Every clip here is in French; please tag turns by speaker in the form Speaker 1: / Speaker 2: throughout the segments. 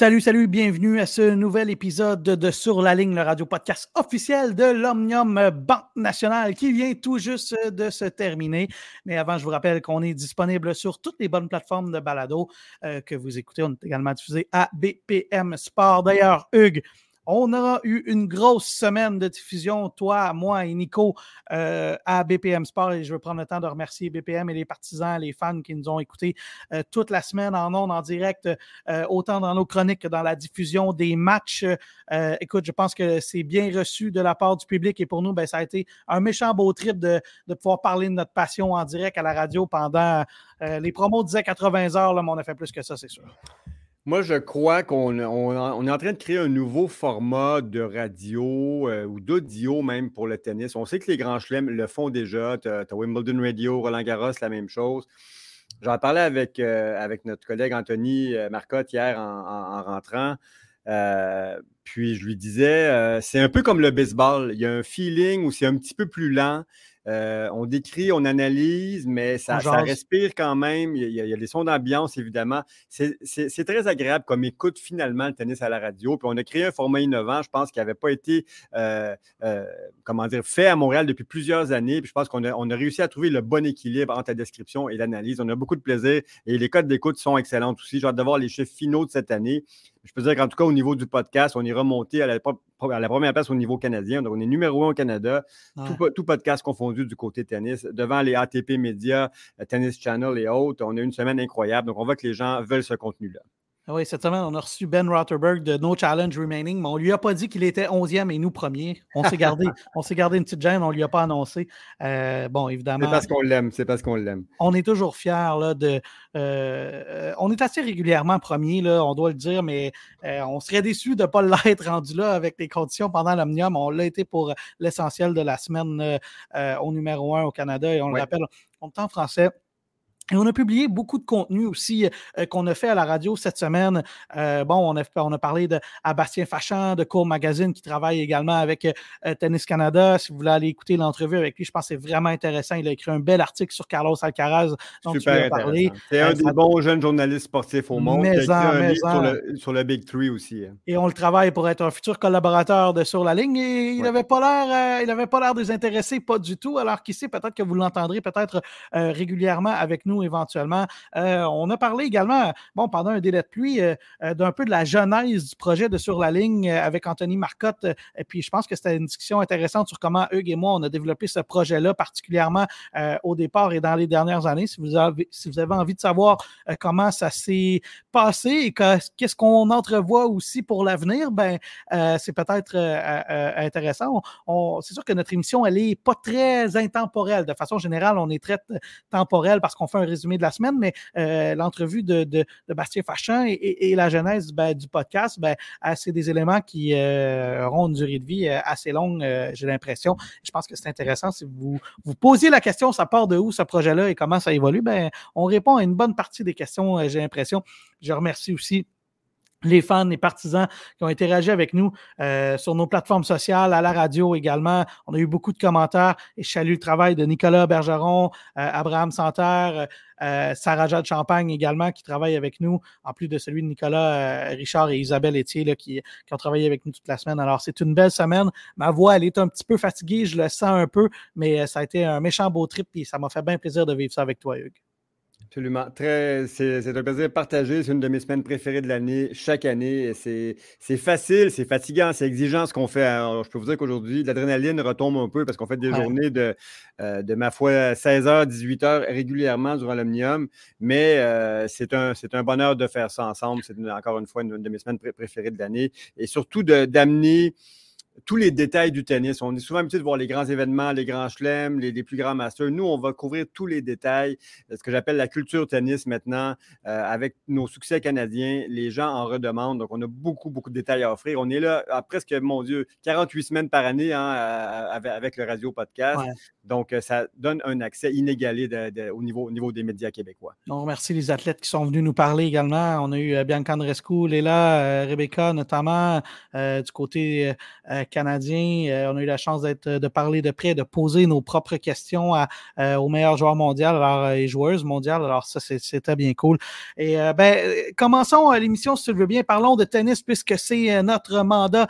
Speaker 1: Salut, salut, bienvenue à ce nouvel épisode de Sur la ligne, le radio podcast officiel de l'Omnium Banque Nationale qui vient tout juste de se terminer. Mais avant, je vous rappelle qu'on est disponible sur toutes les bonnes plateformes de balado euh, que vous écoutez. On est également diffusé à BPM Sport. D'ailleurs, Hugues, on aura eu une grosse semaine de diffusion, toi, moi et Nico, euh, à BPM Sport. Et je veux prendre le temps de remercier BPM et les partisans, les fans qui nous ont écoutés euh, toute la semaine en ondes, en direct, euh, autant dans nos chroniques que dans la diffusion des matchs. écoute, je pense que c'est bien reçu de la part du public et pour nous, ben, ça a été un méchant beau trip de, pouvoir parler de notre passion en direct à la radio pendant les promos disaient 80 heures, là, mais on a fait plus que ça, c'est sûr.
Speaker 2: Moi, je crois qu'on est en train de créer un nouveau format de radio euh, ou d'audio même pour le tennis. On sait que les grands chelems le font déjà. Tu as, Wimbledon Radio, Roland Garros, la même chose. J'en parlais avec, euh, avec notre collègue Anthony euh, Marcotte hier en, rentrant. puis je lui disais, c'est un peu comme le baseball. Il y a un feeling où c'est un petit peu plus lent. Euh, on décrit, on analyse, mais ça, respire quand même. Il y, a, des sons d'ambiance, évidemment. C'est très agréable comme écoute finalement le tennis à la radio. Puis on a créé un format innovant, je pense, qui n'avait pas été euh, euh, comment dire, fait à Montréal depuis plusieurs années. Puis je pense qu'on a, on a réussi à trouver le bon équilibre entre la description et l'analyse. On a beaucoup de plaisir et les codes d'écoute sont excellents aussi. J'ai hâte de voir les chiffres finaux de cette année. Je peux dire qu'en tout cas, au niveau du podcast, on est remonté à la, première place au niveau canadien. Donc, on est numéro un au Canada, tout, podcast confondu du côté tennis, devant les ATP Media, Tennis Channel et autres. On a eu une semaine incroyable. Donc, on voit que les gens veulent ce contenu-là.
Speaker 1: Ah oui, cette semaine, on a reçu Ben Rotterberg de No Challenge Remaining, mais on ne lui a pas dit qu'il était 11e et nous premier. On s'est gardé, on s'est gardé une petite gêne, on ne lui a pas annoncé. Euh, bon, évidemment.
Speaker 2: C'est parce qu'on l'aime, c'est parce qu'on l'aime.
Speaker 1: On est toujours fiers là, de. Euh, on est assez régulièrement premier, là, on doit le dire, mais euh, on serait déçu de ne pas l'être rendu là avec les conditions pendant l'Omnium. On l'a été pour l'essentiel de la semaine au numéro 1 au Canada et on le rappelle, on est en français. Et on a publié beaucoup de contenu aussi euh, qu'on a fait à la radio cette semaine. Euh, bon, on a, on a parlé de à Bastien Fachan de Court Magazine qui travaille également avec euh, Tennis Canada. Si vous voulez aller écouter l'entrevue avec lui, je pense que c'est vraiment intéressant. Il a écrit un bel article sur Carlos Alcaraz
Speaker 2: dont Super tu parlé. C'est un des bons jeunes journalistes sportifs au monde. Mais qui a écrit un sur, le, sur, le, Big Three aussi. Hein.
Speaker 1: Et on le travaille pour être un futur collaborateur de Sur la ligne. Et il n'avait pas l'air, il n'avait pas l'air désintéressé, pas du tout. Alors qui sait, peut-être que vous l'entendrez peut-être régulièrement avec nous éventuellement. Euh, on a parlé également, bon, pendant un délai de pluie, euh, euh, d'un peu de la genèse du projet de Sur la ligne avec Anthony Marcotte. Et puis, je pense que c'était une discussion intéressante sur comment Hugues et moi, on a développé ce projet-là, particulièrement au départ et dans les dernières années. Si vous avez, si vous avez envie de savoir comment ça s'est passé et qu'est-ce qu'on entrevoit aussi pour l'avenir, ben, c'est peut-être intéressant. c'est sûr que notre émission, elle n'est pas très intemporelle. De façon générale, on est très temporel parce qu'on fait un résumé de la semaine, mais euh, l'entrevue de, de, Bastien Fachin et, la genèse ben, du podcast, ben, euh, c'est des éléments qui euh, auront une durée de vie assez longue, j'ai l'impression. Je pense que c'est intéressant. Si vous vous posiez la question, ça part de où ce projet-là et comment ça évolue, ben, on répond à une bonne partie des questions, j'ai l'impression. Je remercie aussi les fans, les partisans qui ont interagi avec nous euh, sur nos plateformes sociales, à la radio également. On a eu beaucoup de commentaires et je salue le travail de Nicolas Bergeron, euh, Abraham Santerre, euh, Sarah Jade Champagne également qui travaille avec nous, en plus de celui de Nicolas, Richard et Isabelle Etier là, qui, qui, ont travaillé avec nous toute la semaine. Alors, c'est une belle semaine. Ma voix, elle est un petit peu fatiguée, je le sens un peu, mais ça a été un méchant beau trip et ça m'a fait bien plaisir de vivre ça avec toi, Hugues.
Speaker 2: Absolument. Très, c'est, un plaisir partagé. C'est une de mes semaines préférées de l'année, chaque année. C'est, c'est facile, c'est fatigant, c'est exigeant ce qu'on fait. Alors, je peux vous dire qu'aujourd'hui, l'adrénaline retombe un peu parce qu'on fait des journées de, euh, de ma foi 16h, 18h régulièrement durant l'Omnium. Mais euh, c'est, un, c'est un bonheur de faire ça ensemble. C'est encore une fois une, de mes semaines préférées de l'année. Et surtout de, d'amener tous les détails du tennis. On est souvent habitué de voir les grands événements, les grands chelems, les, plus grands masters. Nous, on va couvrir tous les détails, ce que j'appelle la culture tennis maintenant, euh, avec nos succès canadiens. Les gens en redemandent. Donc, on a beaucoup, beaucoup de détails à offrir. On est là à presque, mon Dieu, 48 semaines par année hein, avec, le radio podcast. Donc, euh, ça donne un accès inégalé au, niveau, au niveau des médias québécois.
Speaker 1: On remercie les athlètes qui sont venus nous parler également. On a eu euh, Bianca Andrescu, Léla, Rebecca notamment, du côté canadien. on a eu la chance de parler de près, de poser nos propres questions aux meilleurs joueurs mondiaux alors, et joueuses mondiales. Alors, ça, c'était bien cool. Et ben, commençons l'émission, si tu veux bien. Parlons de tennis puisque c'est notre mandat,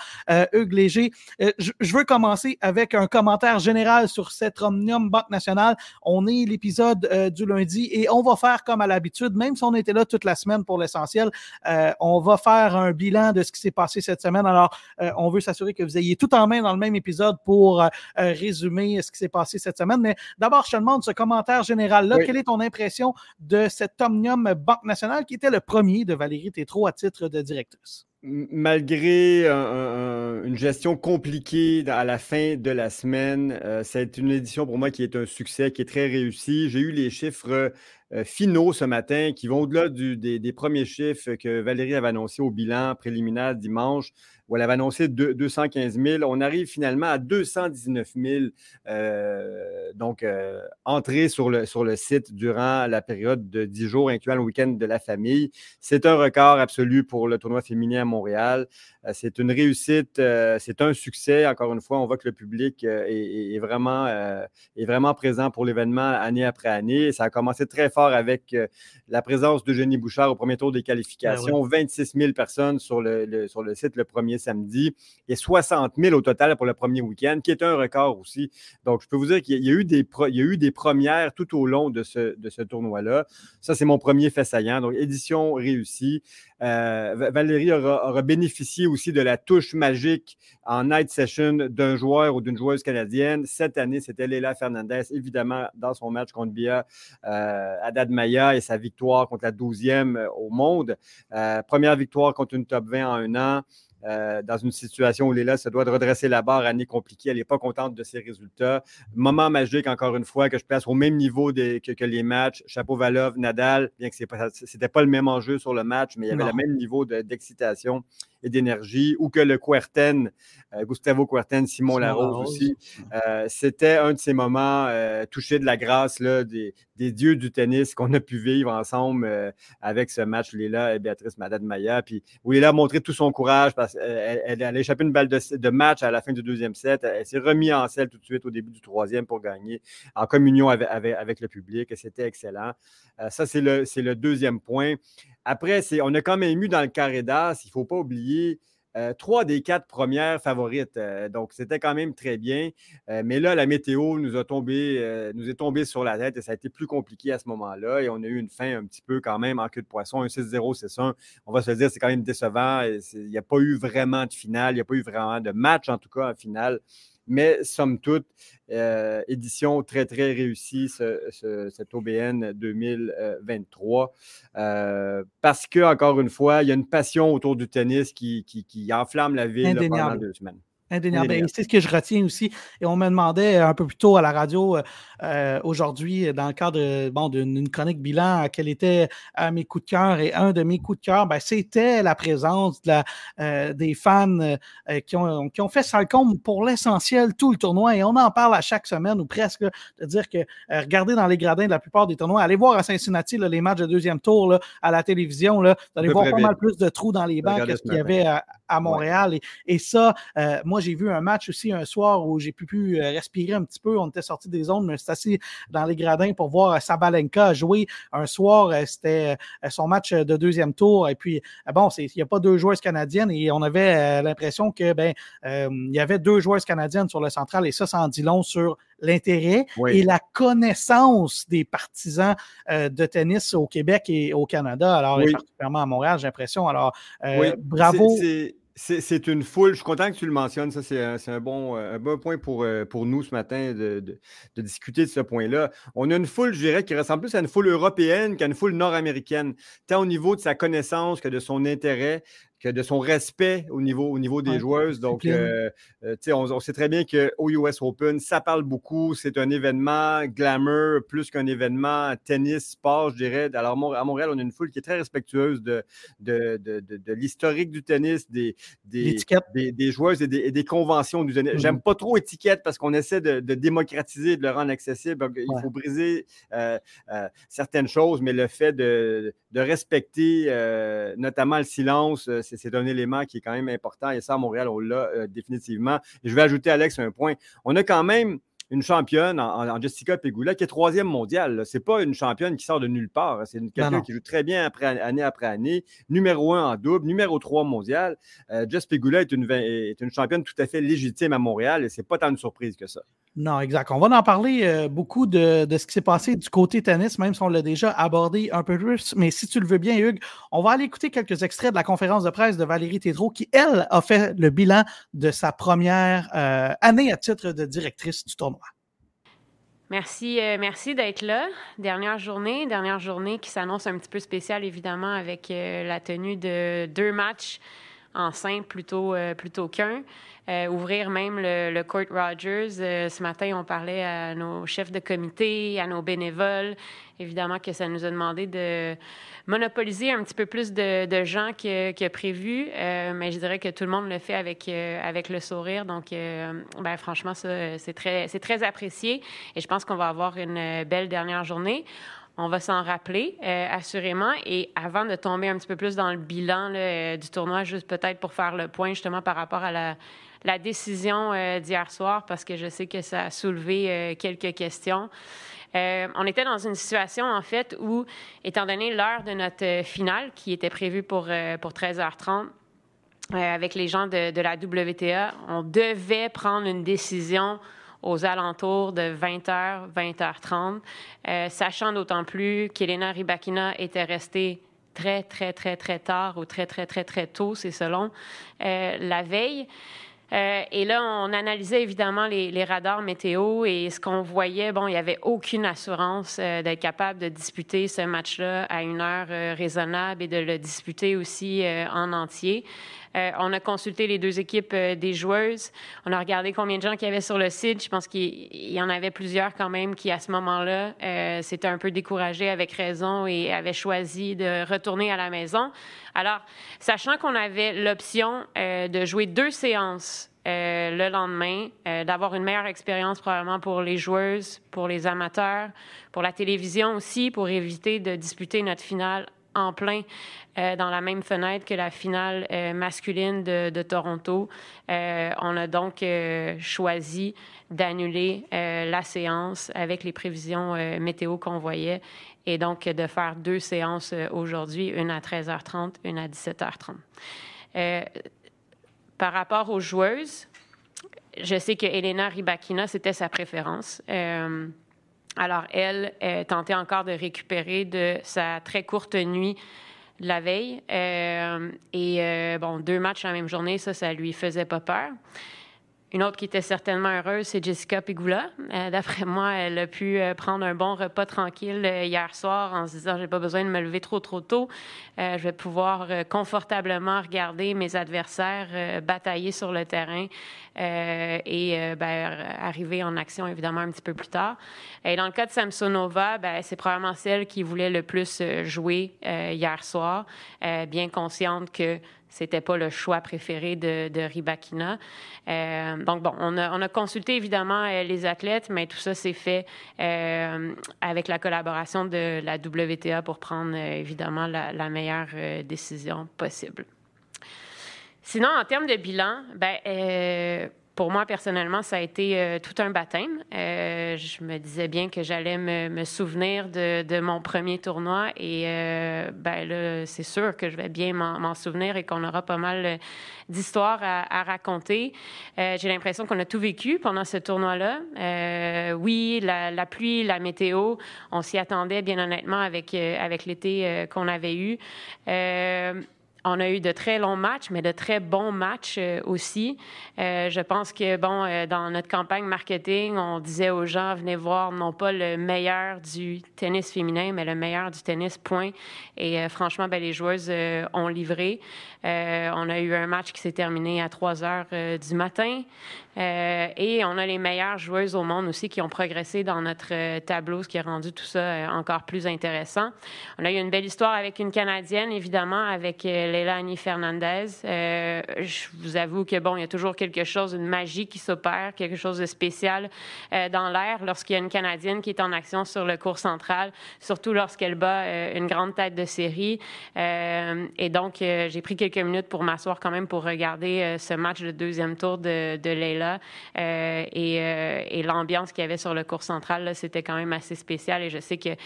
Speaker 1: Hugues Léger. Je, veux commencer avec un commentaire général sur cette Omnium Banque Nationale. On est l'épisode du lundi et on va faire comme à l'habitude, même si on était là toute la semaine pour l'essentiel, euh, on va faire un bilan de ce qui s'est passé cette semaine. Alors, euh, on veut s'assurer que vous ayez tout en main dans le même épisode pour euh, résumer ce qui s'est passé cette semaine. Mais d'abord, je te demande ce commentaire général-là. Quelle est ton impression de cet Omnium Banque Nationale qui était le premier de Valérie Tétrault à titre de directrice?
Speaker 2: Malgré une gestion compliquée à la fin de la semaine, c'est une édition pour moi qui est un succès, qui est très réussi. J'ai eu les chiffres euh, finaux ce matin qui vont au-delà des, premiers chiffres que Valérie avait annoncés au bilan préliminaire dimanche, où elle avait annoncé 215 000. On arrive finalement à 219 000 euh, donc, euh, entrées sur le, site durant la période de 10 jours, incluant le week-end de la famille. C'est un record absolu pour le tournoi féminin Montréal. c'est une réussite, c'est un succès. Encore une fois, on voit que le public est, vraiment, est vraiment présent pour l'événement année après année. Ça a commencé très fort avec euh, la présence de Jenny Bouchard au premier tour des qualifications. 26 ben 000 personnes sur le, sur le site le premier samedi et 60 000 au total pour le premier week-end, qui est un record aussi. Donc, je peux vous dire qu'il y, a eu des, il y a eu des premières tout au long de ce, de ce tournoi-là. Ça, c'est mon premier fait saillant. Donc, édition réussie. Euh, Valérie aura, bénéficié aussi de la touche magique en night session d'un joueur ou d'une joueuse canadienne. Cette année, c'était Leila Fernandez, évidemment, dans son match contre Bia euh, Maya et sa victoire contre la 12e euh, au monde. Euh, première victoire contre une top 20 en un an. Euh, dans une situation où Léla se doit de redresser la barre, année compliquée, elle n'est pas contente de ses résultats. Moment magique, encore une fois, que je place au même niveau que, les matchs. Chapeau Valov, Nadal, bien que ce n'était pas, le même enjeu sur le match, mais il y avait le même niveau d'excitation et d'énergie, ou que le Querten, euh, Gustavo Querten, Simon, Larose, aussi. Euh, c'était un de ces moments touchés de la grâce là, des, dieux du tennis qu'on a pu vivre ensemble avec ce match, Léla et Béatrice Madad Maya. Puis où Léla a montré tout son courage parce elle, a échappé une balle de, match à la fin du deuxième set. Elle, s'est remise en selle tout de suite au début du troisième pour gagner en communion avec, le public. C'était excellent. Euh, ça, c'est le, le, deuxième point. Après, on a quand même eu dans le carré d'as, il ne faut pas oublier euh, trois des quatre premières favorites. Euh, donc, c'était quand même très bien. Euh, mais là, la météo nous a tombé, nous est tombée sur la tête et ça a été plus compliqué à ce moment-là. Et on a eu une fin un petit peu quand même en queue de poisson. Un 6-0, c'est ça. On va se dire, c'est quand même décevant. Il n'y a pas eu vraiment de finale. Il n'y a pas eu vraiment de match, en tout cas, en finale. Mais somme toute, euh, édition très, très réussie, cette OBN 2023. Euh, parce que, encore une fois, il y a une passion autour du tennis qui, qui, enflamme la ville pendant deux semaines.
Speaker 1: Indéniable. C'est ce que je retiens aussi. Et on me demandait un peu plus tôt à la radio euh, euh, aujourd'hui, dans le cadre bon, d'une chronique bilan, quel était un mes coups de cœur. Et un de mes coups de cœur, ben, c'était la présence de la, euh, des fans qui, ont, qui ont fait Salcombe pour l'essentiel tout le tournoi. Et on en parle à chaque semaine ou presque, de dire que regardez dans les gradins de la plupart des tournois, allez voir à Cincinnati les matchs de deuxième tour à la télévision. Là, vous allez voir pas mal plus de trous dans les bancs que ce qu'il y avait à, Montréal. Et, et, ça, moi, j'ai vu un match aussi un soir où j'ai pu, pu euh, respirer un petit peu. On était sorti des zones, mais c'était assis dans les gradins pour voir euh, Sabalenka jouer. Un soir, euh, c'était son match de deuxième tour. Et puis, bon, il n'y a pas deux joueuses canadiennes et on avait l'impression que ben il y avait deux joueuses canadiennes sur le central et ça, ça en dit long sur l'intérêt et la connaissance des partisans de tennis au Québec et au Canada, alors particulièrement à Montréal, j'ai l'impression. Alors, bravo.
Speaker 2: C'est une foule, je suis content que tu le mentionnes, ça c'est un, bon, un bon point pour, euh, pour nous ce matin de, de, discuter de ce point-là. On a une foule, je dirais, qui ressemble plus à une foule européenne qu'à une foule nord-américaine, tant au niveau de sa connaissance que de son intérêt que de son respect au niveau, au niveau des joueuses. Donc, euh, euh, on, on, sait très bien qu'au US Open, ça parle beaucoup. C'est un événement glamour plus qu'un événement tennis, sport, je dirais. Alors, à Montréal, on a une foule qui est très respectueuse de, de, de, de, l'historique du tennis, des, des, des, joueuses et des, conventions du tennis. J'aime mm-hmm. pas trop étiquette parce qu'on essaie de, démocratiser, de le rendre accessible. Il faut briser euh, certaines choses, mais le fait de, respecter notamment le silence, c'est un élément qui est quand même important. Et ça, à Montréal, on l'a définitivement. Et je vais ajouter, Alex, un point. On a quand même une championne en, Jessica Pegula qui est troisième mondiale. C'est pas une championne qui sort de nulle part. C'est quelqu'un qui joue très bien après, année après année. Numéro un en double, numéro trois mondial. Euh, Jess Pegula est une, est une championne tout à fait légitime à Montréal et c'est pas tant une surprise que ça.
Speaker 1: Non, exact. On va en parler euh, beaucoup de, ce qui s'est passé du côté tennis, même si on l'a déjà abordé un peu plus. Mais si tu le veux bien, Hugues, on va aller écouter quelques extraits de la conférence de presse de Valérie Tétrault, qui, elle, a fait le bilan de sa première euh, année à titre de directrice du tournoi.
Speaker 3: Merci, euh, merci d'être là. Dernière journée, dernière journée qui s'annonce un petit peu spéciale évidemment avec la tenue de deux matchs en simple plutôt, euh, plutôt qu'un. Euh, ouvrir même le, Court Rogers. Euh, ce matin, on parlait à nos chefs de comité, à nos bénévoles. Évidemment que ça nous a demandé de monopoliser un petit peu plus de, de gens que, que prévu, mais je dirais que tout le monde le fait avec, avec le sourire. Donc, ben, franchement, ça, c'est très, c'est très apprécié et je pense qu'on va avoir une belle dernière journée. On va s'en rappeler, euh, assurément. Et avant de tomber un petit peu plus dans le bilan euh, du tournoi, juste peut-être pour faire le point justement par rapport à la, décision euh, d'hier soir, parce que je sais que ça a soulevé quelques questions. on était dans une situation, en fait, où, étant donné l'heure de notre finale, qui était prévue pour, pour 13h30, avec les gens de, de, la WTA, on devait prendre une décision aux alentours de 20h, 20h30, euh, sachant d'autant plus qu'Elena Rybakina était restée très, très, très, très tard ou très, très, très, très tôt, c'est selon, euh, la veille. Euh, et là, on analysait évidemment les, radars météo et ce qu'on voyait, bon, il n'y avait aucune assurance d'être capable de disputer ce match-là à une heure raisonnable et de le disputer aussi en entier. On a consulté les deux équipes des joueuses. On a regardé combien de gens qu'il y avait sur le site. Je pense qu'il y en avait plusieurs quand même qui, à ce moment-là, s'étaient un peu découragés avec raison et avaient choisi de retourner à la maison. Alors, sachant qu'on avait l'option de jouer deux séances euh, le lendemain, euh, d'avoir une meilleure expérience probablement pour les joueuses, pour les amateurs, pour la télévision aussi, pour éviter de disputer notre finale en plein euh, dans la même fenêtre que la finale masculine de, Toronto. on a donc choisi d'annuler la séance avec les prévisions météo qu'on voyait et donc de faire deux séances aujourd'hui, une à 13h30, une à 17h30 par rapport aux joueuses, je sais que Elena Rybakina, c'était sa préférence. Alors, elle tentait encore de récupérer de sa très courte nuit la veille. Euh, et euh, bon, deux matchs la même journée, ça, ça lui faisait pas peur. Une autre qui était certainement heureuse, c'est Jessica Pigula. Euh, d'après moi, elle a pu euh, prendre un bon repas tranquille euh, hier soir en se disant j'ai pas besoin de me lever trop trop tôt. je vais pouvoir confortablement regarder mes adversaires batailler sur le terrain et ben, arriver en action évidemment un petit peu plus tard. Et dans le cas de Samsonova, ben, c'est probablement celle qui voulait le plus jouer hier soir, bien consciente que c'était pas le choix préféré de, Ribakina. Euh, donc, bon, on a, on a, consulté évidemment euh, les athlètes, mais tout ça s'est fait euh, avec la collaboration de la WTA pour prendre évidemment la, la meilleure décision possible. Sinon, en termes de bilan, ben, pour moi, personnellement, ça a été euh, tout un baptême. Euh, je me disais bien que j'allais me, souvenir de, mon premier tournoi et euh, ben là, c'est sûr que je vais bien m'en souvenir et qu'on aura pas mal d'histoires à, raconter. J'ai l'impression qu'on a tout vécu pendant ce tournoi-là. oui, la, la, pluie, la météo, on s'y attendait bien honnêtement avec, avec l'été qu'on avait eu. On a eu de très longs matchs, mais de très bons matchs euh, aussi. Euh, je pense que, bon, euh, dans notre campagne marketing, on disait aux gens, venez voir non pas le meilleur du tennis féminin, mais le meilleur du tennis, point. Et franchement, ben, les joueuses ont livré. On a eu un match qui s'est terminé à 3 heures du matin. Euh, et on a les meilleures joueuses au monde aussi qui ont progressé dans notre euh, tableau, ce qui a rendu tout ça euh, encore plus intéressant. On a eu une belle histoire avec une Canadienne, évidemment, avec Leila Annie Fernandez. je vous avoue que, bon, il y a toujours quelque chose, une magie qui s'opère, quelque chose de spécial dans l'air lorsqu'il y a une Canadienne qui est en action sur le cours central, surtout lorsqu'elle bat une grande tête de série. et donc, j'ai pris quelques minutes pour m'asseoir quand même pour regarder ce match de deuxième tour de, de Leila euh, euh, et, l'ambiance qu'il y avait sur le cours central, c'était quand même assez spécial et je sais qu'elle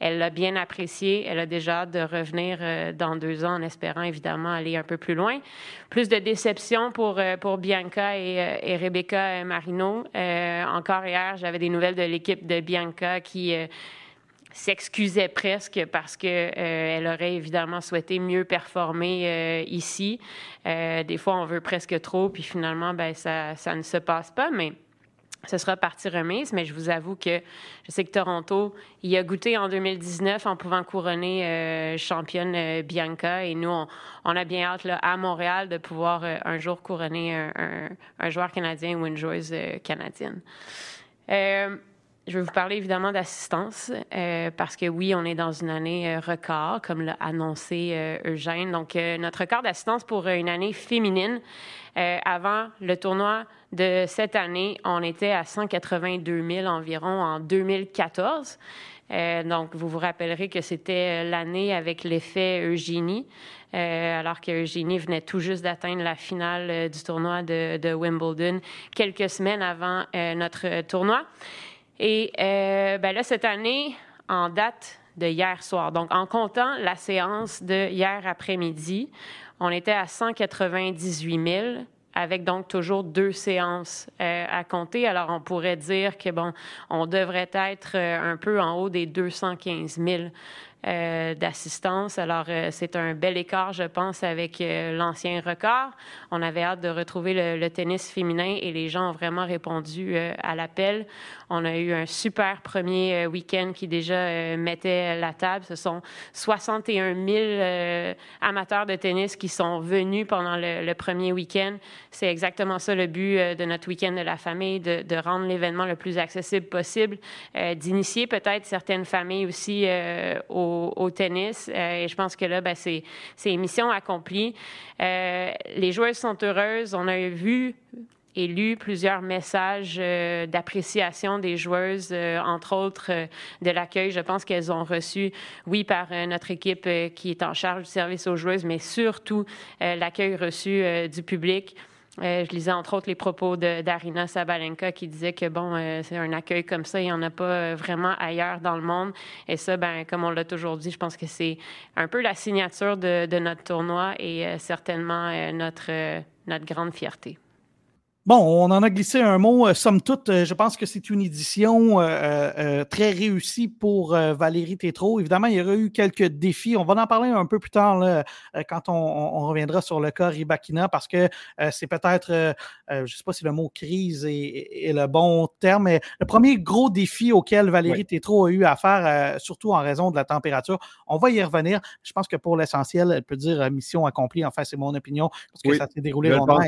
Speaker 3: l'a bien apprécié. Elle a déjà hâte de revenir euh, dans deux ans en espérant évidemment aller un peu plus loin. Plus de déception pour, pour Bianca et Rebecca Marino. encore hier, j'avais des nouvelles de l'équipe de Bianca qui s'excusait presque parce qu'elle euh, elle aurait évidemment souhaité mieux performer euh, ici. Euh, des fois, on veut presque trop, puis finalement, ben, ça, ça ne se passe pas, mais ce sera partie remise, mais je vous avoue que je sais que Toronto y a goûté en 2019 en pouvant couronner championne Bianca et nous, on, a bien hâte là, à Montréal de pouvoir un jour couronner un, un, joueur canadien ou une joueuse canadienne. Je vais vous parler évidemment d'assistance euh, parce que oui, on est dans une année euh, record, comme l'a annoncé euh, Eugène. Donc, notre record d'assistance pour une année féminine. avant le tournoi de cette année, on était à 182 000 environ en 2014. donc, vous vous rappellerez que c'était l'année avec l'effet Eugénie, alors qu'Eugénie venait tout juste d'atteindre la finale du tournoi de, de, Wimbledon quelques semaines avant notre tournoi. Et euh, ben là, cette année, en date de hier soir, donc en comptant la séance de hier après-midi, on était à 198 000 avec donc toujours deux séances euh, à compter. Alors, on pourrait dire que, bon, on devrait être euh, un peu en haut des 215 000 euh, d'assistance. Alors, c'est un bel écart, je pense, avec l'ancien record. On avait hâte de retrouver le, tennis féminin et les gens ont vraiment répondu à l'appel. On a eu un super premier week-end qui déjà mettait la table. Ce sont 61 000 amateurs de tennis qui sont venus pendant le, premier week-end. C'est exactement ça le but de notre week-end de la famille, de, rendre l'événement le plus accessible possible, d'initier peut-être certaines familles aussi au tennis. Euh, et je pense que là, ben, c'est, mission accomplie. Euh, les joueuses sont heureuses. On a vu et lu plusieurs messages euh, d'appréciation des joueuses, entre autres de l'accueil. Je pense qu'elles ont reçu, oui, par notre équipe qui est en charge du service aux joueuses, mais surtout l'accueil reçu du public. Euh, je lisais entre autres les propos d'Arina Sabalenka qui disait que bon, euh, c'est un accueil comme ça, il n'y en a pas euh, vraiment ailleurs dans le monde. Et ça, ben, comme on l'a toujours dit, je pense que c'est un peu la signature de, de notre tournoi et certainement notre, notre grande fierté.
Speaker 1: Bon, on en a glissé un mot. Euh, somme toute, euh, je pense que c'est une édition euh, très réussie pour Valérie Tétrault. Évidemment, il y aurait eu quelques défis. On va en parler un peu plus tard là, quand on, reviendra sur le cas Ribakina parce que c'est peut-être, je ne sais pas si le mot crise est, le bon terme, mais le premier gros défi auquel Valérie Tétrault a eu à faire, surtout en raison de la température, on va y revenir. Je pense que pour l'essentiel, elle peut dire mission accomplie. Enfin, c'est mon opinion parce que ça s'est déroulé
Speaker 2: longtemps.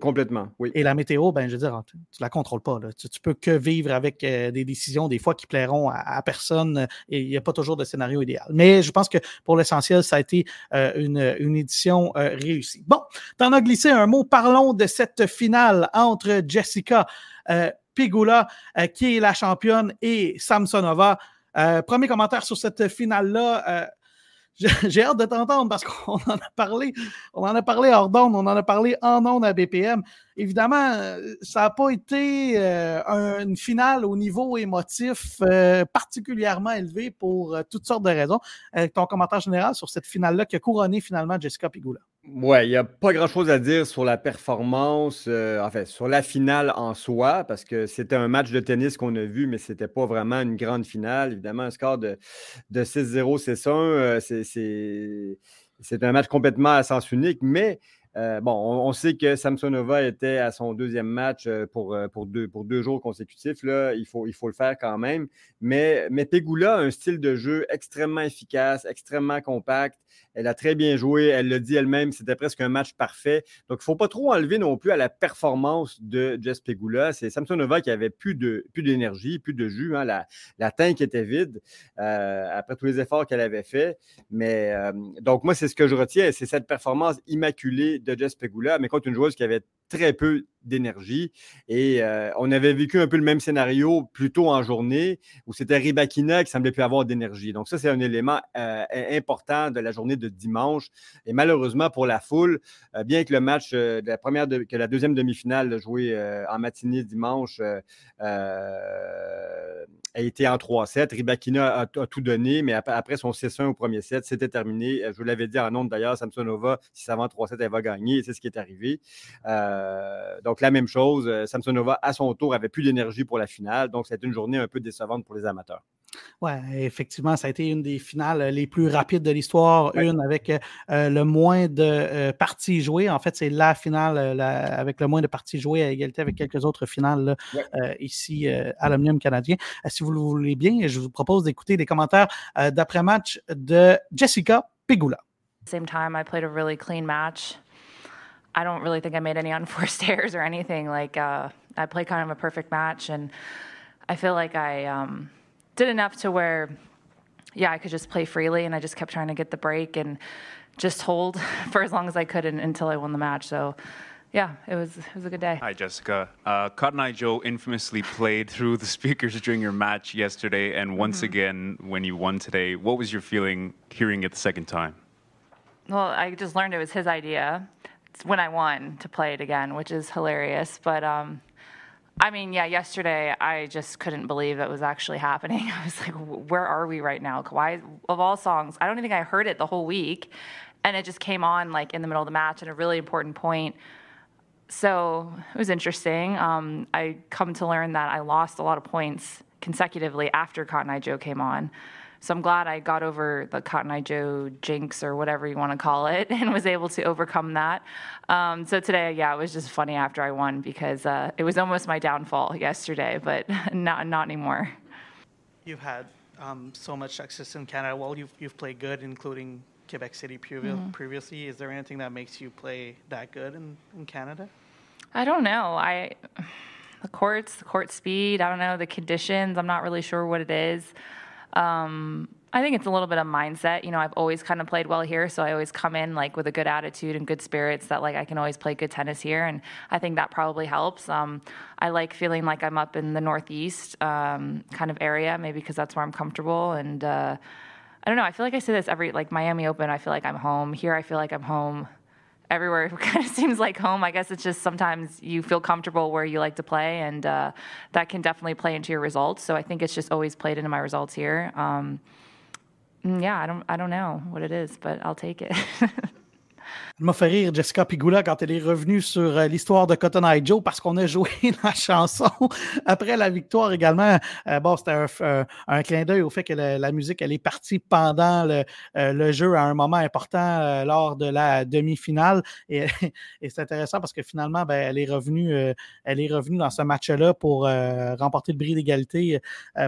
Speaker 2: complètement, oui.
Speaker 1: Et la météo, ben, je veux dire, tu, ne la contrôles pas. Tu, ne peux que vivre avec euh, des décisions, des fois, qui plairont à, personne. Et il n'y a pas toujours de scénario idéal. Mais je pense que pour l'essentiel, ça a été euh, une, édition euh, réussie. Bon, tu en as glissé un mot. Parlons de cette finale entre Jessica Pigula, qui est la championne, et Samsonova. premier commentaire sur cette finale-là j'ai hâte de t'entendre parce qu'on en a parlé. On en a parlé hors d'onde, on en a parlé en onde à BPM. Évidemment, ça n'a pas été euh, une finale au niveau émotif euh, particulièrement élevé pour euh, toutes sortes de raisons. ton commentaire général sur cette finale-là qui a couronné finalement Jessica Pigula.
Speaker 2: Oui, il n'y a pas grand-chose à dire sur la performance, enfin, sur la finale en soi, parce que c'était un match de tennis qu'on a vu, mais ce n'était pas vraiment une grande finale. Évidemment, un score de, de 6-0, c'est ça. c'est un match complètement à sens unique, mais Euh, bon, on, sait que Samsonova était à son deuxième match euh, pour, euh, pour, deux, pour deux jours consécutifs. Là. Il, faut, il faut le faire quand même. Mais, mais Pegula a un style de jeu extrêmement efficace, extrêmement compact. Elle a très bien joué. Elle l'a dit elle-même, c'était presque un match parfait. Donc, il ne faut pas trop enlever non plus à la performance de Jess Pegula. C'est Samsonova qui avait plus d'énergie, plus, de jus. Hein. La, la tank était vide après tous les efforts qu'elle avait faits. Mais donc, moi, c'est ce que je retiens. C'est cette performance immaculée de Jess Pegula, mais contre une joueuse qui avait très peu d'énergie. Et euh, on avait vécu un peu le même scénario plus tôt en journée où c'était Ribakina qui semblait plus avoir d'énergie. Donc, ça, c'est un élément euh, important de la journée de dimanche. Et malheureusement pour la foule, euh, bien que le match de la première, que la deuxième demi-finale jouée en matinée dimanche a été en 3-7, Ribakina a, tout donné, mais après, son 6-1 au premier set, c'était terminé. Je vous l'avais dit en nombre d'ailleurs, Samsonova, si ça va en 3-7, elle va gagner. C'est ce qui est arrivé. Euh, donc, la même chose, euh, Samsonova, à son tour, avait plus d'énergie pour la finale. Donc, c'était une journée un peu décevante pour les amateurs.
Speaker 1: Oui, effectivement, ça a été une des finales les plus rapides de l'histoire, une avec euh, le moins de parties jouées. En fait, c'est la finale avec le moins de parties jouées à égalité avec quelques autres finales ici à l'Omnium canadien. si vous le voulez bien, je vous propose d'écouter les commentaires d'après-match de Jessica Pegula.
Speaker 4: Same time, I played a really clean match. I don't really think I made any unforced errors or anything. Like uh, I played kind of a perfect match, and I feel like I um, did enough to where, yeah, I could just play freely, and I just kept trying to get the break and just hold for as long as I could and, until I won the match. So. Yeah, it was it was a good day.
Speaker 5: Hi, Jessica. Uh, Cotton Eye Joe infamously played through the speakers during your match yesterday, and once mm-hmm. again when you won today. What was your feeling hearing it the second time?
Speaker 4: Well, I just learned it was his idea, when I won to play it again, which is hilarious. But um, I mean, yeah, yesterday I just couldn't believe that was actually happening. I was like, where are we right now? Why, of all songs, I don't even think I heard it the whole week. And it just came on like in the middle of the match at a really important point. So it was interesting. Um, I come to learn that I lost a lot of points consecutively after Cotton Eye Joe came on. So I'm glad I got over the Cotton Eye Joe jinx or whatever you want to call it and was able to overcome that. Um, so today, yeah, it was just funny after I won because uh, it was almost my downfall yesterday, but not, not anymore.
Speaker 1: You've had um, so much success in Canada. Well, you've, you've played good, including Quebec City previ- mm-hmm. previously. Is there anything that makes you play that good in, in Canada?
Speaker 4: I don't know. I the courts, the court speed. I don't know the conditions. I'm not really sure what it is. Um, I think it's a little bit of mindset. You know, I've always kind of played well here, so I always come in like with a good attitude and good spirits that like I can always play good tennis here, and I think that probably helps. Um, I like feeling like I'm up in the Northeast um, kind of area, maybe because that's where I'm comfortable. And uh, I don't know. I feel like I say this every like Miami Open. I feel like I'm home here. I feel like I'm home everywhere kind of seems like home. I guess it's just sometimes you feel comfortable where you like to play, and uh, that can definitely play into your results. So I think it's just always played into my results here. Um, mm, yeah, I don't, I don't know what it is, but I'll take it.
Speaker 1: Elle m'a fait rire, Jessica Pigula, quand elle est revenue sur euh, l'histoire de Cotton Eye Joe parce qu'on a joué la chanson après la victoire également. Euh, bon, c'était un, clin d'œil au fait que la musique, elle est partie pendant le, euh, jeu à un moment important lors de la demi-finale. Et, c'est intéressant parce que finalement, ben, elle, est revenue, elle est revenue dans ce match-là pour remporter le bris d'égalité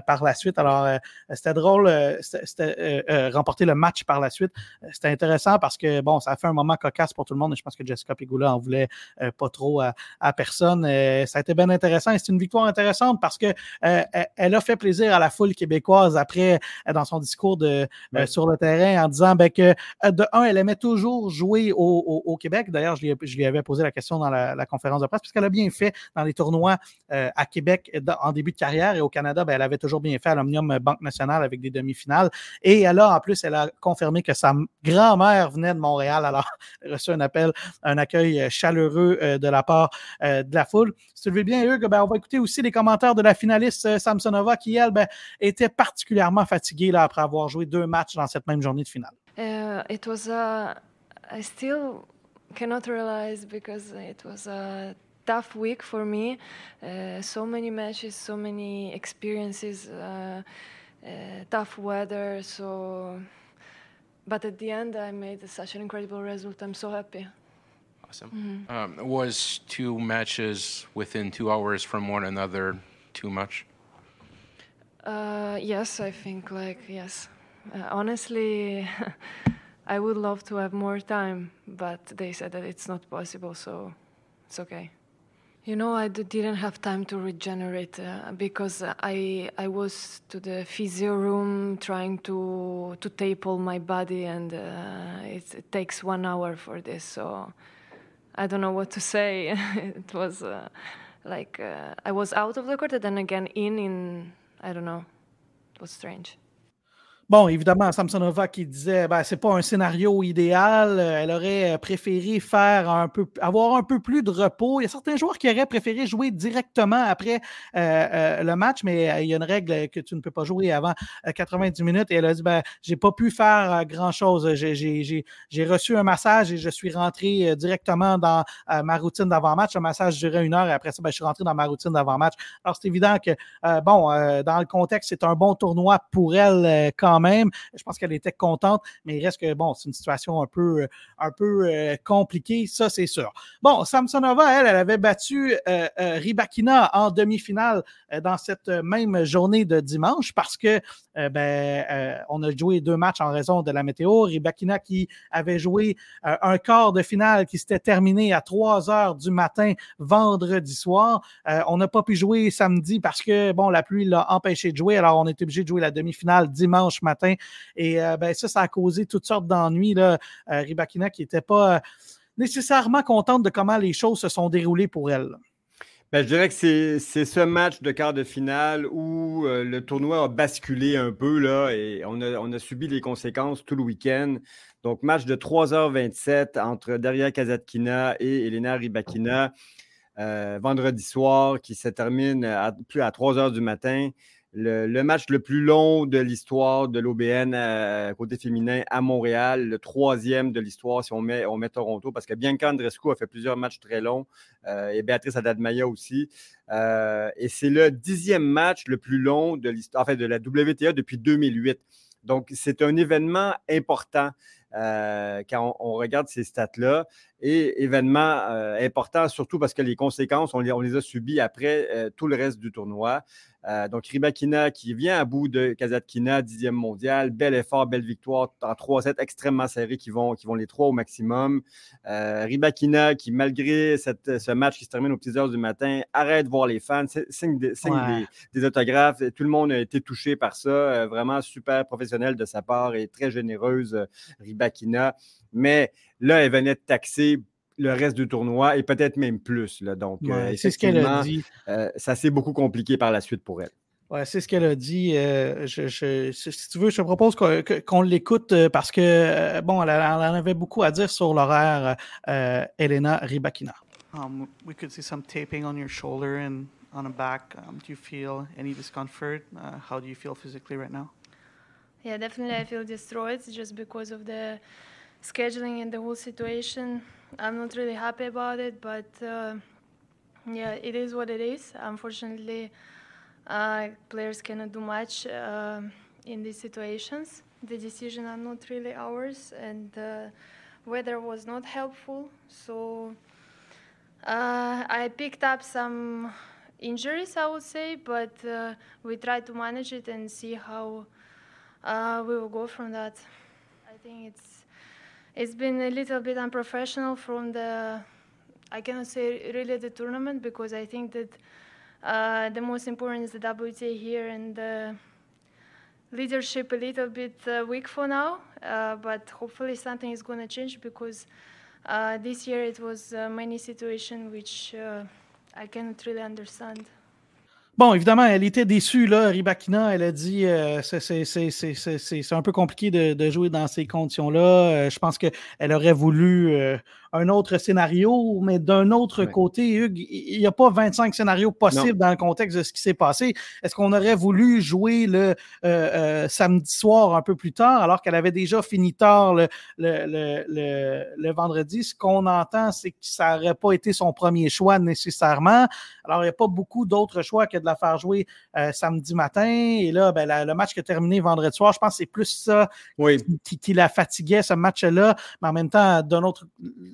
Speaker 1: par la suite. Alors, c'était drôle, c'était remporter le match par la suite. C'était intéressant parce que, bon, ça a fait un moment cocasse pour tout le monde. Et je pense que Jessica Pegula en voulait euh, pas trop à, personne. Euh, ça a été bien intéressant et c'est une victoire intéressante parce que euh, elle a fait plaisir à la foule québécoise après dans son discours de, sur le terrain en disant ben, que de un, elle aimait toujours jouer au, Québec. D'ailleurs, je, lui avais posé la question dans la, conférence de presse parce qu'elle a bien fait dans les tournois à Québec en début de carrière et au Canada, ben, elle avait toujours bien fait à l'Omnium Banque Nationale avec des demi-finales. Et elle a en plus, elle a confirmé que sa grand-mère venait de Montréal. Alors, reçu un appel, un accueil euh, chaleureux euh, de la part euh, de la foule. Si tu veux bien, Hugues, ben, on va écouter aussi les commentaires de la finaliste Samsonova qui, elle, ben, était particulièrement fatiguée là, après avoir joué deux matchs dans cette même journée de finale.
Speaker 6: Uh, it was a, I still cannot realize because it was a tough week for me. Uh, so many matches, so many experiences, uh, tough weather. So but at the end, I made such an incredible result. I'm so happy.
Speaker 7: Awesome. Mm-hmm. Um, was two matches within two hours from one another too much?
Speaker 8: Uh, yes, I think like yes. Uh, honestly, I would love to have more time, but they said that it's not possible, so it's okay. You know, I didn't have time to regenerate uh, because I I was to the physio room trying to to tape all my body, and uh, it, it, takes one hour for this. So I don't know what to say. it was uh, like uh, I was out of the court, and then again in in I don't know. It was strange.
Speaker 1: Bon, évidemment, Samsonova qui disait ben, c'est pas un scénario idéal. Elle aurait préféré faire un peu, avoir un peu plus de repos. Il y a certains joueurs qui auraient préféré jouer directement après euh, euh, le match, mais euh, il y a une règle que tu ne peux pas jouer avant 90 minutes. Et elle a dit ben, j'ai pas pu faire grand chose. J'ai reçu un massage et je suis rentré directement dans ma routine d'avant-match. Le massage durait une heure et après ça, ben, je suis rentré dans ma routine d'avant-match. Alors, c'est évident que, bon, dans le contexte, c'est un bon tournoi pour elle quand même. Je pense qu'elle était contente, mais il reste que, bon, c'est une situation un peu, un peu euh, compliquée, ça, c'est sûr. Bon, Samsonova, elle, elle avait battu euh, euh, Ribakina en demi-finale dans cette même journée de dimanche parce que, ben, on a joué deux matchs en raison de la météo. Ribakina qui avait joué un quart de finale qui s'était terminé à 3 heures du matin vendredi soir. on n'a pas pu jouer samedi parce que, bon, la pluie l'a empêché de jouer. Alors, on est obligé de jouer la demi-finale dimanche matin et euh, ben, ça, ça a causé toutes sortes d'ennuis. Euh, Ribakina qui n'était pas euh, nécessairement contente de comment les choses se sont déroulées pour elle.
Speaker 2: Ben, je dirais que c'est ce match de quart de finale où le tournoi a basculé un peu et on a, subi les conséquences tout le week-end. Donc, match de 3h27 entre Daria Kazatkina et Elena Ribakina vendredi soir qui se termine plus à 3h du matin le, match le plus long de l'histoire de l'OBN euh, côté féminin à Montréal, le troisième de l'histoire si on met, on met Toronto, parce que Bianca Andrescu a fait plusieurs matchs très longs euh, et Béatrice Adadmaya aussi. Euh, et c'est le dixième match le plus long de l'histoire, de la WTA depuis 2008. Donc, c'est un événement important quand on, regarde ces stats-là. Et événement important, surtout parce que les conséquences, on les, on les a subies après tout le reste du tournoi. Euh, donc, Ribakina qui vient à bout de Kazatkina, dixième mondial. Bel effort, belle victoire en 3 sets extrêmement serrés qui vont, qui vont les trois au maximum. Euh, Ribakina qui, malgré ce match qui se termine aux petites heures du matin, arrête de voir les fans, signe, des, autographes. Tout le monde a été touché par ça. Euh, vraiment super professionnel de sa part et très généreuse, Ribakina. Mais là, elle venait de taxer le reste du tournoi et peut-être même plus. Là. Donc,
Speaker 1: euh, c'est ce qu'elle a dit.
Speaker 2: Euh, ça s'est beaucoup compliqué par la suite pour elle.
Speaker 1: Ouais, c'est ce qu'elle a dit. Euh, si tu veux, je te propose qu'on l'écoute parce que, bon, elle, en avait beaucoup à dire sur l'horaire Elena Rybakina.
Speaker 9: Um, we could see some taping on your shoulder and on the back. Um, do you feel any discomfort? Uh, how do you feel physically right now?
Speaker 8: Yeah, definitely I feel destroyed just because of the scheduling and the whole situation. I'm not really happy about it, but uh, yeah, it is what it is. Unfortunately, uh, players cannot do much uh, in these situations. The decisions are not really ours, and uh, weather was not helpful. So uh, I picked up some injuries, I would say, but uh, we try to manage it and see how we will go from that. I think it's it's been a little bit unprofessional from the, I cannot say really the tournament because I think that uh, the most important is the WTA here and the leadership a little bit uh, weak for now, uh, but hopefully something is going to change because uh, this year it was uh, many situations which uh, I cannot really understand.
Speaker 1: Bon, évidemment, elle était déçue, là, Ribakina. Elle a dit euh, c'est un peu compliqué de, jouer dans ces conditions-là. Euh, je pense qu'elle aurait voulu euh, un autre scénario, mais d'un autre côté, Hugues, il n'y a pas 25 scénarios possibles dans le contexte de ce qui s'est passé. Est-ce qu'on aurait voulu jouer le euh, euh, samedi soir un peu plus tard, alors qu'elle avait déjà fini tard le, le, le, le vendredi? Ce qu'on entend, c'est que ça n'aurait pas été son premier choix nécessairement. Alors, il n'y a pas beaucoup d'autres choix que de la faire jouer samedi matin. Et là, ben, le match qui a terminé vendredi soir, je pense que c'est plus ça qui, la fatiguait, ce match-là. Mais en même temps, d'un autre,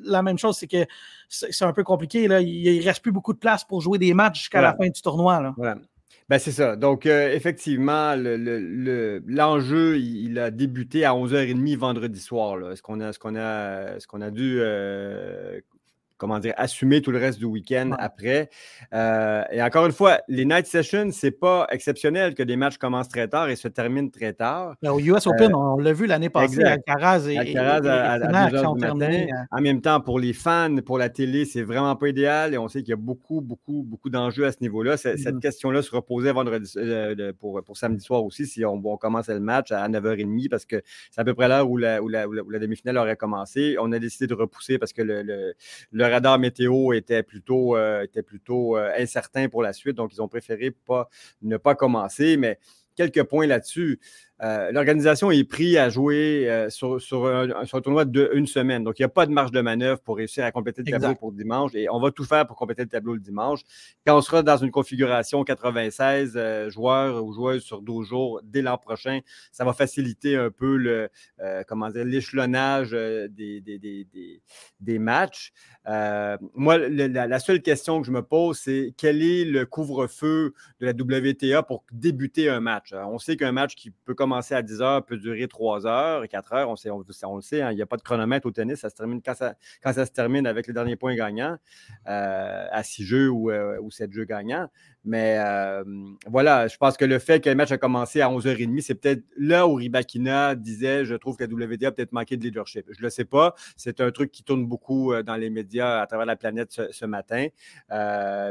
Speaker 1: la même chose, c'est que c'est un peu compliqué. Là. Il ne reste plus beaucoup de place pour jouer des matchs jusqu'à la fin du tournoi. Là.
Speaker 2: Ben, c'est ça. Donc, euh, effectivement, l'enjeu, il, a débuté à 11h30 vendredi soir. Est-ce qu'on a, ce qu'on a, ce qu'on a dû euh, comment dire, assumer tout le reste du week-end après. Euh, et encore une fois, les night sessions, c'est pas exceptionnel que des matchs commencent très tard et se terminent très tard.
Speaker 1: Ben, au US Open, euh, on l'a vu l'année passée, Alcaraz et,
Speaker 2: Alcaraz à, à, 2 du matin. Euh. En même temps, pour les fans, pour la télé, c'est vraiment pas idéal et on sait qu'il y a beaucoup, beaucoup, beaucoup d'enjeux à ce niveau-là. Cette mm-hmm. question-là se reposait vendredi, pour, pour, samedi soir aussi, si on, on commençait le match à 9h30 parce que c'est à peu près l'heure où la, où la, demi-finale aurait commencé. On a décidé de repousser parce que le, le radar météo était plutôt, euh, euh, incertain pour la suite, donc ils ont préféré pas, ne pas commencer. Mais quelques points là-dessus. Euh, l'organisation est prise à jouer euh, sur, sur, un, tournoi de une semaine. Donc, il n'y a pas de marge de manœuvre pour réussir à compléter le tableau pour dimanche. Et on va tout faire pour compléter le tableau le dimanche. Quand on sera dans une configuration 96 euh, joueurs ou joueuses sur 12 jours dès l'an prochain, ça va faciliter un peu le, comment dire, l'échelonnage des, des, des, matchs. moi, la, seule question que je me pose, c'est quel est le couvre-feu de la WTA pour débuter un match? on sait qu'un match qui peut commencer commencer à 10 heures peut durer 3 heures, 4 heures. On, sait, on, le sait, hein, il n'y a pas de chronomètre au tennis. Ça se termine quand ça, quand ça se termine avec le dernier point gagnant euh, à 6 jeux ou, euh, ou 7 jeux gagnants. Mais euh, voilà, je pense que le fait que le match a commencé à 11h30, c'est peut-être là où Ribakina disait Je trouve que la WTA a peut-être manqué de leadership. Je ne le sais pas. C'est un truc qui tourne beaucoup dans les médias à travers la planète ce, matin.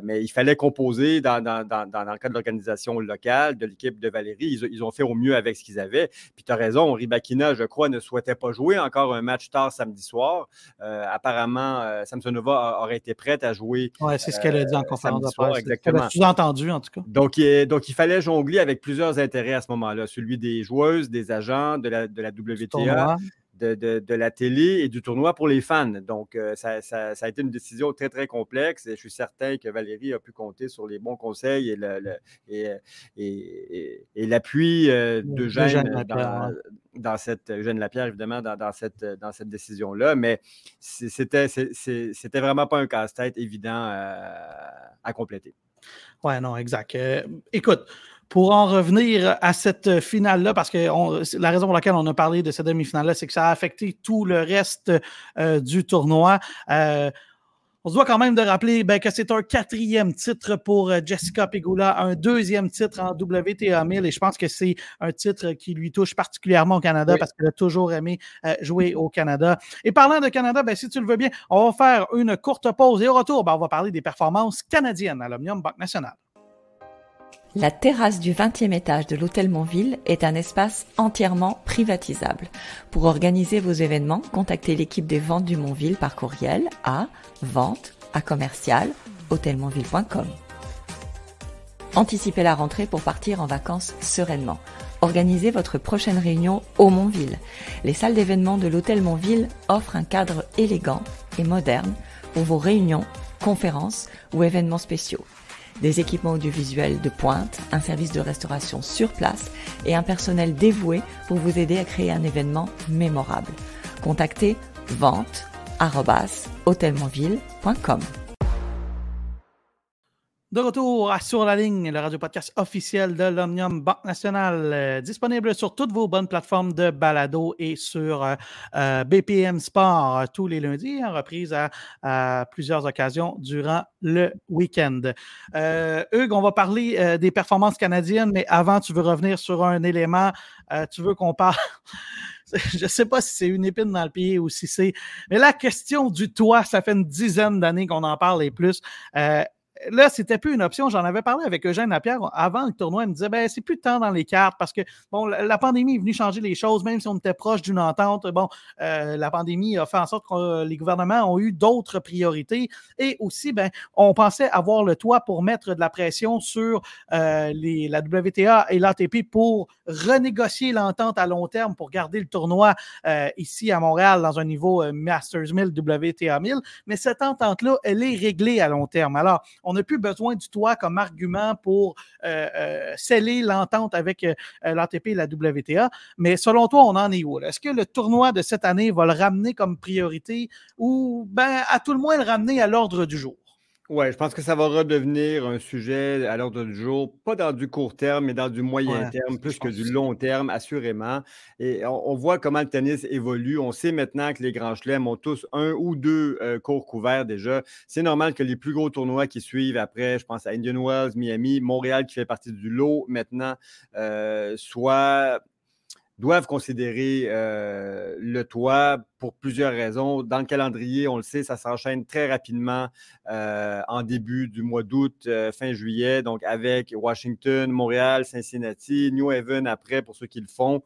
Speaker 2: mais il fallait composer dans, dans, dans, dans le cadre de l'organisation locale, de l'équipe de Valérie. Ils, ils, ont fait au mieux avec ce qu'ils avaient. Puis tu as raison, Ribakina, je crois, ne souhaitait pas jouer encore un match tard samedi soir. Euh, apparemment, euh, Samsonova aurait été prête à jouer.
Speaker 1: Oui, c'est ce qu'elle a dit en euh, conférence de
Speaker 2: presse. Exactement.
Speaker 1: Tu entendu, en tout cas.
Speaker 2: Donc il, donc, il fallait jongler avec plusieurs intérêts à ce moment-là, celui des joueuses, des agents, de la, de la WTA, de, la télé et du tournoi pour les fans. Donc, euh, ça, a été une décision très, très complexe et je suis certain que Valérie a pu compter sur les bons conseils et, l'appui euh, de Jeanne, dans, cette, Jeanne Lapierre, évidemment, dans, cette, dans cette décision-là. Mais c'était, c'était vraiment pas un casse-tête évident à compléter.
Speaker 1: Ouais, non, exact. Euh, écoute, pour en revenir à cette finale-là, parce que la raison pour laquelle on a parlé de cette demi-finale-là, c'est que ça a affecté tout le reste euh, du tournoi. Euh, on se doit quand même de rappeler ben, que c'est un quatrième titre pour euh, Jessica Pegula, un deuxième titre en WTA 1000 et je pense que c'est un titre qui lui touche particulièrement au Canada parce qu'elle a toujours aimé jouer au Canada. Et parlant de Canada, ben, si tu le veux bien, on va faire une courte pause et au retour, ben, on va parler des performances canadiennes à l'Omnium Banque Nationale.
Speaker 10: La terrasse du 20e étage de l'hôtel Montville est un espace entièrement privatisable. Pour organiser vos événements, contactez l'équipe des ventes du Montville par courriel à vente à commercial hôtelmontville.com. Anticipez la rentrée pour partir en vacances sereinement. Organisez votre prochaine réunion au Montville. Les salles d'événements de l'hôtel Montville offrent un cadre élégant et moderne pour vos réunions, conférences ou événements spéciaux des équipements audiovisuels de pointe, un service de restauration sur place et un personnel dévoué pour vous aider à créer un événement mémorable. Contactez vente
Speaker 1: De retour à Sur la ligne, le radio-podcast officiel de l'Omnium Banque Nationale, euh, disponible sur toutes vos bonnes plateformes de balado et sur euh, euh, BPM Sport tous les lundis, en reprise à, plusieurs occasions durant le week-end. Hugues, on va parler des performances canadiennes, mais avant, tu veux revenir sur un élément, tu veux qu'on parle. je ne sais pas si c'est une épine dans le pied ou si c'est. Mais la question du toit, ça fait une dizaine d'années qu'on en parle et plus là, c'était plus une option. J'en avais parlé avec Eugène Lapierre avant le tournoi. Il me disait, ben, c'est plus de temps dans les cartes parce que, bon, la, pandémie est venue changer les choses, même si on était proche d'une entente. Bon, euh, la pandémie a fait en sorte que les gouvernements ont eu d'autres priorités et aussi, ben, on pensait avoir le toit pour mettre de la pression sur euh, la WTA et l'ATP pour renégocier l'entente à long terme pour garder le tournoi euh, ici à Montréal dans un niveau Masters 1000, WTA 1000. Mais cette entente-là, elle est réglée à long terme. Alors, on n'a plus besoin du toit comme argument pour sceller l'entente avec l'ATP et la WTA. Mais selon toi, on en est où? Est-ce que le tournoi de cette année va le ramener comme priorité ou, ben, à tout le moins, le ramener à l'ordre du jour?
Speaker 2: Oui, je pense que ça va redevenir un sujet à l'ordre du jour, pas dans du court terme, mais dans du moyen terme, plus que du long terme, assurément. Et on, voit comment le tennis évolue. On sait maintenant que les grands chelems ont tous un ou deux euh, cours couverts déjà. C'est normal que les plus gros tournois qui suivent après, je pense à Indian Wells, Miami, Montréal qui fait partie du lot maintenant, euh, soient doivent considérer euh, le toit pour plusieurs raisons. Dans le calendrier, on le sait, ça s'enchaîne très rapidement euh, en début du mois d'août, euh, fin juillet, donc avec Washington, Montréal, Cincinnati, New Haven après pour ceux qui le font,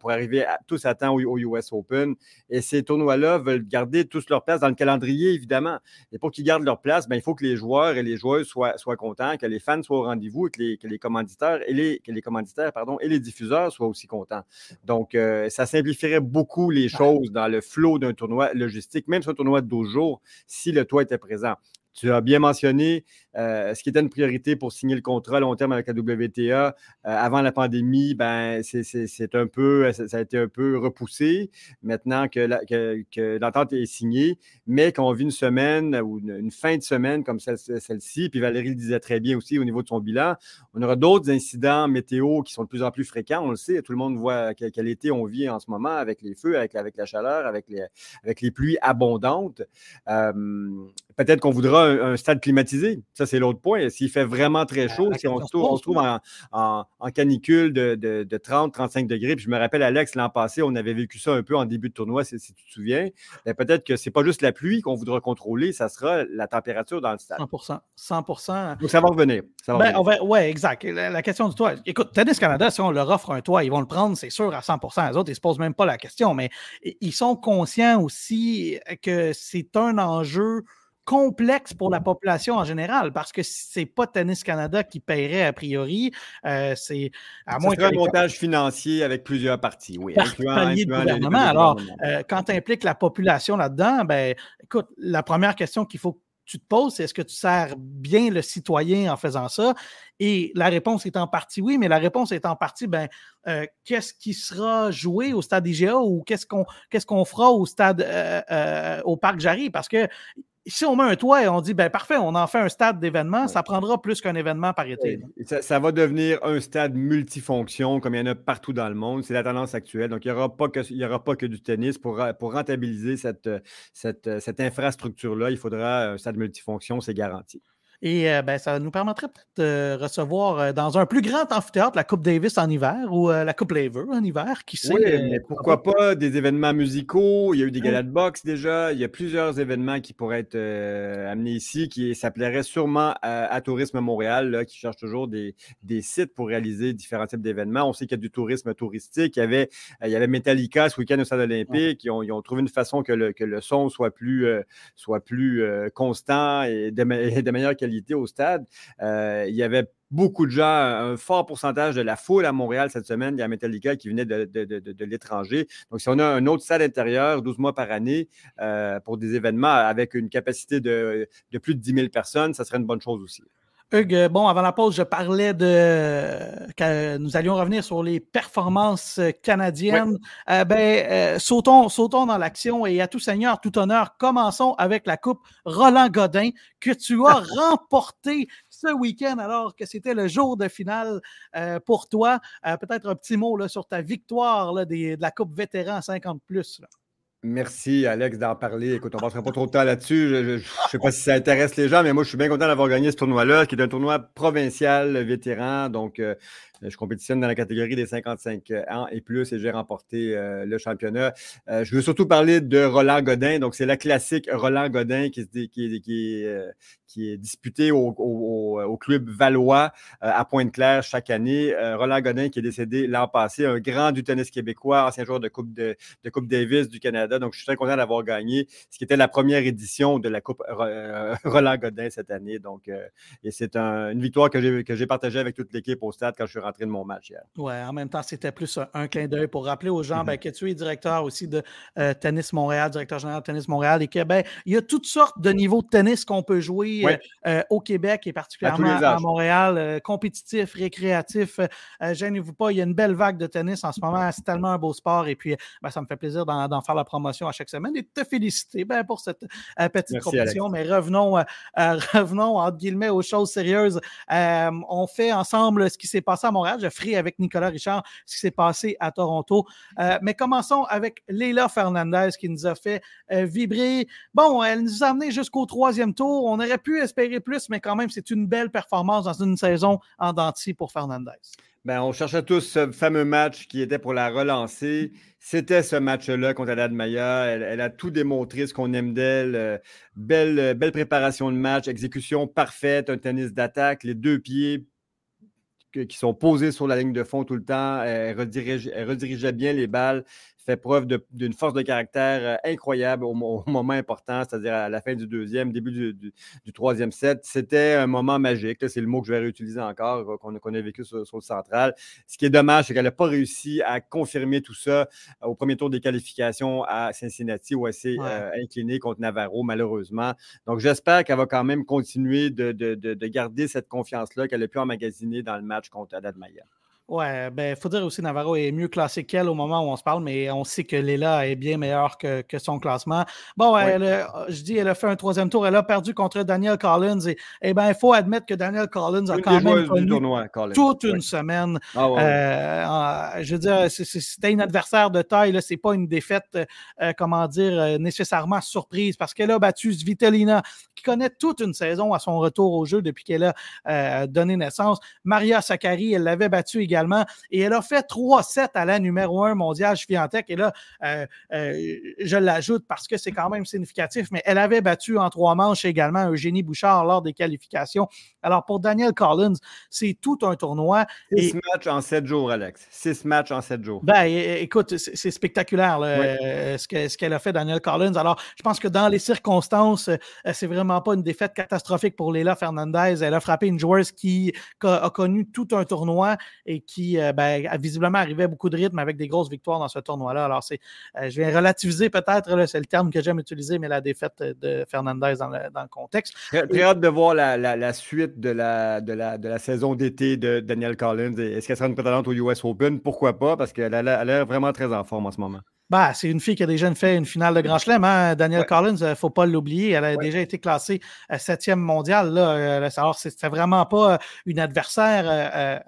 Speaker 2: pour arriver tous à temps au, US Open. Et ces tournois-là veulent garder tous leur place dans le calendrier, évidemment. Et pour qu'ils gardent leur place, ben, il faut que les joueurs et les joueuses soient, soient contents, que les fans soient au rendez-vous, que les, que les commanditaires et les, que les commanditaires, pardon, et les diffuseurs soient aussi contents. Donc, euh, ça simplifierait beaucoup les choses dans le flot d'un tournoi logistique, même sur un tournoi de 12 jours, si le toit était présent. Tu as bien mentionné ce qui était une priorité pour signer le contrat à long terme avec la WTA euh, avant la pandémie, ben, c'est un peu, ça, a été un peu repoussé maintenant que l'entente est signée, mais qu'on vit une semaine ou une, fin de semaine comme celle-ci, puis Valérie le disait très bien aussi au niveau de son bilan, on aura d'autres incidents météo qui sont de plus en plus fréquents, on le sait, tout le monde voit quel, été on vit en ce moment avec les feux, avec, la chaleur, avec les, pluies abondantes. Euh, peut-être qu'on voudra un, stade climatisé. C'est l'autre point. S'il fait vraiment très chaud, si on se trouve, en, canicule de, 30-35 degrés, puis je me rappelle, Alex, l'an passé, on avait vécu ça un peu en début de tournoi, si, tu te souviens. Ben, peut-être que ce n'est pas juste la pluie qu'on voudra contrôler, ça sera la température dans le stade.
Speaker 1: 100% 100%
Speaker 2: Donc, ça va revenir.
Speaker 1: Ben, oui, exact. La, question du toit. Écoute, Tennis Canada, si on leur offre un toit, ils vont le prendre, c'est sûr, à 100% Les autres, ils ne se posent même pas la question, mais ils sont conscients aussi que c'est un enjeu complexe pour la population en général parce que c'est pas Tennis Canada qui paierait a priori. Euh, c'est
Speaker 2: à moins un montage financier avec plusieurs parties, oui.
Speaker 1: gouvernement. Alors, euh, quand tu impliques la population là-dedans, ben, écoute, la première question qu'il faut que tu te poses, c'est est-ce que tu sers bien le citoyen en faisant ça? Et la réponse est en partie oui, mais la réponse est en partie, ben, euh, qu'est-ce qui sera joué au stade IGA ou qu'est-ce qu'on qu'est-ce qu'on fera au stade au Parc Jarry? Parce que si on met un toit et on dit, ben parfait, on en fait un stade d'événement, ça prendra plus qu'un événement par été.
Speaker 2: Ça, va devenir un stade multifonction, comme il y en a partout dans le monde. C'est la tendance actuelle. Donc, il n'y aura, pas que, il y aura pas que du tennis. Pour, pour rentabiliser cette, cette, cette infrastructure-là, il faudra un stade multifonction, c'est garanti.
Speaker 1: Et euh, ben, ça nous permettrait peut-être de recevoir euh, dans un plus grand amphithéâtre la Coupe Davis en hiver ou euh, la Coupe Lever en hiver, qui sait.
Speaker 2: Oui, mais pourquoi pas? des événements musicaux? Il y a eu des galas de boxe déjà. Il y a plusieurs événements qui pourraient être amenés ici, qui s'appelleraient sûrement à, Tourisme Montréal, qui cherche toujours des, sites pour réaliser différents types d'événements. On sait qu'il y a du tourisme touristique. Il y avait, il y avait Metallica ce week-end au Stade olympique. Ils, ont, ils, ont, trouvé une façon que le, que le son soit plus, soit plus constant et de, et de meilleure qualité au stade. Euh, il y avait beaucoup de gens, un fort pourcentage de la foule à Montréal cette semaine. Il y a Metallica qui venait de, l'étranger. Donc, si on a un autre stade intérieur, 12 mois par année, euh, pour des événements avec une capacité de, plus de 10 000 personnes, ça serait une bonne chose aussi.
Speaker 1: Hugues, bon, avant la pause, je parlais de que nous allions revenir sur les performances canadiennes. Euh, ben, euh, sautons, sautons dans l'action et à tout seigneur, tout honneur, commençons avec la Coupe Roland Godin que tu as remportée ce week-end alors que c'était le jour de finale euh, pour toi. Peut-être un petit mot là, sur ta victoire là, de la Coupe vétéran 50 plus.
Speaker 2: Merci, Alex, d'en parler. Écoute, on ne passera pas trop de temps là-dessus. Je ne sais pas si ça intéresse les gens, mais moi, je suis bien content d'avoir gagné ce tournoi-là, qui est un tournoi provincial vétéran. Donc, euh, je compétitionne dans la catégorie des 55 ans et plus et j'ai remporté euh, le championnat. Euh, je veux surtout parler de Roland Godin. Donc, c'est la classique Roland Godin qui, est disputé au, club Valois à Pointe-Claire chaque année. Roland Godin qui est décédé l'an passé, un grand du tennis québécois, ancien joueur de Coupe, de Coupe Davis du Canada. Donc, je suis très content d'avoir gagné ce qui était la première édition de la Coupe Roland Godin cette année. Donc, et c'est une victoire que j'ai partagée avec toute l'équipe au stade quand je suis rentré de mon match hier.
Speaker 1: Oui, en même temps, c'était plus un, clin d'œil pour rappeler aux gens ben, que tu es directeur aussi de euh, Tennis Montréal, directeur général de Tennis Montréal, et qu'il ben, y a toutes sortes de niveaux de tennis qu'on peut jouer euh, euh, au Québec et particulièrement à, Montréal, compétitif, récréatif. Gênez-vous pas, il y a une belle vague de tennis en ce moment. C'est tellement un beau sport et puis ben, ça me fait plaisir d'en faire la promotion à chaque semaine et de te féliciter ben, pour cette petite compétition. Mais revenons, revenons, entre guillemets, aux choses sérieuses. on fait ensemble ce qui s'est passé à Montréal. Je ferai avec Nicolas Richard ce qui s'est passé à Toronto. Euh, mais commençons avec Leila Fernandez qui nous a fait euh, vibrer. Bon, elle nous a amené jusqu'au troisième tour. On aurait pu espérer plus, mais quand même, c'est une belle performance dans une saison en dentier pour Fernandez.
Speaker 2: Ben, on cherchait tous ce fameux match qui était pour la relancer. C'était ce match-là contre Adad Maya. Elle, a tout démontré, ce qu'on aime d'elle. Euh, belle, belle préparation de match, exécution parfaite, un tennis d'attaque, les deux pieds qui sont posés sur la ligne de fond tout le temps. Elle, redirigeait bien les balles fait preuve d'une force de caractère euh, incroyable au, moment important, c'est-à-dire à la fin du deuxième, début du, troisième set. C'était un moment magique. C'est le mot que je vais réutiliser encore, euh, qu'on a vécu sur, le central. Ce qui est dommage, c'est qu'elle n'a pas réussi à confirmer tout ça euh, au premier tour des qualifications à Cincinnati, où elle s'est inclinée contre Navarro, malheureusement. Donc, j'espère qu'elle va quand même continuer de, de garder cette confiance-là qu'elle a pu emmagasiner dans le match contre Adad Maya.
Speaker 1: Ouais, ben, il faut dire aussi Navarro est mieux classé qu'elle au moment où on se parle, mais on sait que Léla est bien meilleure que, que son classement. Bon, je dis, elle a fait un troisième tour, elle a perdu contre Daniel Collins et, eh ben, il faut admettre que Daniel Collins a quand même connu toute une semaine. Ah, euh, je veux dire, c'était une adversaire de taille, c'est pas une défaite, euh, comment dire, euh, nécessairement surprise parce qu'elle a battu Svitolina, qui connaît toute une saison à son retour au jeu depuis qu'elle a donné naissance. Maria Sakkari, elle l'avait battue également et elle a fait 3-7 à la numéro 1 mondiale Fiantech. Et là, euh, euh, je l'ajoute parce que c'est quand même significatif, mais elle avait battu en trois manches également Eugénie Bouchard lors des qualifications. Alors, pour Daniel Collins, c'est tout un tournoi.
Speaker 2: Six matchs en sept jours, Alex. Six matchs en sept jours.
Speaker 1: Ben, écoute, c'est spectaculaire euh, ce qu'elle a fait, Daniel Collins. Alors, je pense que dans les circonstances, c'est vraiment pas une défaite catastrophique pour Léla Fernandez. Elle a frappé une joueuse qui a connu tout un tournoi et qui euh, ben, visiblement arrivé à beaucoup de rythme avec des grosses victoires dans ce tournoi-là. Alors, c'est, euh, je vais relativiser peut-être, c'est le terme que j'aime utiliser, mais la défaite de Fernandez dans le, contexte.
Speaker 2: Très, hâte de voir la, suite de la, de la, de la saison d'été de Daniel Collins. Est-ce qu'elle sera une prétendante au US Open? Pourquoi pas? Parce qu'elle a l'air vraiment très en forme en ce moment.
Speaker 1: Bah, c'est une fille qui a déjà fait une finale de Grand Chelem. Hein? Daniel Collins, il ne faut pas l'oublier. Elle a déjà été classée euh, septième mondiale. Là. Euh, alors, c'était vraiment pas euh, une adversaire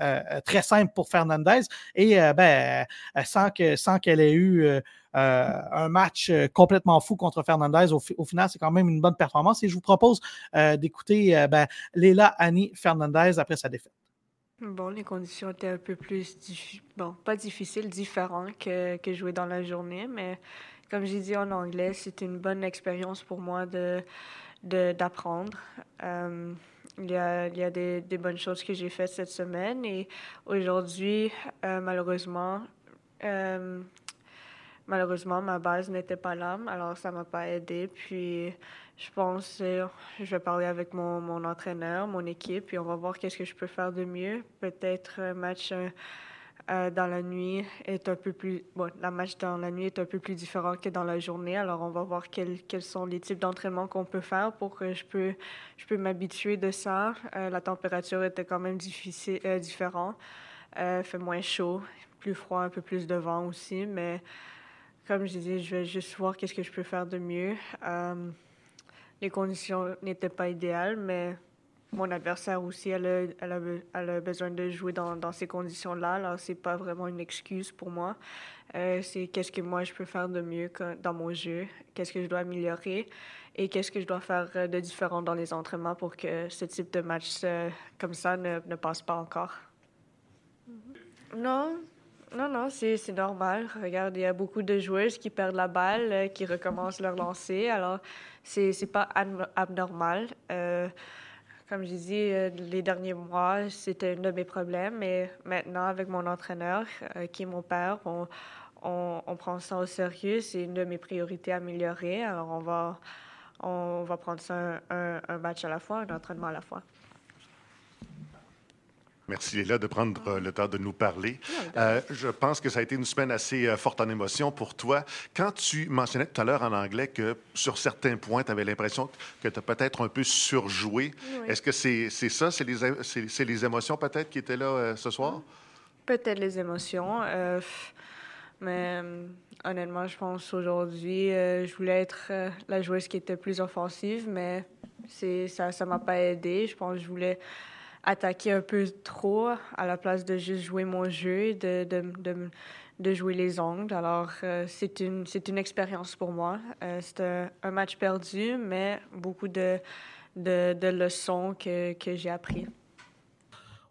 Speaker 1: très simple pour Fernandez. Et ben, sans qu'elle sans qu'elle ait eu un match complètement fou contre Fernandez, au, final, c'est quand même une bonne performance. Et je vous propose d'écouter ben, Léla Annie Fernandez après sa défaite.
Speaker 6: Bon, les conditions étaient un peu plus, bon, pas difficiles, différentes que, que jouer dans la journée, mais comme j'ai dit en anglais, c'était une bonne expérience pour moi de d'apprendre. Euh, il y a, il y a des, des, bonnes choses que j'ai faites cette semaine et aujourd'hui, euh, malheureusement, euh, malheureusement, ma base n'était pas là, alors ça m'a pas aidé. Puis je pense, euh, je vais parler avec mon, mon, entraîneur, mon équipe, puis on va voir qu'est-ce que je peux faire de mieux. Peut-être un match euh, euh, dans la nuit est un peu plus, bon, la match dans la nuit est un peu plus différent que dans la journée. Alors on va voir quels, quels sont les types d'entraînement qu'on peut faire pour que je peux, je peux m'habituer de ça. la température était quand même difficile, différent. fait moins chaud, plus froid, un peu plus de vent aussi, mais comme je disais, je vais juste voir qu'est-ce que je peux faire de mieux les conditions n'étaient pas idéales, mais mon adversaire aussi, elle a, elle a, besoin de jouer dans, ces conditions-là. Alors, c'est pas vraiment une excuse pour moi. Euh, c'est qu'est-ce que moi je peux faire de mieux dans mon jeu, qu'est-ce que je dois améliorer? Et qu'est-ce que je dois faire de différent dans les entraînements pour que ce type de match euh, comme ça ne, passe pas encore? Non, non, non, c'est normal. Regarde, il y a beaucoup de joueuses qui perdent la balle, euh, qui recommencent leur lancer. Alors, c'est n'est pas abnormal. Euh, comme je dis, euh, les derniers mois, c'était un de mes problèmes. Mais maintenant, avec mon entraîneur, qui est mon père, on, on, prend ça au sérieux. C'est une de mes priorités à améliorer. Alors, on va, on va prendre ça un match à la fois, un entraînement à la fois.
Speaker 11: Merci Léla de prendre euh, le temps de nous parler. Euh, je pense que ça a été une semaine assez euh, forte en émotion pour toi. Quand tu mentionnais tout à l'heure en anglais que sur certains points, tu avais l'impression que tu as peut-être un peu surjoué, est-ce que c'est ça? C'est les, les, émotions peut-être qui étaient là ce soir?
Speaker 6: Peut-être les émotions. mais honnêtement, je pense aujourd'hui, je voulais être la joueuse qui était plus offensive, mais ça ne m'a pas aidé. Je pense que je voulais attaquer un peu trop à la place de juste jouer mon jeu, de, jouer les ongles. Alors, euh, c'est une, une expérience pour moi. Euh, c'est un, match perdu, mais beaucoup de, de, leçons que, que j'ai apprises.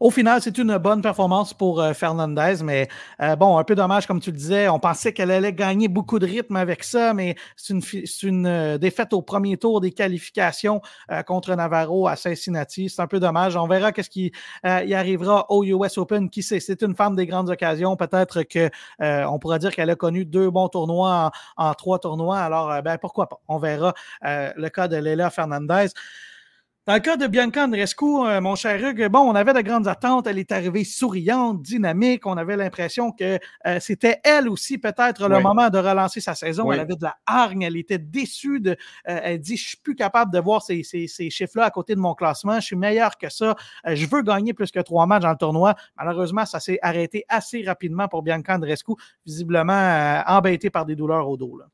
Speaker 1: Au final, c'est une bonne performance pour euh, Fernandez, mais euh, bon, un peu dommage, comme tu le disais. On pensait qu'elle allait gagner beaucoup de rythme avec ça, mais c'est une, une euh, défaite au premier tour des qualifications contre Navarro à Cincinnati. C'est un peu dommage. On verra qu'est-ce qui y arrivera au US Open. Qui sait? C'est une femme des grandes occasions. Peut-être qu'on pourra dire qu'elle a connu deux bons tournois en, en trois tournois. Alors, ben, pourquoi pas? On verra le cas de Leila Fernandez. Dans le cas de Bianca Andrescu, euh, mon cher Hugues, bon, on avait de grandes attentes. Elle est arrivée souriante, dynamique. On avait l'impression que euh, c'était elle aussi, peut-être, le moment de relancer sa saison. Elle avait de la hargne. Elle était déçue. De, euh, elle dit Je suis plus capable de voir ces, ces, ces chiffres-là à côté de mon classement. Je suis meilleur que ça. je veux gagner plus que trois matchs dans le tournoi. Malheureusement, ça s'est arrêté assez rapidement pour Bianca Andrescu, visiblement embêtée par des douleurs au dos. Là.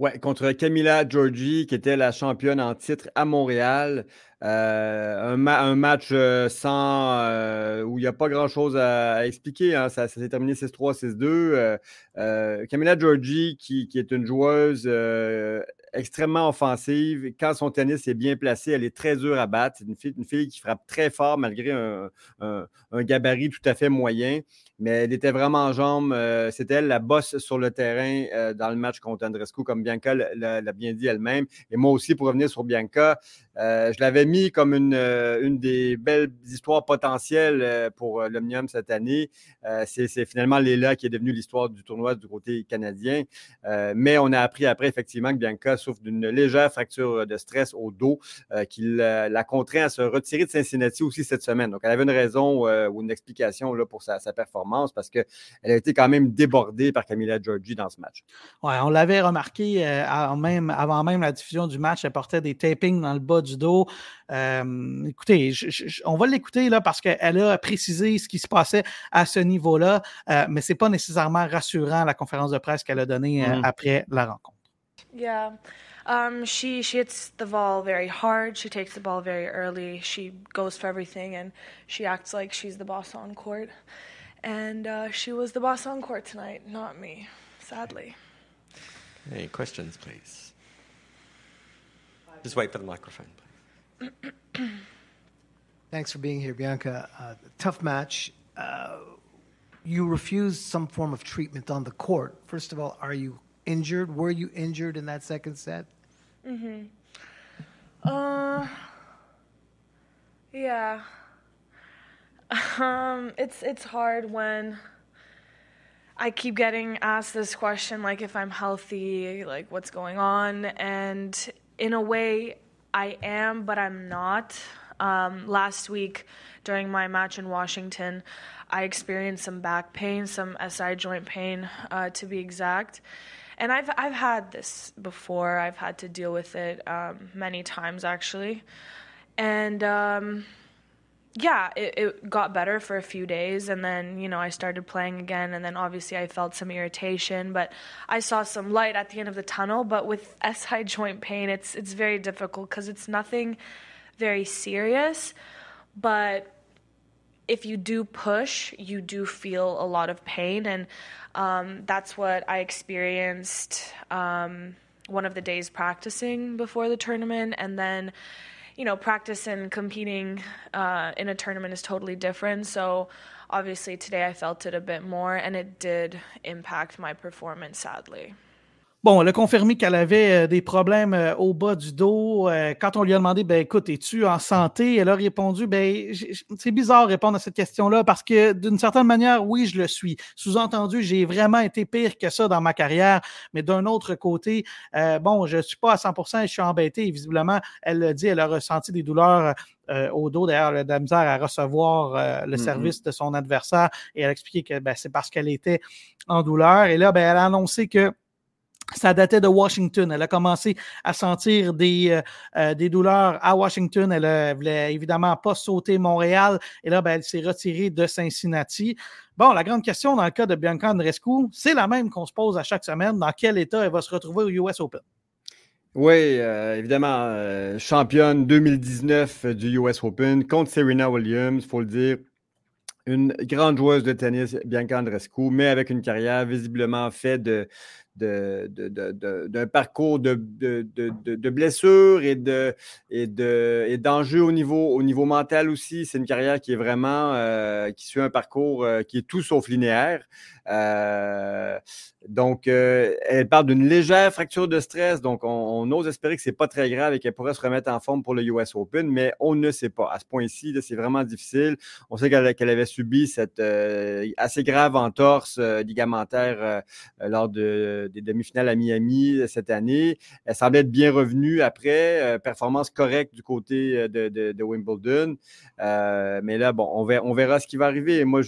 Speaker 2: Ouais, contre Camila Giorgi, qui était la championne en titre à Montréal. Euh, un, match euh, sans euh, où il n'y a pas grand-chose à, expliquer. Hein. Ça, s'est terminé 6-3, 6-2. Camila Giorgi, qui, est une joueuse extrêmement offensive. Quand son tennis est bien placé, elle est très dure à battre. C'est une fille, une fille qui frappe très fort malgré un, gabarit tout à fait moyen. Mais elle était vraiment en jambes. Euh, c'était elle la bosse sur le terrain euh, dans le match contre Andrescu, comme Bianca l'a bien dit elle-même. Et moi aussi, pour revenir sur Bianca, euh, je l'avais mis comme une, une, des belles histoires potentielles pour l'Omnium cette année. C'est finalement Léla qui est devenue l'histoire du tournoi du côté canadien. mais on a appris après, effectivement, que Bianca souffre d'une légère fracture de stress au dos euh, qui l'a contraint à se retirer de Cincinnati aussi cette semaine. Donc, elle avait une raison euh, ou une explication là, pour sa, performance parce qu'elle a été quand même débordée par Camila Giorgi dans ce match.
Speaker 1: Ouais, on l'avait remarqué euh, même, avant même la diffusion du match, elle portait des tapings dans le bas du dos. écoutez, on va l'écouter là parce qu'elle a précisé ce qui se passait à ce niveau-là, mais ce n'est pas nécessairement rassurant la conférence de presse qu'elle a donnée mm-hmm. après la rencontre.
Speaker 12: Yeah. Um, she she hits the ball very hard. She takes the ball very early. She goes for everything, and she acts like she's the boss on court. And uh, she was the boss on court tonight, not me, sadly.
Speaker 13: Any questions, please? Just wait for the microphone, please.
Speaker 14: Thanks for being here, Bianca. Uh, tough match. Uh, you refused some form of treatment on the court. First of all, are you injured? Were you injured in that second set?
Speaker 12: Mm-hmm. Uh. Yeah. Um. It's it's hard when. I keep getting asked this question, like if I'm healthy, like what's going on, and in a way, I am, but I'm not. Um, last week, during my match in Washington, I experienced some back pain, some SI joint pain, uh, to be exact and I've I've had this before. I've had to deal with it um, many times actually, and um, yeah, it, it, got better for a few days, and then you know I started playing again, and then obviously I felt some irritation, but I saw some light at the end of the tunnel. But with SI joint pain, it's it's very difficult because it's nothing very serious, but if you do push, you do feel a lot of pain, and um, that's what I experienced um, one of the days practicing before the tournament, and then you know, practice and competing uh, in a tournament is totally different. So obviously today I felt it a bit more, and it did impact my performance sadly.
Speaker 1: Bon, elle a confirmé qu'elle avait euh, des problèmes euh, au bas du dos. Euh, quand on lui a demandé, ben écoute, es-tu en santé? Elle a répondu, ben c'est bizarre de répondre à cette question-là parce que d'une certaine manière, oui, je le suis. Sous-entendu, j'ai vraiment été pire que ça dans ma carrière, mais d'un autre côté, bon, je ne suis pas à 100 et je suis embêté. visiblement, elle l'a dit, elle a ressenti des douleurs au dos. D'ailleurs, elle a de la misère à recevoir le service de son adversaire et elle a expliqué que ben, c'est parce qu'elle était en douleur. Et là, ben, elle a annoncé que ça datait de Washington. Elle a commencé à sentir des, euh, euh, des douleurs à Washington. Elle ne voulait évidemment pas sauter Montréal. Et là, ben, elle s'est retirée de Cincinnati. Bon, la grande question dans le cas de Bianca Andreescu, c'est la même qu'on se pose à chaque semaine. Dans quel état elle va se retrouver au US Open?
Speaker 2: Oui, euh, évidemment, euh, championne 2019 du US Open contre Serena Williams, il faut le dire. Une grande joueuse de tennis, Bianca Andreescu, mais avec une carrière visiblement faite de, de, de, d'un parcours de, blessures et, de, et, de, et d'enjeux au niveau, au niveau mental aussi. C'est une carrière qui est vraiment, euh, qui suit un parcours euh, qui est tout sauf linéaire. Euh, donc, euh, elle parle d'une légère fracture de stress. Donc, on, ose espérer que c'est pas très grave et qu'elle pourrait se remettre en forme pour le US Open, mais on ne sait pas. À ce point-ci, c'est vraiment difficile. On sait qu'elle, avait subi cette euh, assez grave entorse ligamentaire lors de- des demi-finales à Miami cette année. Elle semblait être bien revenue après, performance correcte du côté de, Wimbledon. Mais là, bon, on verra, ce qui va arriver. Moi,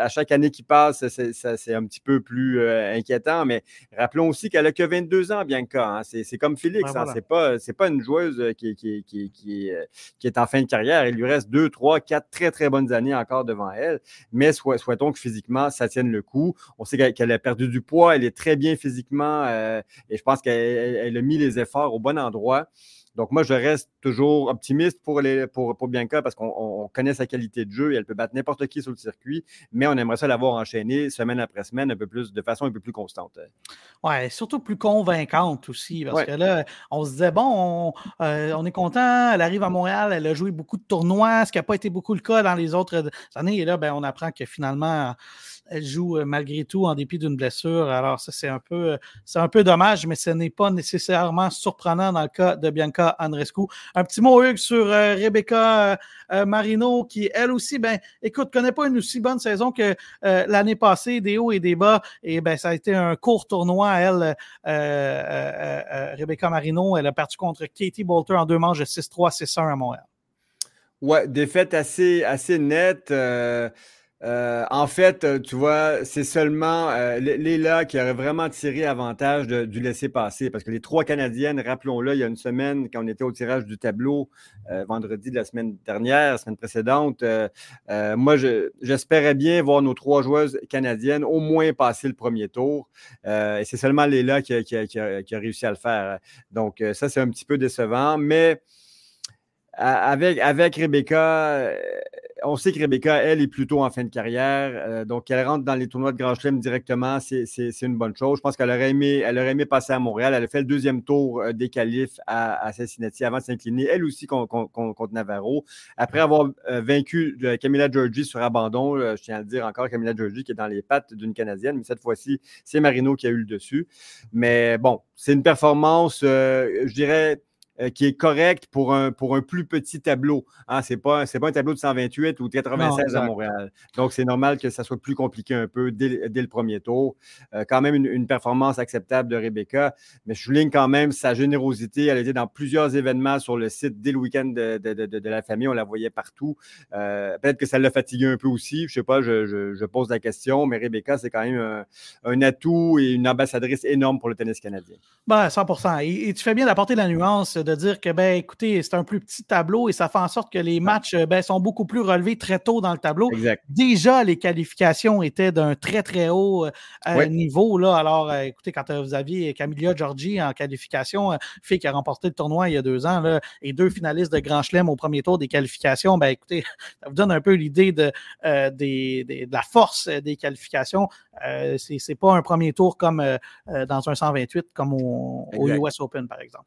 Speaker 2: à chaque année qui passe, c'est- c'est un petit peu plus euh, inquiétant. Mais rappelons aussi qu'elle a que 22 ans, Bianca. hein. C'est, c'est comme Félix.
Speaker 1: Ouais,
Speaker 2: hein.
Speaker 1: voilà.
Speaker 2: C'est pas, c'est pas une joueuse euh, qui, qui, qui, qui, euh, qui est en fin de carrière. Il lui reste deux, trois, quatre très, très bonnes années encore devant elle. Mais soi- souhaitons que physiquement, ça tienne le coup. On sait qu'elle, a perdu du poids. Elle est très bien physiquement. euh, et je pense qu'elle elle- elle a mis les efforts au bon endroit. Donc, moi, je reste toujours optimiste pour, les, pour, pour Bianca parce qu'on on- on connaît sa qualité de jeu et elle peut battre n'importe qui sur le circuit, mais on aimerait ça l'avoir enchaîné semaine après semaine un peu plus, de façon un peu plus constante.
Speaker 1: Ouais, surtout plus convaincante aussi, parce
Speaker 2: Ouais.
Speaker 1: que là, on se disait, bon, on, euh, on est content, elle arrive à Montréal, elle a joué beaucoup de tournois, ce qui n'a pas été beaucoup le cas dans les autres années. Et là, ben, on apprend que finalement, elle joue euh, malgré tout en dépit d'une blessure. Alors, ça, c'est un peu, euh, un peu dommage, mais ce n'est pas nécessairement surprenant dans le cas de Bianca Andreescu. Un petit mot, Hugues, sur euh, Rebecca Marino, qui, elle aussi, ben, écoute, connaît pas une aussi bonne saison que l'année passée, des hauts et des bas. Et ben, ça a été un court tournoi, elle, Rebecca Marino. Elle a perdu contre Katie Bolter en deux manches de 6-3, 6-1 à Montréal.
Speaker 2: Ouais, défaite assez, assez nette. Euh, en fait, euh, tu vois, c'est seulement euh, Lé- Léla qui aurait vraiment tiré avantage du laisser-passer parce que les trois Canadiennes, rappelons-le, il y a une semaine, quand on était au tirage du tableau, vendredi de la semaine dernière, la semaine précédente, moi, je- j'espérais bien voir nos trois joueuses canadiennes au moins passer le premier tour. Et c'est seulement Léla qui a, réussi à le faire. Donc, ça, c'est un petit peu décevant, mais avec, avec Rebecca, euh, on sait que Rebecca, elle, est plutôt en fin de carrière. euh, donc, qu'elle rentre dans les tournois de Grand Chelem directement, c'est une bonne chose. Je pense qu'elle aurait aimé, elle aurait aimé passer à Montréal. Elle a fait le deuxième tour euh, des qualifs à, à Cincinnati avant de s'incliner, elle aussi, con- con- con- contre Navarro. Après avoir euh, vaincu euh, Giorgi sur abandon, je tiens à le dire encore, Camilla Giorgi qui est dans les pattes d'une Canadienne, mais cette fois-ci, c'est Marino qui a eu le dessus. Mais bon, c'est une performance, je dirais, euh, qui est correcte pour un, pour un plus petit tableau. Hein, ce n'est pas, un tableau de 128 ou de 96
Speaker 1: exact.
Speaker 2: à Montréal. Donc, c'est normal que ça soit plus compliqué un peu dès, dès le premier tour. Euh, quand même, une, une performance acceptable de Rebecca, mais je souligne quand même sa générosité. Elle était dans plusieurs événements sur le site dès le week-end de, de- de- de la famille. On la voyait partout. Euh, Peut-être que ça l'a fatigué un peu aussi. Je ne sais pas, je, je- je pose la question, mais Rebecca, c'est quand même un, un atout et une ambassadrice énorme pour le tennis canadien.
Speaker 1: Ben, 100 et, et tu fais bien d'apporter la nuance de dire que, ben, écoutez, c'est un plus petit tableau et ça fait en sorte que les matchs euh, ben, sont beaucoup plus relevés très tôt dans le tableau.
Speaker 2: Exact.
Speaker 1: Déjà, les qualifications étaient d'un très, très haut euh, niveau. Là. Alors, euh, écoutez, quand euh, vous aviez Camilla Giorgi en qualification, fille qui a remporté le tournoi il y a deux ans, là, et deux finalistes de Grand Chelem au premier tour des qualifications, ben, écoutez, ça vous donne un peu l'idée de, des- des- de la force des qualifications. C'est c'est pas un premier tour comme dans un 128 comme au. US Open, par exemple.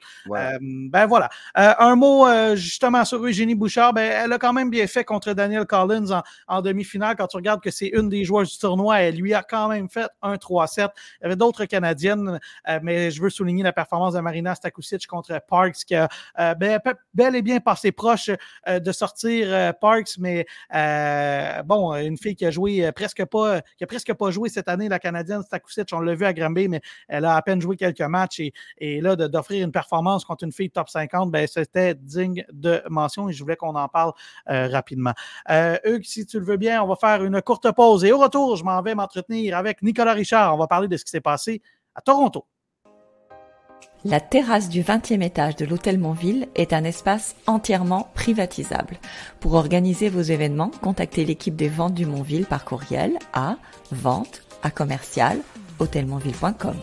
Speaker 1: Euh, ben voilà. Euh, un mot euh, justement sur Eugénie Bouchard. Ben, elle a quand même bien fait contre Daniel Collins en, demi-finale. Quand tu regardes que c'est une des joueurs du tournoi, elle lui a quand même fait un 3-7. Il y avait d'autres Canadiennes, euh, mais je veux souligner la performance de Marina Stakusic contre Parks qui a ben, bel et bien passé proche de sortir Parks, mais bon, une fille qui a joué presque pas, qui a presque pas joué cette année, la Canadienne Stakusic, on l'a vu à Granby, mais elle a à peine joué quelques matchs et, et là, d'offrir une performance contre une fille top 50, ben, c'était digne de mention et je voulais qu'on en parle euh, rapidement. Euh, Hugues, si tu le veux bien, on va faire une courte pause et au retour, je m'en vais m'entretenir avec Nicolas Richard. On va parler de ce qui s'est passé à Toronto.
Speaker 10: La terrasse du 20e étage de l'hôtel Montville est un espace entièrement privatisable. Pour organiser vos événements, contactez l'équipe des ventes du Montville par courriel à vente à commercial hôtelmontville.com.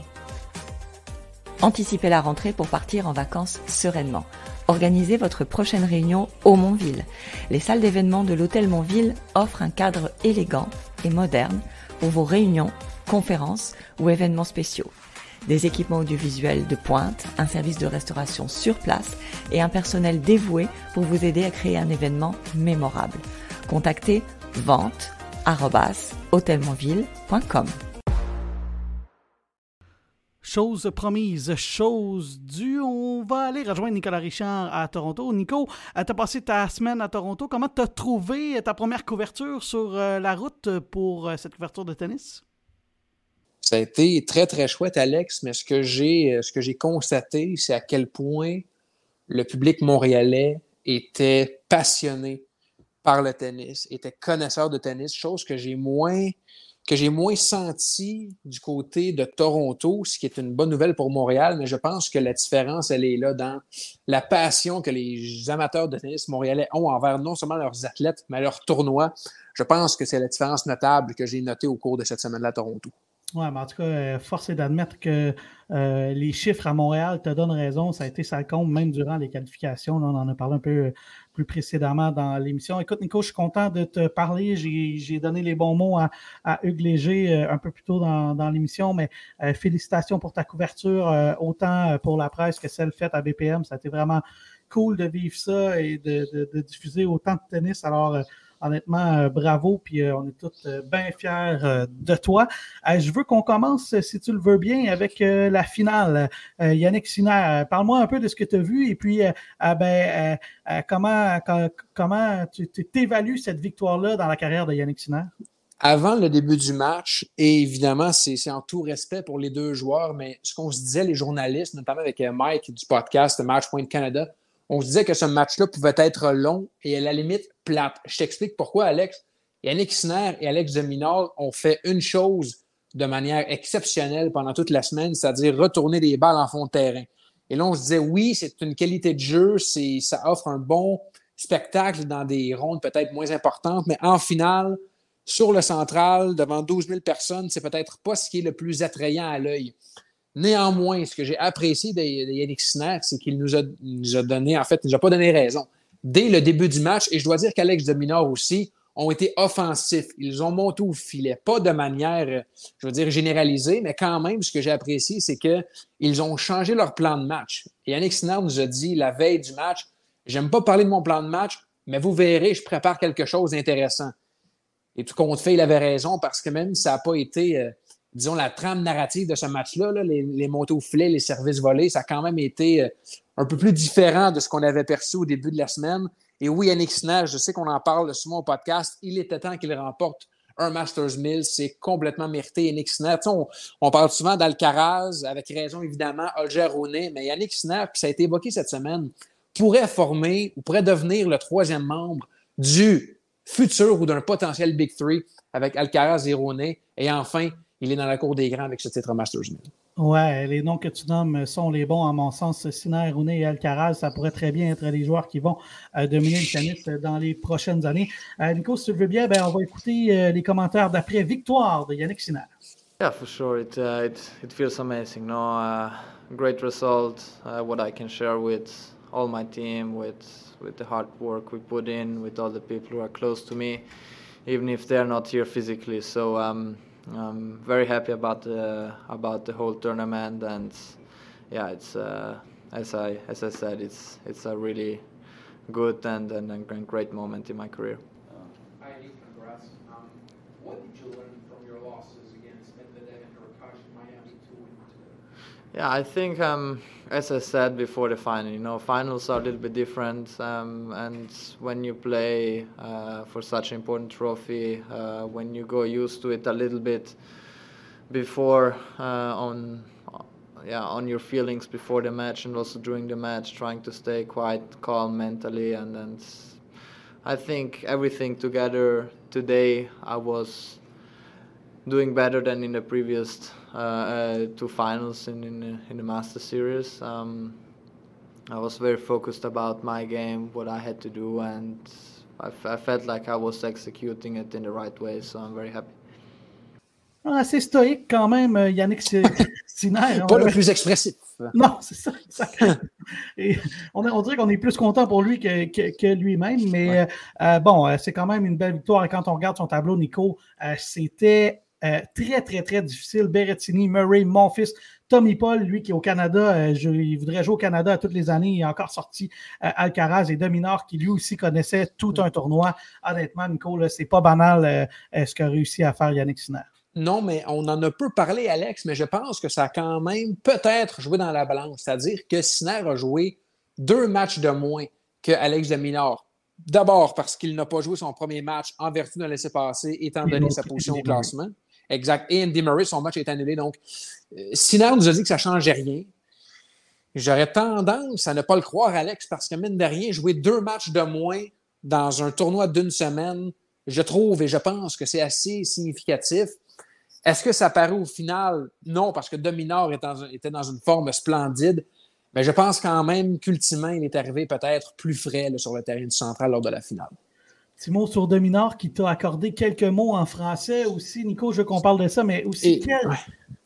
Speaker 10: Anticipez la rentrée pour partir en vacances sereinement. Organisez votre prochaine réunion au Montville. Les salles d'événements de l'hôtel Montville offrent un cadre élégant et moderne pour vos réunions, conférences ou événements spéciaux. Des équipements audiovisuels de pointe, un service de restauration sur place et un personnel dévoué pour vous aider à créer un événement mémorable. Contactez vente
Speaker 1: Chose promise, chose due. On va aller rejoindre Nicolas Richard à Toronto. Nico, euh, tu as passé ta semaine à Toronto. Comment tu as trouvé ta première couverture sur euh, la route pour euh, cette couverture de tennis?
Speaker 15: Ça a été très, très chouette, Alex, mais ce que j'ai, ce que j'ai constaté, c'est à quel point le public montréalais était passionné par le tennis, était connaisseur de tennis, chose que j'ai moins que j'ai moins senti du côté de Toronto, ce qui est une bonne nouvelle pour Montréal, mais je pense que la différence, elle est là dans la passion que les amateurs de tennis montréalais ont envers non seulement leurs athlètes, mais leurs tournois. Je pense que c'est la différence notable que j'ai notée au cours de cette semaine-là à Toronto.
Speaker 1: Oui, mais en tout cas, euh, force est d'admettre que euh, les chiffres à Montréal te donnent raison. Ça a été ça compte même durant les qualifications. on en a parlé un peu euh, plus précédemment dans l'émission. Écoute, Nico, je suis content de te parler. J'ai donné les bons mots à, Hugues Léger un peu plus tôt dans, l'émission, mais félicitations pour ta couverture, autant pour la presse que celle faite à BPM. Ça a été vraiment cool de vivre ça et de, de diffuser autant de tennis. Alors, Honnêtement, euh, bravo, puis euh, on est tous euh, bien fiers de toi. je veux qu'on commence, si tu le veux bien, avec la finale. Yannick Sinner, parle-moi un peu de ce que tu as vu et puis ah, ben, comment, comment tu évalues cette victoire-là dans la carrière de Yannick Sinner?
Speaker 15: avant le début du match, et évidemment, c'est en tout respect pour les deux joueurs, mais ce qu'on se disait, les journalistes, notamment avec Mike du podcast Matchpoint Canada, on se disait que ce match-là pouvait être long et à la limite plate. Je t'explique pourquoi, Alex. Yannick Sner et Alex Deminor ont fait une chose de manière exceptionnelle pendant toute la semaine, c'est-à-dire retourner des balles en fond de terrain. Et là, on se disait, oui, c'est une qualité de jeu, ça offre un bon spectacle dans des rondes peut-être moins importantes, mais en finale, sur le central, devant 12 000 personnes, c'est peut-être pas ce qui est le plus attrayant à l'œil. Néanmoins, ce que j'ai apprécié de, Yannick Sinner, c'est qu'il nous a, donné, en fait, il nous a pas donné raison. Dès le début du match, et je dois dire qu'Alex Dominor aussi, ont été offensifs. Ils ont monté au filet. Pas de manière, je veux dire, généralisée, mais quand même, ce que j'ai apprécié, c'est qu'ils ont changé leur plan de match. Et Yannick Sinner nous a dit la veille du match J'aime pas parler de mon plan de match, mais vous verrez, je prépare quelque chose d'intéressant. Et tout compte fait, il avait raison parce que même ça n'a pas été. Disons, la trame narrative de ce match-là, les, les, montées au filet, les services volés, ça a quand même été euh, un peu plus différent de ce qu'on avait perçu au début de la semaine. Et oui, Yannick Sinner, je sais qu'on en parle souvent au podcast, il était temps qu'il remporte un Masters Mill, c'est complètement mérité. Yannick Sinner, on, on, parle souvent d'Alcaraz, avec raison évidemment, Olger Rooney, mais Yannick Sinner, puis ça a été évoqué cette semaine, pourrait former ou pourrait devenir le troisième membre du futur ou d'un potentiel Big Three avec Alcaraz et Rooney. Et enfin, il est dans la cour des grands avec ce titre Masters 1000.
Speaker 1: Ouais, les noms que tu nommes sont les bons, à mon sens. Sinner, Rooney et Alcaraz, ça pourrait très bien être les joueurs qui vont euh, dominer le tennis dans les prochaines années. Euh, Nico, si tu le veux bien, ben, on va écouter euh, les commentaires d'après victoire de Yannick Sinner.
Speaker 16: Yeah, for sure. It, uh, it, it feels amazing. No, uh, great result. Uh, what I can share with all my team, with with the hard work we put in, with all the people who are close to me, even if they're not here physically. So um, I'm very happy about the about the whole tournament, and yeah, it's uh, as I as I said, it's it's a really good and and, and great moment in my career.
Speaker 17: Heidi, congrats. Um, what did you learn from your losses against Medvedev and Hurkacz in Miami two and two?
Speaker 16: Yeah, I think um, as I said before the final, you know, finals are a little bit different, um, and when you play uh, for such an important trophy, uh, when you go used to it a little bit before uh, on yeah on your feelings before the match and also during the match, trying to stay quite calm mentally, and and I think everything together today, I was doing better than in the previous uh, uh, two finals in in, the- in the Master Series. Um, I was very focused about my game, what I had to do, and I, f- I felt like I was executing it in the right way. So I'm very happy.
Speaker 1: Assez stoïque quand même, euh, Yannick Si- Sinner.
Speaker 15: Pas
Speaker 1: On-
Speaker 15: le plus expressif.
Speaker 1: Non, c'est ça. exact. Et on, on dirait qu'on est plus content pour lui que, que- que lui-même, mais euh, euh, bon, euh, c'est quand même une belle victoire. Et quand on regarde son tableau, Nico, euh, c'était euh, très, très, très difficile. Berrettini, Murray, Monfils, Tommy Paul, lui qui est au Canada, euh, je- il voudrait jouer au Canada toutes les années. Il a encore sorti euh, Alcaraz et Dominor qui lui aussi connaissait tout un tournoi. Honnêtement, Nico, c'est pas banal ce qu'a réussi à faire Yannick Sinner.
Speaker 15: Non, mais on en a peu parlé, Alex, mais je pense que ça a quand même peut-être joué dans la balance. C'est-à-dire que Sinner a joué deux matchs de moins que Alex de Minor. D'abord parce qu'il n'a pas joué son premier match en vertu d'un laissez-passer, étant donné sa position au classement. Exact. Et Andy Murray, son match est annulé. Donc, euh, Sinner nous a dit que ça ne changeait rien. J'aurais tendance à ne pas le croire, Alex, parce que mine de rien, jouer deux matchs de moins dans un tournoi d'une semaine, je trouve et je pense que c'est assez significatif. Est-ce que ça paraît au final? Non, parce que Dominor était dans une forme splendide. Mais je pense quand même qu'ultimement, il est arrivé peut-être plus frais sur le terrain du central lors de la finale.
Speaker 1: Sur Dominor qui t'a accordé quelques mots en français aussi. Nico, je veux qu'on parle de ça, mais aussi
Speaker 15: Et-
Speaker 1: quel,
Speaker 15: ouais.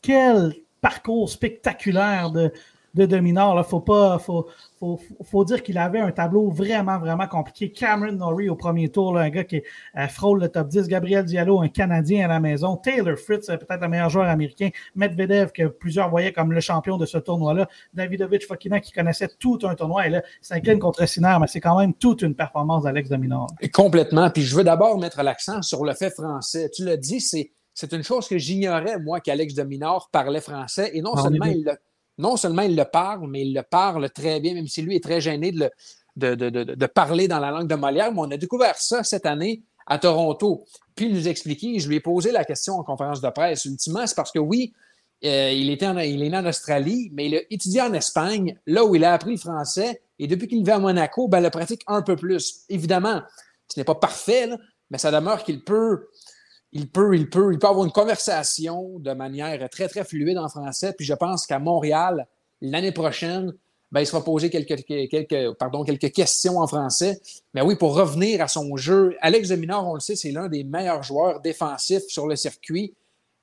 Speaker 1: quel parcours spectaculaire de, de Dominor. Il faut, pas, faut, faut, faut dire qu'il avait un tableau vraiment, vraiment compliqué. Cameron Norrie au premier tour, là, un gars qui euh, frôle le top 10. Gabriel Diallo, un Canadien à la maison. Taylor Fritz, euh, peut-être le meilleur joueur américain. Medvedev, que plusieurs voyaient comme le champion de ce tournoi-là. Davidovich Fokina, qui connaissait tout un tournoi. Et là, s'incline contre Sinner, mais c'est quand même toute une performance d'Alex Dominor.
Speaker 15: Complètement. Puis je veux d'abord mettre l'accent sur le fait français. Tu l'as dit, c'est, c'est une chose que j'ignorais, moi, qu'Alex Dominor parlait français. Et non,
Speaker 1: Ah, on
Speaker 15: seulement il, le, non seulement il le parle, mais il le parle très bien, même si lui est très gêné de, le- de, de- de- de parler dans la langue de Molière. Mais on a découvert ça cette année à Toronto. Puis il nous expliquait, je lui ai posé la question en conférence de presse. Ultimement, c'est parce que oui, euh, il, était est né en Australie, mais il a étudié en Espagne, là où il a appris le français. Et depuis qu'il vit à Monaco, ben, il le pratique un peu plus. Évidemment, ce n'est pas parfait, mais ça demeure qu'il peut, il peut, il peut, il peut avoir une conversation de manière très, très fluide en français. Puis je pense qu'à Montréal, l'année prochaine, ben, il se va poser quelques, quelques, pardon, quelques questions en français. Mais oui, pour revenir à son jeu, Alex de Minor, on le sait, c'est l'un des meilleurs joueurs défensifs sur le circuit.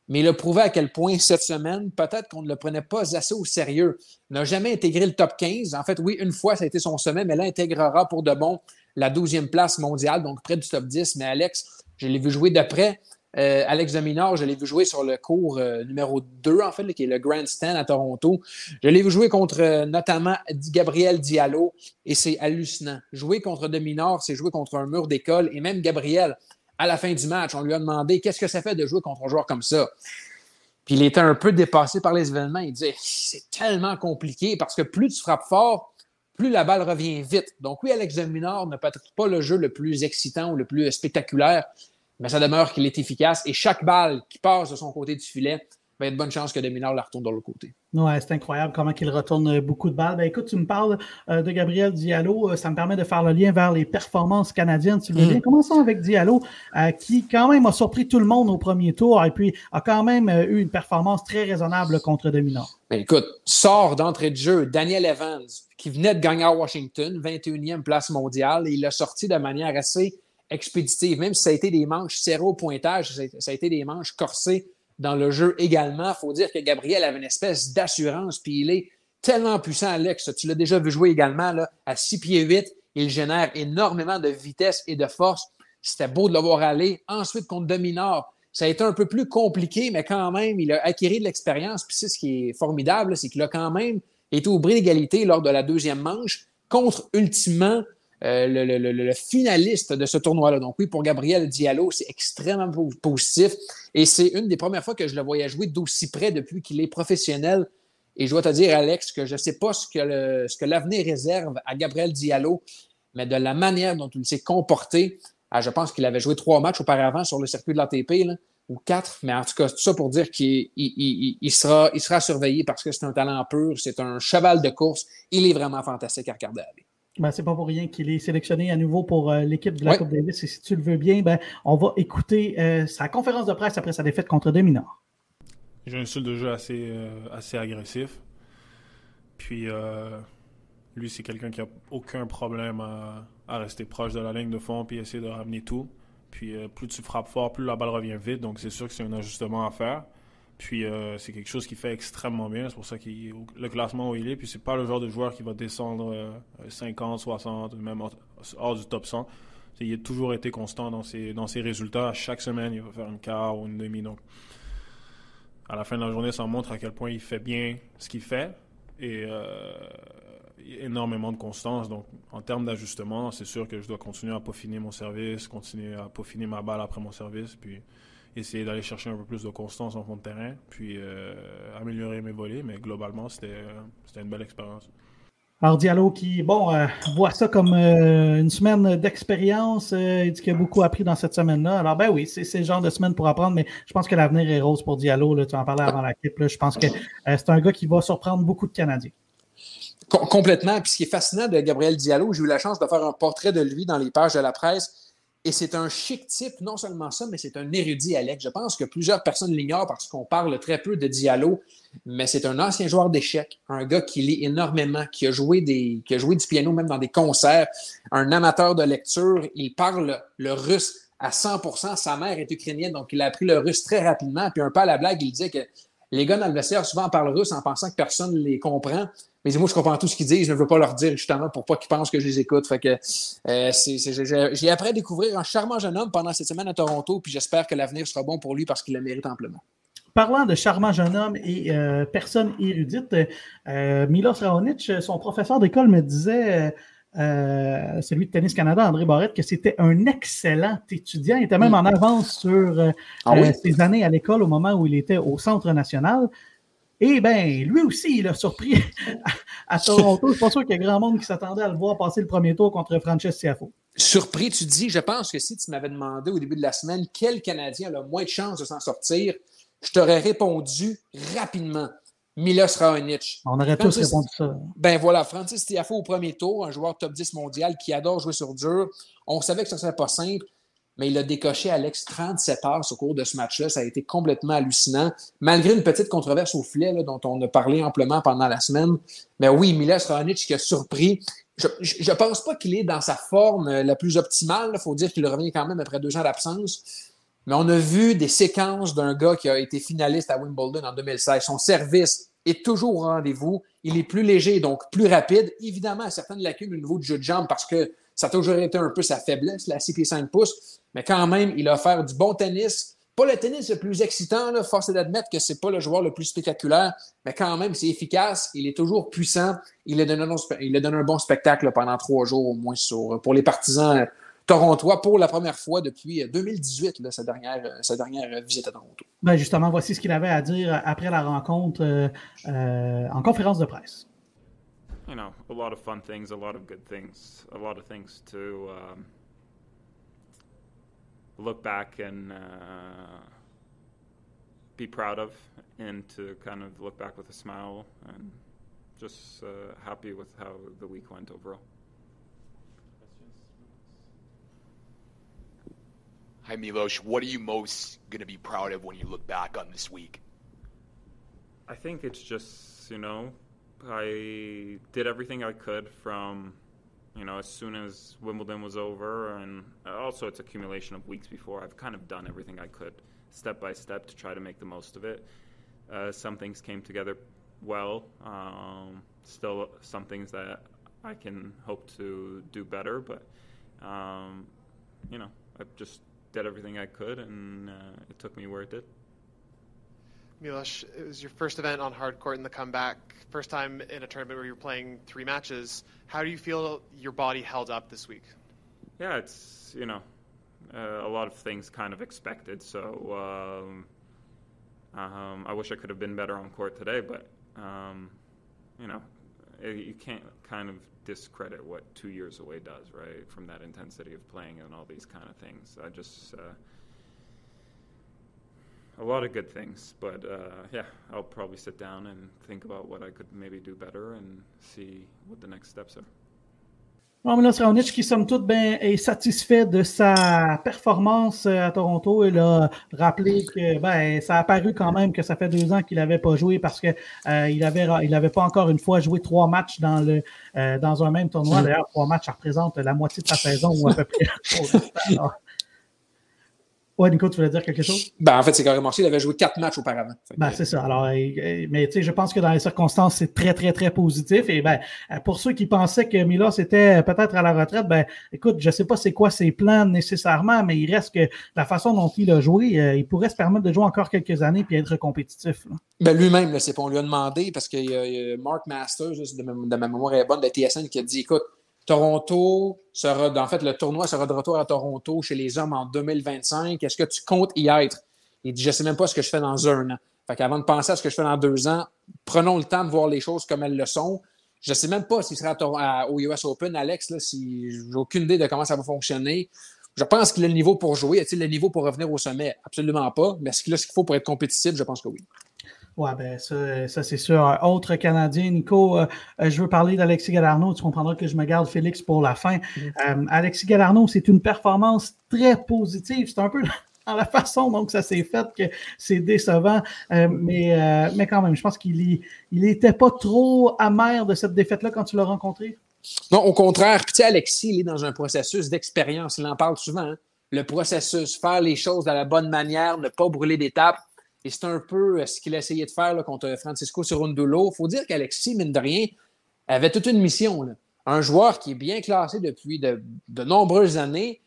Speaker 15: Mais il a prouvé à quel point cette semaine, peut-être qu'on ne le prenait pas assez au sérieux. Il n'a jamais intégré le top 15. En fait, oui, une fois, ça a été son sommet, mais là, intégrera pour de bon la 12e place mondiale, donc près du top 10. Mais Alex, je l'ai vu jouer de près. Euh, Alex je l'ai vu jouer sur le cours euh, numéro 2, en fait, qui est le Grandstand à Toronto. Je l'ai vu jouer contre euh, notamment Gabriel Diallo et c'est hallucinant. Jouer contre Dominor, c'est jouer contre un mur d'école et même Gabriel, à la fin du match, on lui a demandé qu'est-ce que ça fait de jouer contre un joueur comme ça. Puis il était un peu dépassé par les événements. Il disait c'est tellement compliqué parce que plus tu frappes fort, plus la balle revient vite. Donc oui, Alex Dominor n'a peut-être pas le jeu le plus excitant ou le plus spectaculaire, mais ça demeure qu'il est efficace et chaque balle qui passe de son côté du filet, ben, il y a de bonnes chances que Dominor la retourne de l'autre côté.
Speaker 1: Ouais, c'est incroyable comment il retourne euh, beaucoup de balles. Ben, écoute, tu me parles euh, de Gabriel Diallo. Euh, ça me permet de faire le lien vers les performances canadiennes, si vous voulez.
Speaker 15: Mm.
Speaker 1: Commençons avec Diallo, euh, qui quand même a surpris tout le monde au premier tour et puis a quand même euh, eu une performance très raisonnable contre Dominor.
Speaker 15: Ben, écoute, sort d'entrée de jeu Daniel Evans, qui venait de gagner à Washington, 21e place mondiale, et il l'a sorti de manière assez expéditive, même si ça a été des manches serrées au pointage, ça a- été des manches corsées dans le jeu également. Il faut dire que Gabriel avait une espèce d'assurance, puis il est tellement puissant, Alex. Tu l'as déjà vu jouer également à 6 pieds 8. Il génère énormément de vitesse et de force. C'était beau de le voir. Ensuite, contre Dominor, ça a été un peu plus compliqué, mais quand même, il a acquis de l'expérience. Puis c'est ce qui est formidable, c'est qu'il a quand même était au bris d'égalité lors de la deuxième manche contre ultimement euh, le, finaliste de ce tournoi-là. Donc oui, pour Gabriel Diallo, c'est extrêmement positif et c'est une des premières fois que je le voyais jouer d'aussi près depuis qu'il est professionnel. Et je dois te dire, Alex, que je ne sais pas ce que, l'avenir réserve à Gabriel Diallo, mais de la manière dont il s'est comporté, ah, je pense qu'il avait joué trois matchs auparavant sur le circuit de l'ATP, ou quatre, mais en tout cas, tout ça pour dire qu'il il, il, sera, il sera surveillé parce que c'est un talent pur, c'est un cheval de course. Il est vraiment fantastique à regarder aller.
Speaker 1: Ben, c'est pas pour rien qu'il est sélectionné à nouveau pour euh, l'équipe de la Coupe Davis. Et si tu le veux bien, ben, on va écouter euh, sa conférence de presse après sa défaite contre Dominor.
Speaker 18: J'ai un style de jeu assez, euh, assez agressif. Puis lui, c'est quelqu'un qui a aucun problème à, à, rester proche de la ligne de fond puis essayer de ramener tout. Puis plus tu frappes fort, plus la balle revient vite. Donc c'est sûr que c'est un ajustement à faire. Puis euh, c'est quelque chose qui fait extrêmement bien. C'est pour ça qu'il le classement où il est. Puis c'est pas le genre de joueur qui va descendre 50, euh, 60, même hors du top 100. Il a toujours été constant dans ses, dans ses résultats. Chaque semaine, il va faire une quart ou une demi. Donc, à la fin de la journée, ça montre à quel point il fait bien ce qu'il fait. Et euh, énormément de constance. Donc, en termes d'ajustement, c'est sûr que je dois continuer à peaufiner mon service, continuer à peaufiner ma balle après mon service. Puis, essayer d'aller chercher un peu plus de constance en fond de terrain, puis euh, améliorer mes volets. Mais globalement, c'était une belle expérience.
Speaker 1: Alors, Diallo qui, bon, euh, voit ça comme euh, une semaine d'expérience. il dit qu'il a beaucoup appris dans cette semaine-là. Alors, ben oui, c'est le genre de semaine pour apprendre, mais je pense que l'avenir est rose pour Diallo. Là, tu en parlais avant la clip. Je pense que c'est un gars qui va surprendre beaucoup de Canadiens.
Speaker 15: complètement. Puis ce qui est fascinant de Gabriel Diallo, j'ai eu la chance de faire un portrait de lui dans les pages de la presse. Et c'est un chic type, non seulement ça, mais c'est un érudit, Alex. Je pense que plusieurs personnes l'ignorent parce qu'on parle très peu de Diallo, mais c'est un ancien joueur d'échecs, un gars qui lit énormément, qui a, joué du piano même dans des concerts, un amateur de lecture. Il parle le russe à 100% Sa mère est ukrainienne, donc il a appris le russe très rapidement. Puis un peu à la blague, il disait que les gars dans le souvent parlent russe en pensant que personne ne les comprend. Mais moi, je comprends tout ce qu'ils disent. Je ne veux pas leur dire justement pour pas qu'ils pensent que je les écoute. Fait que euh, j'ai appris à découvrir un charmant jeune homme pendant cette semaine à Toronto, puis j'espère que l'avenir sera bon pour lui parce qu'il le mérite amplement.
Speaker 1: Parlant de charmant jeune homme et euh, personne érudite, euh, Milos Raonic, son professeur d'école, me disait, celui de Tennis Canada, André Barrette, que c'était un excellent étudiant. Il était même en avance sur ah ses années à l'école au moment où il était au Centre national. Et bien, lui aussi, il a surpris à, Toronto. Je ne suis pas sûr qu'il y a grand monde qui s'attendait à le voir passer le premier tour contre Frances Tiafo.
Speaker 15: Surpris, tu dis, je pense que si tu m'avais demandé au début de la semaine quel Canadien a le moins de chances de s'en sortir, je t'aurais répondu rapidement. Milos Raonic.
Speaker 1: On aurait tous répondu ça.
Speaker 15: Ben voilà, Francis Tiafo au premier tour, un joueur top 10 mondial qui adore jouer sur dur. On savait que ce ne serait pas simple mais il a décoché Alex 37 heures au cours de ce match-là. Ça a été complètement hallucinant, malgré une petite controverse au filet dont on a parlé amplement pendant la semaine. Mais oui, Miles Raonic qui a surpris. Je ne pense pas qu'il est dans sa forme euh, la plus optimale. Il faut dire qu'il revient quand même après deux ans d'absence. Mais on a vu des séquences d'un gars qui a été finaliste à Wimbledon en 2016. Son service est toujours au rendez-vous. Il est plus léger, donc plus rapide. Évidemment, certaines lacunes au niveau du jeu de jambes parce que ça a toujours été un peu sa faiblesse, la 6 pieds 5 pouces. Mais quand même, il a offert du bon tennis. Pas le tennis le plus excitant, là, force est d'admettre que c'est pas le joueur le plus spectaculaire, mais quand même, c'est efficace. Il est toujours puissant. Il a donné un, il a donné un bon spectacle pendant trois jours au moins sur, pour les partisans torontois pour la première fois depuis 2018, là, sa, dernière, sa dernière visite à Toronto.
Speaker 1: Ben justement, voici ce qu'il avait à dire après la rencontre euh, euh, en conférence de presse.
Speaker 19: You know, a lot of fun things, a lot of good things, a lot of things to um, look back and uh, be proud of, and to kind of look back with a smile, and just uh, happy with how the week went overall.
Speaker 20: Hi, Milos. What are you most going to be proud of when you look back on this week?
Speaker 19: I think it's just, you know, I did everything I could from you know, as soon as Wimbledon was over, and also it's accumulation of weeks before. I've kind of done everything I could, step by step, to try to make the most of it. Uh, some things came together well. Um, still, some things that I can hope to do better, but um, you know, I just did everything I could, and uh, it took me where it did.
Speaker 21: Milos, it was your first event on hard court in the comeback, first time in a tournament where you're playing three matches. How do you feel your body held up this week?
Speaker 19: Yeah, it's you know uh, a lot of things kind of expected. So um, um, I wish I could have been better on court today, but um, you know you can't kind of discredit what two years away does, right? From that intensity of playing and all these kind of things. I just uh, a lot of good things, but uh, yeah, I'll probably sit down and think about what I could maybe do better and see what the next steps are.
Speaker 1: Bon, Milos qui somme toute ben, est satisfait de sa performance euh, à Toronto, il a rappelé que ben, ça a paru quand même que ça fait deux ans qu'il n'avait pas joué parce qu'il euh, n'avait il avait pas encore une fois joué trois matchs dans, le, euh, dans un même tournoi. D'ailleurs, trois matchs, ça représente la moitié de sa saison ou à peu près. Ouais, Nico, tu voulais dire quelque chose?
Speaker 15: Ben, en fait, c'est carrément ça. Il avait joué quatre matchs auparavant.
Speaker 1: Ben, c'est ça. Alors, mais tu sais, je pense que dans les circonstances, c'est très, très, très positif. Et ben, pour ceux qui pensaient que Milos était peut-être à la retraite, ben, écoute, je sais pas c'est quoi ses plans nécessairement, mais il reste que la façon dont il a joué, euh, il pourrait se permettre de jouer encore quelques années puis être compétitif.
Speaker 15: Ben, lui-même, c'est pas, on lui a demandé parce qu'il y, a Mark Masters, de ma, de ma mémoire est bonne, de TSN, qui a dit, écoute, Toronto sera, en fait, le tournoi sera de retour à Toronto chez les hommes en 2025. Est-ce que tu comptes y être? Il dit, je ne sais même pas ce que je fais dans un an. Fait qu'avant de penser à ce que je fais dans deux ans, prenons le temps de voir les choses comme elles le sont. Je ne sais même pas s'il sera au US Open, Alex, là, si j'ai aucune idée de comment ça va fonctionner. Je pense qu'il a le niveau pour jouer. A-t-il le niveau pour revenir au sommet? Absolument pas. Mais est-ce qu'il a ce qu'il faut pour être compétitif? Je pense que oui.
Speaker 1: Oui, ben ça, ça c'est sûr. Autre Canadien, Nico, euh, euh, je veux parler d'Alexis Galarno. Tu comprendras que je me garde Félix pour la fin. Euh, Alexis Galarno, c'est une performance très positive. C'est un peu dans la façon dont ça s'est fait que c'est décevant. mais, mais quand même, je pense qu'il n'était pas trop amer de cette défaite-là quand tu l'as rencontré.
Speaker 15: Non, au contraire. Puis tu sais, Alexis, il est dans un processus d'expérience. Il en parle souvent. Hein. Le processus, faire les choses de la bonne manière, ne pas brûler d'étapes. Et c'est un peu euh, ce qu'il a essayé de faire contre Francisco Cerundolo. Il faut dire qu'Alexis, mine de rien, avait toute une mission. Un joueur qui est bien classé depuis de, nombreuses années,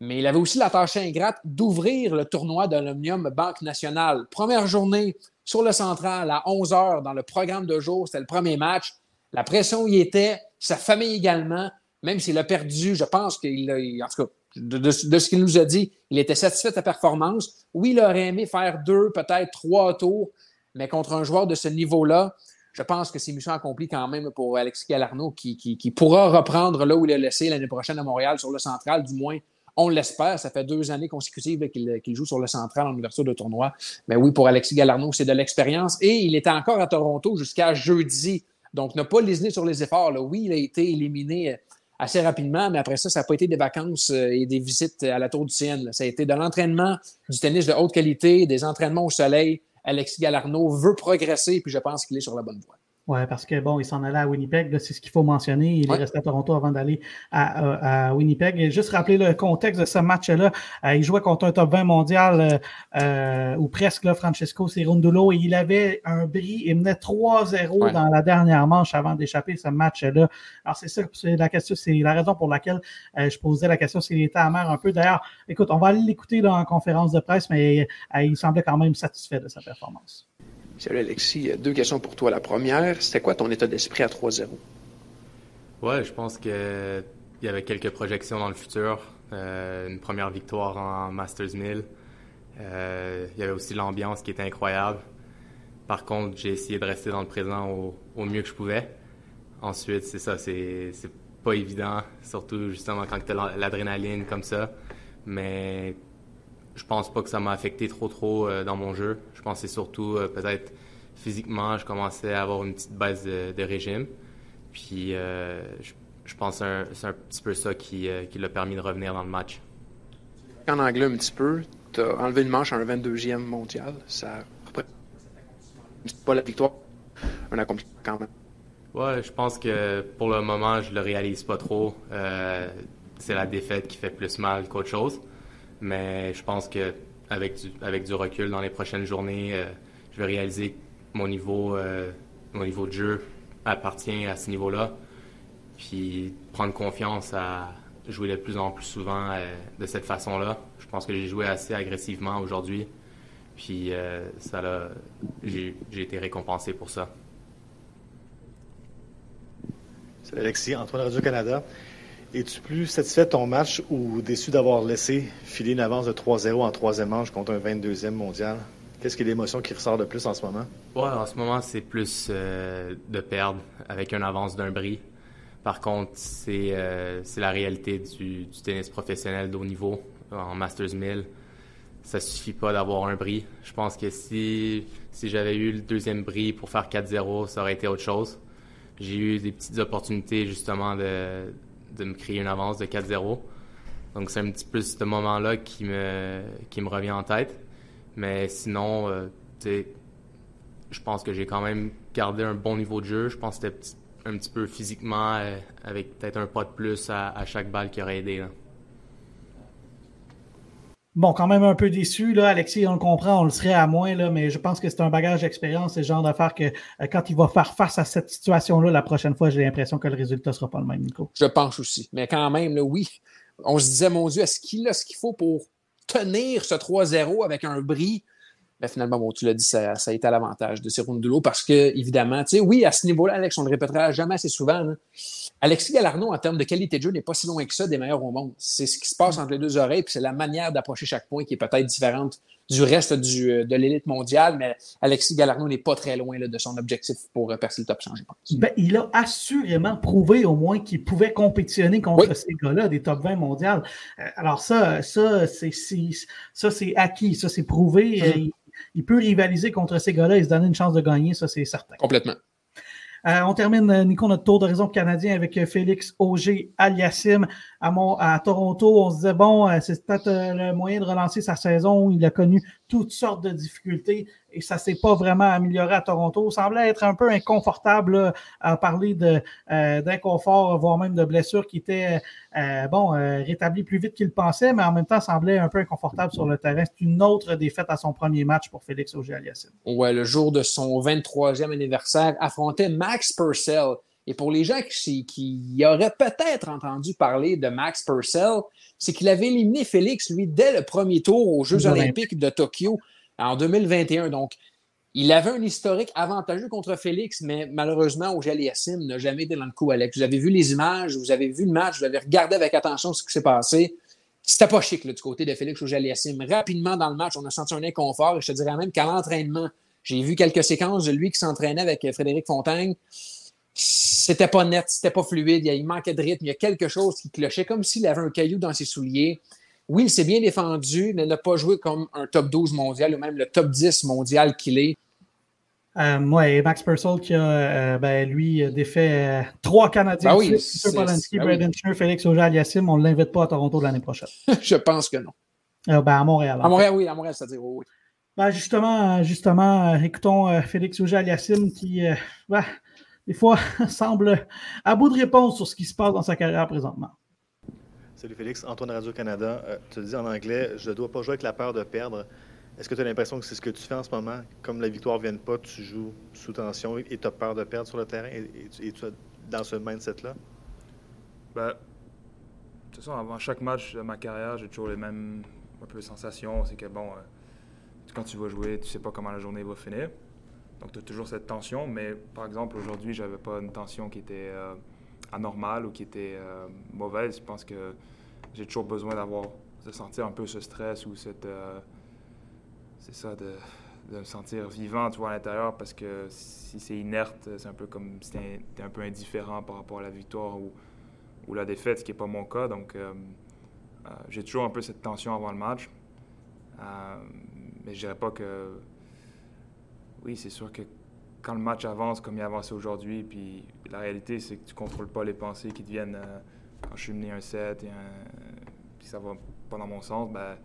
Speaker 15: mais il avait aussi la tâche ingrate d'ouvrir le tournoi de Banque Nationale. Première journée sur le central à 11 h dans le programme de jour, c'était le premier match. La pression y était, sa famille également, même s'il a perdu, je pense qu'il a, en tout cas, de, ce qu'il nous a dit, il était satisfait de sa performance. Oui, il aurait aimé faire deux, peut-être trois tours, mais contre un joueur de ce niveau-là, je pense que c'est mission accomplie quand même pour Alexis Galarno qui, pourra reprendre là où il a laissé l'année prochaine à Montréal sur le central, du moins. On l'espère. Ça fait deux années consécutives qu'il joue sur le central en ouverture de tournoi. Mais oui, pour Alexis Galarno, c'est de l'expérience. Et il était encore à Toronto jusqu'à jeudi. Donc, ne pas lésiné sur les efforts. Oui, il a été éliminé assez rapidement, mais après ça, ça n'a pas été des vacances euh, et des visites à la Tour du Ciel. Ça a été de l'entraînement, du tennis de haute qualité, des entraînements au soleil. Alexis Galarno veut progresser, puis je pense qu'il est sur la bonne voie.
Speaker 1: Oui, parce que bon, il s'en allait à Winnipeg, c'est ce qu'il faut mentionner. Il est resté à Toronto avant d'aller à, Winnipeg. Et juste rappeler le contexte de ce match-là. Euh, il jouait contre un top 20 mondial, euh, euh, ou presque, là, Francesco Cerundolo, et il avait un bris. Il menait 3-0 dans la dernière manche avant d'échapper ce match-là. Alors, c'est ça, c'est la question, c'est la raison pour laquelle je posais la question s'il était amer un peu. D'ailleurs, écoute, on va aller l'écouter en conférence de presse, mais il semblait quand même satisfait de sa performance.
Speaker 22: Salut Alexis, deux questions pour toi. La première, c'était quoi ton état d'esprit à 3-0?
Speaker 23: Ouais, je pense qu'il y avait quelques projections dans le futur. Euh, une première victoire en Masters 1000. Euh, il y avait aussi l'ambiance qui était incroyable. Par contre, j'ai essayé de rester dans le présent au, mieux que je pouvais. Ensuite, c'est ça, c'est pas évident, surtout justement quand tu as l'adrénaline comme ça. Mais je pense pas que ça m'a affecté trop trop euh, dans mon jeu. Je c'est surtout euh, peut-être physiquement, je commençais à avoir une petite baisse de, régime. Puis euh, je, pense que c'est un, petit peu ça qui, qui l'a permis de revenir dans le match.
Speaker 22: En anglais un petit peu, tu as enlevé une manche à un 22e mondial. Ça pas la victoire, un accomplissement quand même.
Speaker 23: Ouais, je pense que pour le moment, je le réalise pas trop. c'est la défaite qui fait plus mal qu'autre chose. Mais je pense que avec du, avec du recul dans les prochaines journées, euh, je vais réaliser que mon niveau, euh, mon niveau de jeu appartient à ce niveau-là. Puis prendre confiance à jouer de plus en plus souvent euh, de cette façon-là. Je pense que j'ai joué assez agressivement aujourd'hui. Puis ça j'ai été récompensé pour ça.
Speaker 24: Salut Alexis, Antoine Radio-Canada. Es-tu plus satisfait de ton match ou déçu d'avoir laissé filer une avance de 3-0 en troisième manche contre un 22e mondial? Qu'est-ce qui est l'émotion qui ressort de plus en ce moment?
Speaker 23: En ce moment, c'est plus euh, de perdre avec une avance d'un bris. Par contre, c'est euh, la réalité du, tennis professionnel de haut niveau en Masters 1000. Ça suffit pas d'avoir un bris. Je pense que si, si j'avais eu le deuxième bris pour faire 4-0, ça aurait été autre chose. J'ai eu des petites opportunités justement de, de me créer une avance de 4-0. Donc c'est un petit peu ce moment-là qui me, qui me revient en tête. Mais sinon, euh, je pense que j'ai quand même gardé un bon niveau de jeu. Je pense que c'était un petit peu physiquement, euh, avec peut-être un pas de plus à, à, chaque balle qui aurait aidé. Là.
Speaker 1: Bon, quand même un peu déçu, là, Alexis, on le comprend, on le serait à moins, là, mais je pense que c'est un bagage d'expérience, c'est le genre d'affaire que euh, quand il va faire face à cette situation-là la prochaine fois, j'ai l'impression que le résultat ne sera pas le même, Nico.
Speaker 15: Je pense aussi. Mais quand même, oui, on se disait, mon Dieu, est-ce qu'il a ce qu'il faut pour tenir ce 3-0 avec un bris? Ben, finalement, bon, tu l'as dit, ça, ça, a été à l'avantage de Cerundolo parce que, évidemment, tu sais, oui, à ce niveau-là, Alex, on le répétera jamais assez souvent. Alexis Galarno, en termes de qualité de jeu, n'est pas si loin que ça des meilleurs au monde. C'est ce qui se passe entre les deux oreilles, puis c'est la manière d'approcher chaque point qui est peut-être différente du reste du, euh, de l'élite mondiale, mais Alexis Galarno n'est pas très loin là, de son objectif pour euh, percer le top 100, je pense.
Speaker 1: Ben, il a assurément prouvé au moins qu'il pouvait compétitionner contre oui. ces gars-là des top 20 mondiales. Euh, alors ça, ça c'est ça c'est acquis, ça c'est prouvé. Mm-hmm. il, il peut rivaliser contre ces gars-là et se donner une chance de gagner, ça c'est certain.
Speaker 15: Complètement.
Speaker 1: Euh, on termine, Nico, notre tour d'horizon canadien avec Félix Auger Aliassim à, à Toronto. On se disait, bon, c'est peut-être le moyen de relancer sa saison. Il a connu toutes sortes de difficultés et ça ne s'est pas vraiment amélioré à Toronto. Il semblait être un peu inconfortable là, à parler euh, d'inconfort, euh, voire même de blessures qui étaient euh, bon, euh, rétablies plus vite qu'il pensait, mais en même temps semblait un peu inconfortable sur le terrain. C'est une autre défaite à son premier match pour Félix Auger-Aliassime.
Speaker 15: Ouais, le jour de son 23e anniversaire, affrontait Max Purcell. Et pour les gens qui, qui auraient peut-être entendu parler de Max Purcell, c'est qu'il avait éliminé Félix, lui, dès le premier tour aux Jeux olympiques de Tokyo en 2021. Donc, il avait un historique avantageux contre Félix, mais malheureusement, Auger Aliassime n'a jamais été dans le coup, Alex. Vous avez vu les images, vous avez vu le match, vous avez regardé avec attention ce qui s'est passé. C'était pas chic là, du côté de Félix Auger Aliassime. Rapidement dans le match, on a senti un inconfort. Et je te dirais même qu'à l'entraînement, j'ai vu quelques séquences de lui qui s'entraînait avec Frédéric Fontaine c'était pas net, c'était pas fluide, il manquait de rythme, il y a quelque chose qui clochait, comme s'il avait un caillou dans ses souliers. Oui, il s'est bien défendu, mais n'a pas joué comme un top 12 mondial ou même le top 10 mondial qu'il est.
Speaker 1: Euh, ouais, Max Purcell qui a, euh, ben, lui, défait euh, trois Canadiens.
Speaker 15: Ben oui,
Speaker 1: Peter Polanski, ben Braden oui. Félix Auger-Aliassime. On ne l'invite pas à Toronto l'année prochaine.
Speaker 15: Je pense que non.
Speaker 1: ben, à Montréal.
Speaker 15: À Montréal, oui, à Montréal, c'est-à-dire, oui.
Speaker 1: Ben, justement, justement écoutons Félix Auger-Aliassime qui, ben, des fois, semble à bout de réponse sur ce qui se passe dans sa carrière présentement.
Speaker 24: Salut Félix, Antoine Radio-Canada. Euh, tu dis en anglais, je ne dois pas jouer avec la peur de perdre. Est-ce que tu as l'impression que c'est ce que tu fais en ce moment? Comme la victoire ne vient pas, tu joues sous tension et tu as peur de perdre sur le terrain et, tu es dans ce mindset-là?
Speaker 25: Ben, de toute façon, avant chaque match de ma carrière, j'ai toujours les mêmes un peu sensations. C'est que, bon, euh, quand tu vas jouer, tu sais pas comment la journée va finir. Donc, tu as toujours cette tension, mais par exemple, aujourd'hui, j'avais pas une tension qui était euh, anormale ou qui était euh. Je pense que j'ai toujours besoin d'avoir, de sentir un peu ce stress ou cette. Euh, c'est ça, de, me sentir vivant, tu vois, à l'intérieur, parce que si c'est inerte, c'est un peu comme si tu es, un peu indifférent par rapport à la victoire ou, ou la défaite, ce qui n'est pas mon cas. Donc, j'ai toujours un peu cette tension avant le match. mais je dirais pas que oui, c'est sûr que quand le match avance comme il a avancé aujourd'hui, puis la réalité, c'est que tu ne contrôles pas les pensées qui te viennent euh, quand je suis mené un set et puis ça va pas dans mon sens, ben,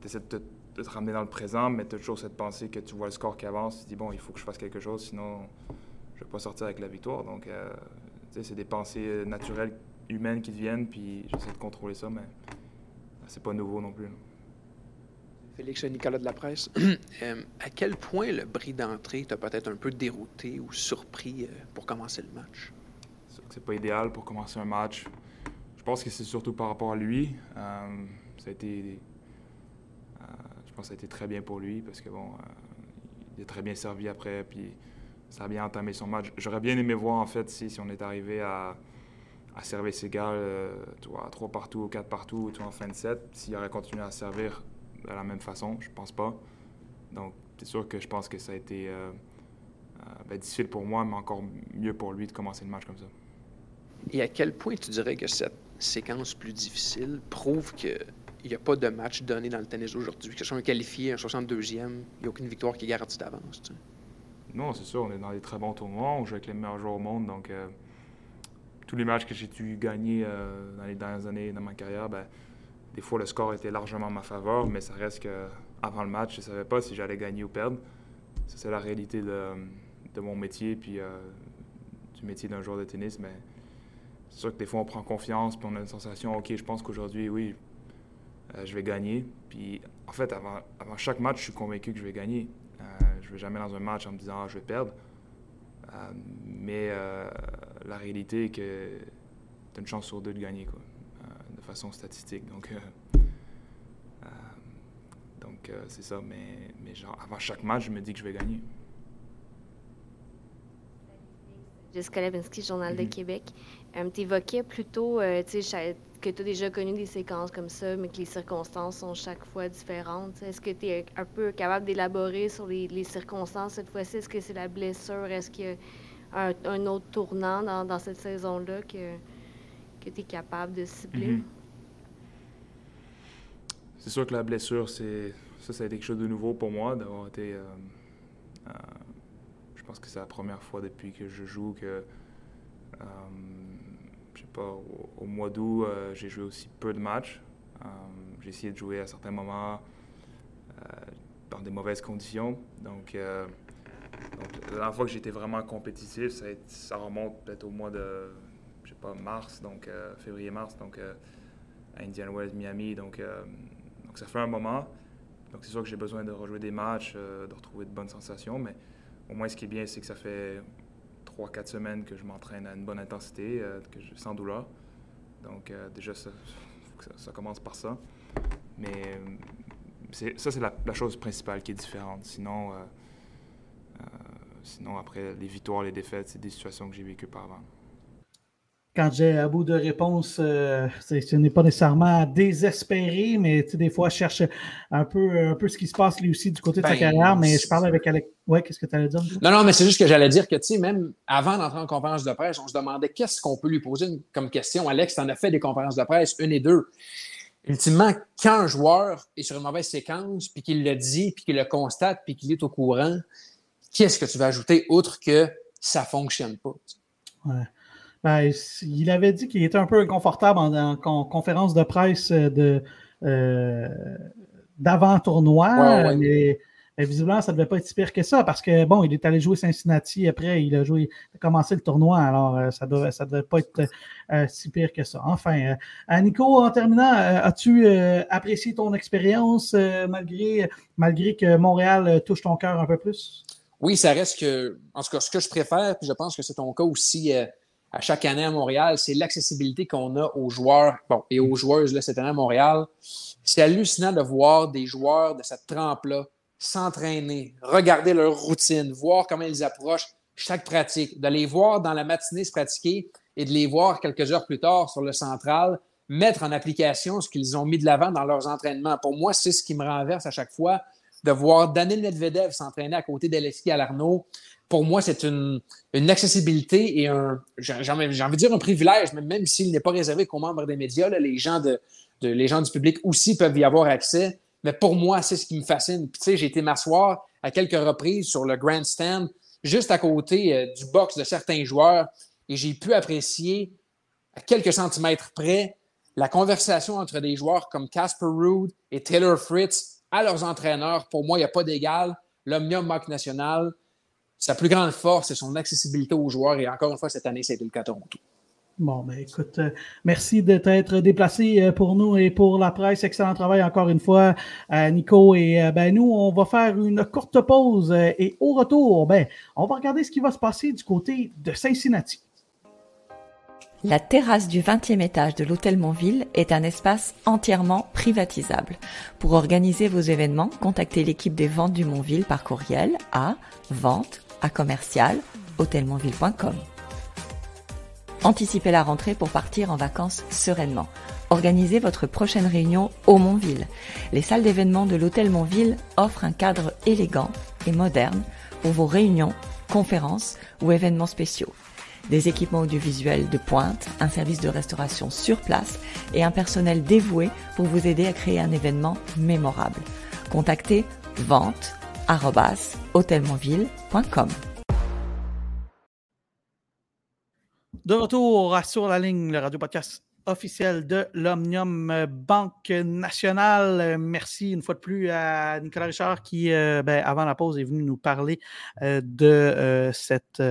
Speaker 25: tu essaies de te, de te, ramener dans le présent, mais tu as toujours cette pensée que tu vois le score qui avance, tu te dis, bon, il faut que je fasse quelque chose, sinon je ne vais pas sortir avec la victoire. Donc, euh, c'est des pensées naturelles, humaines qui te viennent, puis j'essaie de contrôler ça, mais c'est pas nouveau non plus.
Speaker 22: Félix Nicolas de la presse. euh, à quel point le bris d'entrée t'a peut-être un peu dérouté ou surpris euh, pour commencer le match?
Speaker 25: C'est pas idéal pour commencer un match. Je pense que c'est surtout par rapport à lui. Euh, ça a été. Je pense que ça a été très bien pour lui parce que bon, il est très bien servi après, puis ça a bien entamé son match. J'aurais bien aimé voir en fait si, on est arrivé à, à servir ses gars, vois, 3 partout ou 4 partout, tu vois, en fin de set, s'il aurait continué à servir de la même façon, je pense pas. Donc, c'est sûr que je pense que ça a été euh, euh, ben, difficile pour moi, mais encore mieux pour lui de commencer le match comme ça.
Speaker 22: Et à quel point tu dirais que cette séquence plus difficile prouve qu'il n'y a pas de match donné dans le tennis aujourd'hui? Que ce soit un qualifié, un 62e, il n'y a aucune victoire qui est garantie d'avance. tu sais?
Speaker 25: Non, c'est sûr, on est dans des très bons tournois, on joue avec les meilleurs joueurs au monde, donc euh, tous les matchs que j'ai dû gagner euh, dans les dernières années dans ma carrière, ben, des fois le score était largement en ma faveur, mais ça reste que avant le match, je ne savais pas si j'allais gagner ou perdre. Ça, c'est la réalité de, mon métier, puis euh, du métier d'un joueur de tennis, mais c'est sûr que des fois on prend confiance, puis on a une sensation, ok, je pense qu'aujourd'hui, oui, euh, je vais gagner. Puis en fait, avant, chaque match, je suis convaincu que je vais gagner. Euh, je ne vais jamais dans un match en me disant, ah, je vais perdre. Mais la réalité est que tu as une chance sur deux de gagner, quoi, façon statistique. Donc, euh, euh, donc euh, c'est ça. Mais, mais genre, avant chaque match, je me dis que je vais gagner.
Speaker 26: Jessica Levinsky, Journal de
Speaker 25: Mhm.
Speaker 26: Québec. Euh, tu évoquais plutôt euh, que tu as déjà connu des séquences comme ça, mais que les circonstances sont chaque fois différentes. Est-ce que tu es un peu capable d'élaborer sur les, les circonstances cette fois-ci? Est-ce que c'est la blessure? Est-ce qu'il y a un, un autre tournant dans, dans cette saison-là que, que tu capable de cibler?
Speaker 25: Mhm. C'est sûr que la blessure, c'est ça, ça a été quelque chose de nouveau pour moi, d'avoir été. euh, euh, je pense que c'est la première fois depuis que je joue que. euh, je sais pas, au, mois d'août, euh, j'ai joué aussi peu de matchs. J'ai essayé de jouer à certains moments dans des mauvaises conditions. Donc, la dernière fois que j'étais vraiment compétitif, ça, ça remonte peut-être au mois de, mars, donc euh, février-mars, donc euh, à Indian Wells, Miami. Euh, donc ça fait un moment. Donc c'est sûr que j'ai besoin de rejouer des matchs, de retrouver de bonnes sensations, mais au moins ce qui est bien, c'est que ça fait 3-4 semaines que je m'entraîne à une bonne intensité, que sans douleur. Donc déjà, ça, commence par ça. Mais ça, c'est la, la chose principale qui est différente. Sinon, sinon, après, les victoires, les défaites, c'est des situations que j'ai vécues par avant.
Speaker 1: Quand j'ai à bout de réponse, euh, ce n'est pas nécessairement désespéré, mais tu sais, des fois, je cherche un peu, un peu ce qui se passe lui aussi du côté de sa
Speaker 15: Ben,
Speaker 1: carrière. Mais je parle avec Alex. Ouais, qu'est-ce que tu allais dire?
Speaker 15: Non, non, mais c'est juste que j'allais dire que, tu sais, même avant d'entrer en conférence de presse, on se demandait qu'est-ce qu'on peut lui poser une- comme question. Alex, tu en as fait des conférences de presse, une et deux. Ultimement, quand un joueur est sur une mauvaise séquence, puis qu'il le dit, puis qu'il le constate, puis qu'il est au courant, qu'est-ce que tu vas ajouter autre que ça ne fonctionne pas?
Speaker 1: Ouais. Ben, il avait dit qu'il était un peu inconfortable en, en con- conférence de presse euh, de euh, d'avant-tournoi,
Speaker 15: Ouais, ouais.
Speaker 1: mais, mais visiblement, ça ne devait pas être si pire que ça parce que, bon, il est allé jouer Cincinnati après, il a joué, il a commencé le tournoi, alors euh, ça ne devait, ça devait pas être euh, si pire que ça. Enfin, euh, Nico, en terminant, as-tu apprécié ton expérience malgré, malgré que Montréal touche ton cœur un peu plus?
Speaker 15: Oui, ça reste que, en tout cas, ce que je préfère, puis je pense que c'est ton cas aussi à chaque année à Montréal, c'est l'accessibilité qu'on a aux joueurs bon, et aux joueuses là, cette année à Montréal. C'est hallucinant de voir des joueurs de cette trempe-là s'entraîner, regarder leur routine, voir comment ils approchent chaque pratique, de les voir dans la matinée se pratiquer et de les voir quelques heures plus tard sur le central mettre en application ce qu'ils ont mis de l'avant dans leurs entraînements. Pour moi, c'est ce qui me renverse à chaque fois de voir Daniel Medvedev s'entraîner à côté d'Alexis Alarno. Pour moi, c'est une, une accessibilité et un, j'ai envie dire un privilège, même s'il n'est pas réservé qu'aux membres des médias, les, gens de, les gens du public aussi peuvent y avoir accès. Mais pour moi, c'est ce qui me fascine. Tu sais, j'ai été m'asseoir à quelques reprises sur le grandstand, juste à côté euh, du box de certains joueurs, et j'ai pu apprécier à quelques centimètres près la conversation entre des joueurs comme Casper Ruud et Taylor Fritz à leurs entraîneurs. Pour moi, il n'y a pas d'égal. L'Omnium Mock National, sa plus grande force, c'est son accessibilité aux joueurs. Et encore une fois, cette année, c'était le cas Toronto.
Speaker 1: Bon, ben écoute, euh, merci de t'être déplacé euh, pour nous et pour la presse. Excellent travail encore une fois, euh, Nico. Et euh, ben nous, on va faire une courte pause euh, et au retour, ben, on va regarder ce qui va se passer du côté de Cincinnati.
Speaker 10: La terrasse du 20e étage de l'hôtel Montville est un espace entièrement privatisable. Pour organiser vos événements, contactez l'équipe des ventes du Montville par courriel à vente à commercial hôtelmontville.com. Anticipez la rentrée pour partir en vacances sereinement. Organisez votre prochaine réunion au Montville. Les salles d'événements de l'hôtel Montville offrent un cadre élégant et moderne pour vos réunions, conférences ou événements spéciaux des équipements audiovisuels de pointe, un service de restauration sur place et un personnel dévoué pour vous aider à créer un événement mémorable. Contactez vente
Speaker 1: De retour sur la ligne, le radio podcast officiel de l'Omnium Banque Nationale. Merci une fois de plus à Nicolas Richard qui, euh, ben, avant la pause, est venu nous parler euh, de euh, cette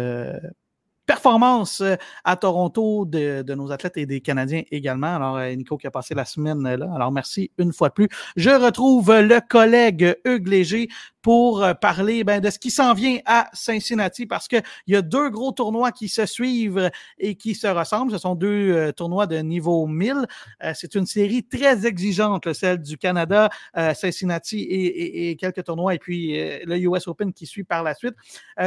Speaker 1: performance euh, à Toronto de, nos athlètes et des Canadiens également. Alors, euh, Nico qui a passé la semaine là. Alors, merci une fois de plus. Je retrouve le collègue Hugues Léger pour euh, parler ben, de ce qui s'en vient à Cincinnati parce qu'il y a deux gros tournois qui se suivent et qui se ressemblent. Ce sont deux tournois de niveau 1000. C'est une série très exigeante, celle du Canada, Cincinnati et, et, quelques tournois et puis le US Open qui suit par la suite.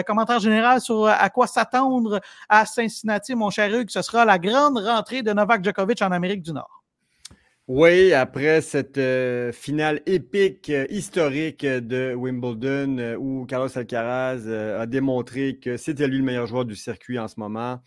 Speaker 1: commentaire général sur à quoi s'attendre à Cincinnati, mon cher Hugues. Ce sera la grande rentrée de Novak Djokovic en Amérique du Nord.
Speaker 2: Oui, après cette euh, finale épique, euh, historique de Wimbledon, euh, où Carlos Alcaraz a démontré que c'était lui le meilleur joueur du circuit en ce moment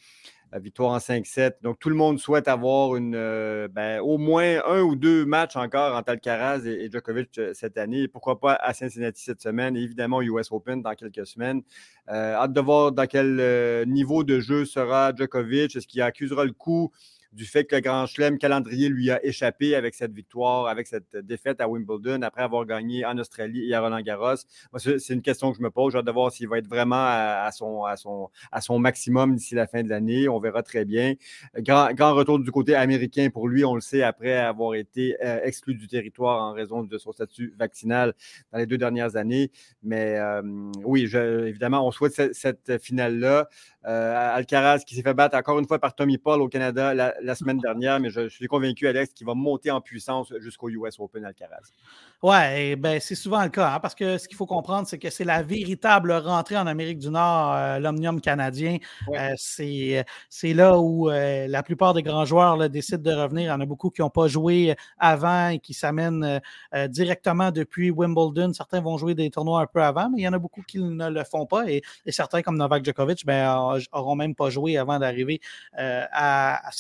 Speaker 2: victoire en 5-7. Donc, tout le monde souhaite avoir une, euh, ben, au moins un ou deux matchs encore entre Alcaraz et, Djokovic euh, cette année. pourquoi pas à Cincinnati cette semaine et évidemment US Open dans quelques semaines. Euh, hâte de voir dans quel niveau de jeu sera Djokovic. Est-ce qu'il accusera le coup? Du fait que le Grand Chelem calendrier lui a échappé avec cette victoire, avec cette défaite à Wimbledon, après avoir gagné en Australie et à Roland Garros. c'est une question que je me pose. J'ai hâte de voir s'il va être vraiment à, son, maximum d'ici la fin de l'année. On verra très bien. Grand, retour du côté américain pour lui, on le sait, après avoir été euh, exclu du territoire en raison de son statut vaccinal dans les deux dernières années. Mais euh, oui, évidemment, on souhaite cette, finale-là. Euh, Alcaraz qui s'est fait battre encore une fois par Tommy Paul au Canada semaine dernière, mais je, suis convaincu, Alex, qu'il va monter en puissance jusqu'au US Open Alcaraz.
Speaker 1: Oui, ben, c'est souvent le cas, hein, parce que ce qu'il faut comprendre, c'est que c'est la véritable rentrée en Amérique du Nord, euh, l'Omnium canadien. Euh, c'est là où la plupart des grands joueurs décident de revenir. Il y en a beaucoup qui n'ont pas joué avant et qui s'amènent directement depuis Wimbledon. Certains vont jouer des tournois un peu avant, mais il y en a beaucoup qui ne le font pas. Et, et certains, comme Novak Djokovic, ben, n'auront même pas joué avant d'arriver euh, à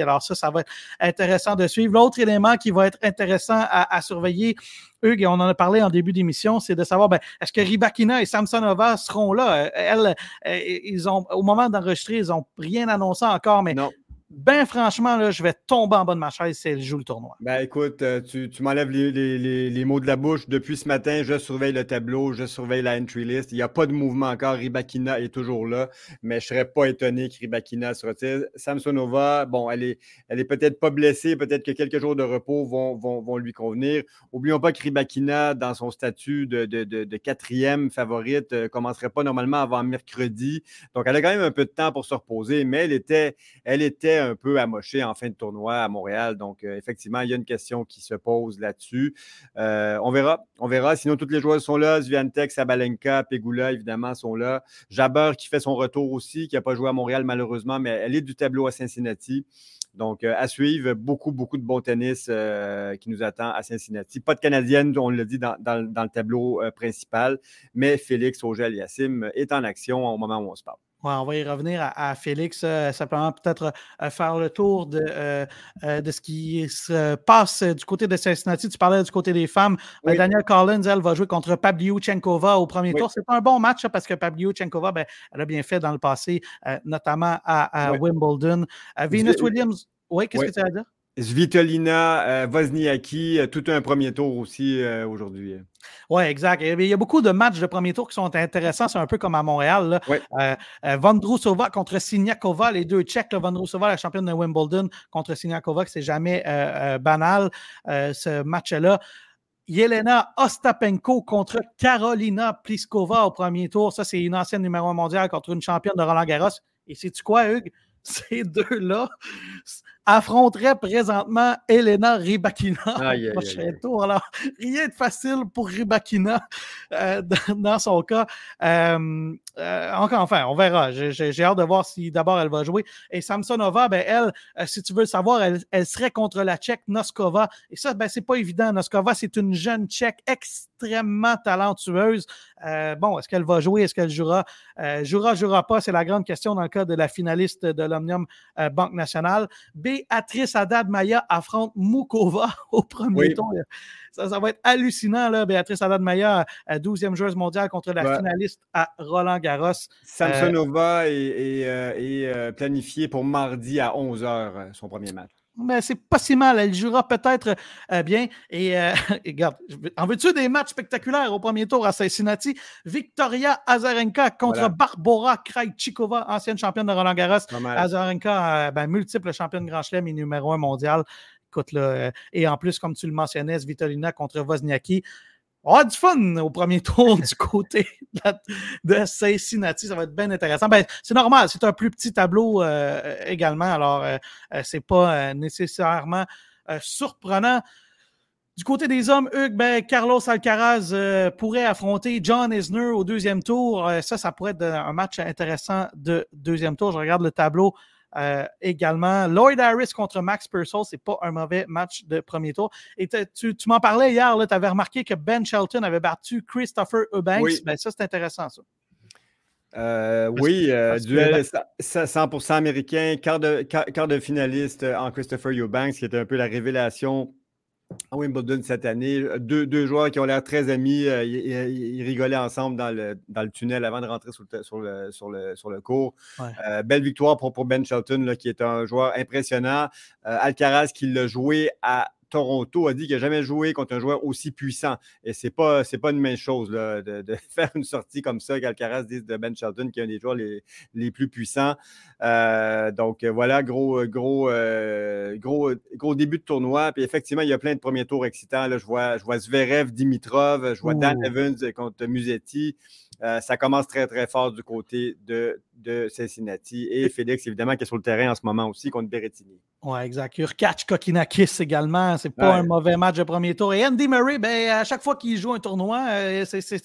Speaker 1: Alors ça, ça va être intéressant de suivre. L'autre élément qui va être intéressant à, surveiller, Hugues, et on en a parlé en début d'émission, c'est de savoir ben, est-ce que Ribakina et Samsonova seront là? Euh, elles, euh, ils ont, au moment d'enregistrer, ils n'ont rien annoncé encore, mais non ben franchement, là, je vais tomber en bas de ma chaise si elle joue le tournoi.
Speaker 2: Ben écoute, euh, tu, m'enlèves les, mots de la bouche. Depuis ce matin, je surveille le tableau, je surveille la entry list. Il n'y a pas de mouvement encore. Ribakina est toujours là, mais je ne serais pas étonné que Ribakina se retire. Samsonova, bon, elle est, elle est peut-être pas blessée, peut-être que quelques jours de repos vont, vont, lui convenir. Oublions pas que Ribakina, dans son statut de, quatrième favorite, ne euh, commencerait pas normalement avant mercredi. Donc, elle a quand même un peu de temps pour se reposer, mais elle était, elle était un peu amoché en fin de tournoi à Montréal. Donc, euh, effectivement, il y a une question qui se pose là-dessus. Euh, on verra. On verra. Sinon, toutes les joueurs sont là. Zviantek, Sabalenka, Pegula, évidemment, sont là. Jabber qui fait son retour aussi, qui n'a pas joué à Montréal malheureusement, mais elle est du tableau à Cincinnati. Donc, euh, à suivre, beaucoup, beaucoup de bon tennis qui nous attend à Cincinnati. Pas de Canadienne, on l'a dit dans, le tableau principal, mais Félix Auger-Aliassime est en action au moment où on se parle
Speaker 1: on va y revenir à, Félix, euh, simplement peut-être euh, faire le tour de, euh, de ce qui se passe du côté de Cincinnati. Tu parlais du côté des femmes. Danielle Collins, elle, va jouer contre Pavlyuchenkova au premier tour. C'est un bon match parce que Pavlyuchenkova, ben, elle a bien fait dans le passé, notamment à, Wimbledon. Venus Williams, oui, qu'est-ce que tu as à dire?
Speaker 2: Svitolina, Wozniacki, tout un premier tour aussi aujourd'hui.
Speaker 1: Oui, exact. Il y a beaucoup de matchs de premier tour qui sont intéressants. C'est un peu comme à Montréal. Là. Vondrousova contre Siniakova, les deux Tchèques. Vondrousova, la championne de Wimbledon, contre Siniakova, c'est jamais banal, ce match-là. Yelena Ostapenko contre Carolina Pliskova au premier tour. Ça, c'est une ancienne numéro 1 mondiale contre une championne de Roland Garros. Et sais-tu quoi, Hugues? ces deux-là affronteraient présentement Elena Rybakina
Speaker 2: Aïe, aïe,
Speaker 1: au prochain
Speaker 2: aïe.
Speaker 1: tour. Alors, rien de facile pour Rybakina euh, dans, dans son cas. Euh, euh, encore, enfin, on verra. J'ai- hâte de voir si d'abord elle va jouer. Et Samsonova, ben, elle, si tu veux le savoir, elle, elle serait contre la Tchèque Noskova. Et ça, ben, c'est pas évident. Noskova, c'est une jeune Tchèque extrêmement talentueuse. Bon, est-ce qu'elle va jouer? Est-ce qu'elle jouera? Jouera, jouera pas? C'est la grande question dans le cas de la finaliste de l'Omnium Banque Nationale. Béatrice Haddad Maya affronte Mukova au premier
Speaker 2: Oui.
Speaker 1: tour. Ça, ça va être hallucinant, là. Béatrice Haddad Maya, euh, 12e joueuse mondiale contre la
Speaker 2: Ouais.
Speaker 1: finaliste à Roland Garros.
Speaker 2: Samsonova est, est, euh, est, euh, planifié pour mardi à 11h, son premier match.
Speaker 1: Mais c'est pas si mal. Elle jouera peut-être euh, bien. Et, euh, et regarde, en veux-tu des matchs spectaculaires au premier tour à Cincinnati? Victoria Azarenka contre
Speaker 2: Voilà.
Speaker 1: Barbara Krajcikova, ancienne championne de Roland Garros. Azarenka, euh, ben, multiple championne Grand Chelem et numéro un mondial. Écoute, là, et en plus, comme tu le mentionnais, Svitolina contre Wozniacki. On va avoir du fun au premier tour du côté de, Cincinnati. Ça va être bien intéressant. Ben, c'est normal, c'est un plus petit tableau euh, également. Alors, euh, euh, c'est pas euh, nécessairement euh, surprenant. Du côté des hommes, Hugues, ben, Carlos Alcaraz euh, pourrait affronter John Isner au deuxième tour. Euh, ça, ça pourrait être un match intéressant de deuxième tour. Je regarde le tableau euh, également. Lloyd Harris contre Max Purcell, c'est pas un mauvais match de premier tour. Et tu, tu m'en parlais hier, tu avais remarqué que Ben Shelton avait battu Christopher Eubanks.
Speaker 2: Oui.
Speaker 1: Ben, ça, c'est intéressant, ça.
Speaker 2: Euh, oui, euh, duel sa- 100% américain, quart de, quart, quart de finaliste en Christopher Eubanks, qui était un peu la révélation à Wimbledon cette année. Deux, deux joueurs qui ont l'air très amis. euh, ils, rigolaient ensemble dans le, dans le tunnel avant de rentrer sur le, sur le, sur le, sur le court.
Speaker 1: Ouais.
Speaker 2: Euh, belle victoire pour, pour Ben Shelton, là, qui est un joueur impressionnant. Euh, Alcaraz, qui l'a joué à Toronto, a dit qu'il n'a jamais joué contre un joueur aussi puissant. Et ce n'est pas, pas une même chose là, de, de faire une sortie comme ça qu'Alcaraz dise de Ben Shelton, qui est un des joueurs les, les plus puissants. Euh, donc voilà, gros, gros, euh, gros, gros début de tournoi. Puis effectivement, il y a plein de premiers tours excitants. Là. Je, vois, je vois Zverev, Dimitrov, je vois Dan. Evans contre Musetti. Euh, ça commence très, très fort du côté de, de Cincinnati. Et Félix, évidemment, qui est sur le terrain en ce moment aussi contre Berrettini.
Speaker 1: Oui, exact. Urkac Kokinakis également. C'est pas
Speaker 2: Ouais.
Speaker 1: un mauvais match de premier tour. Et Andy Murray, ben, à chaque fois qu'il joue un tournoi, euh, c'est- c'est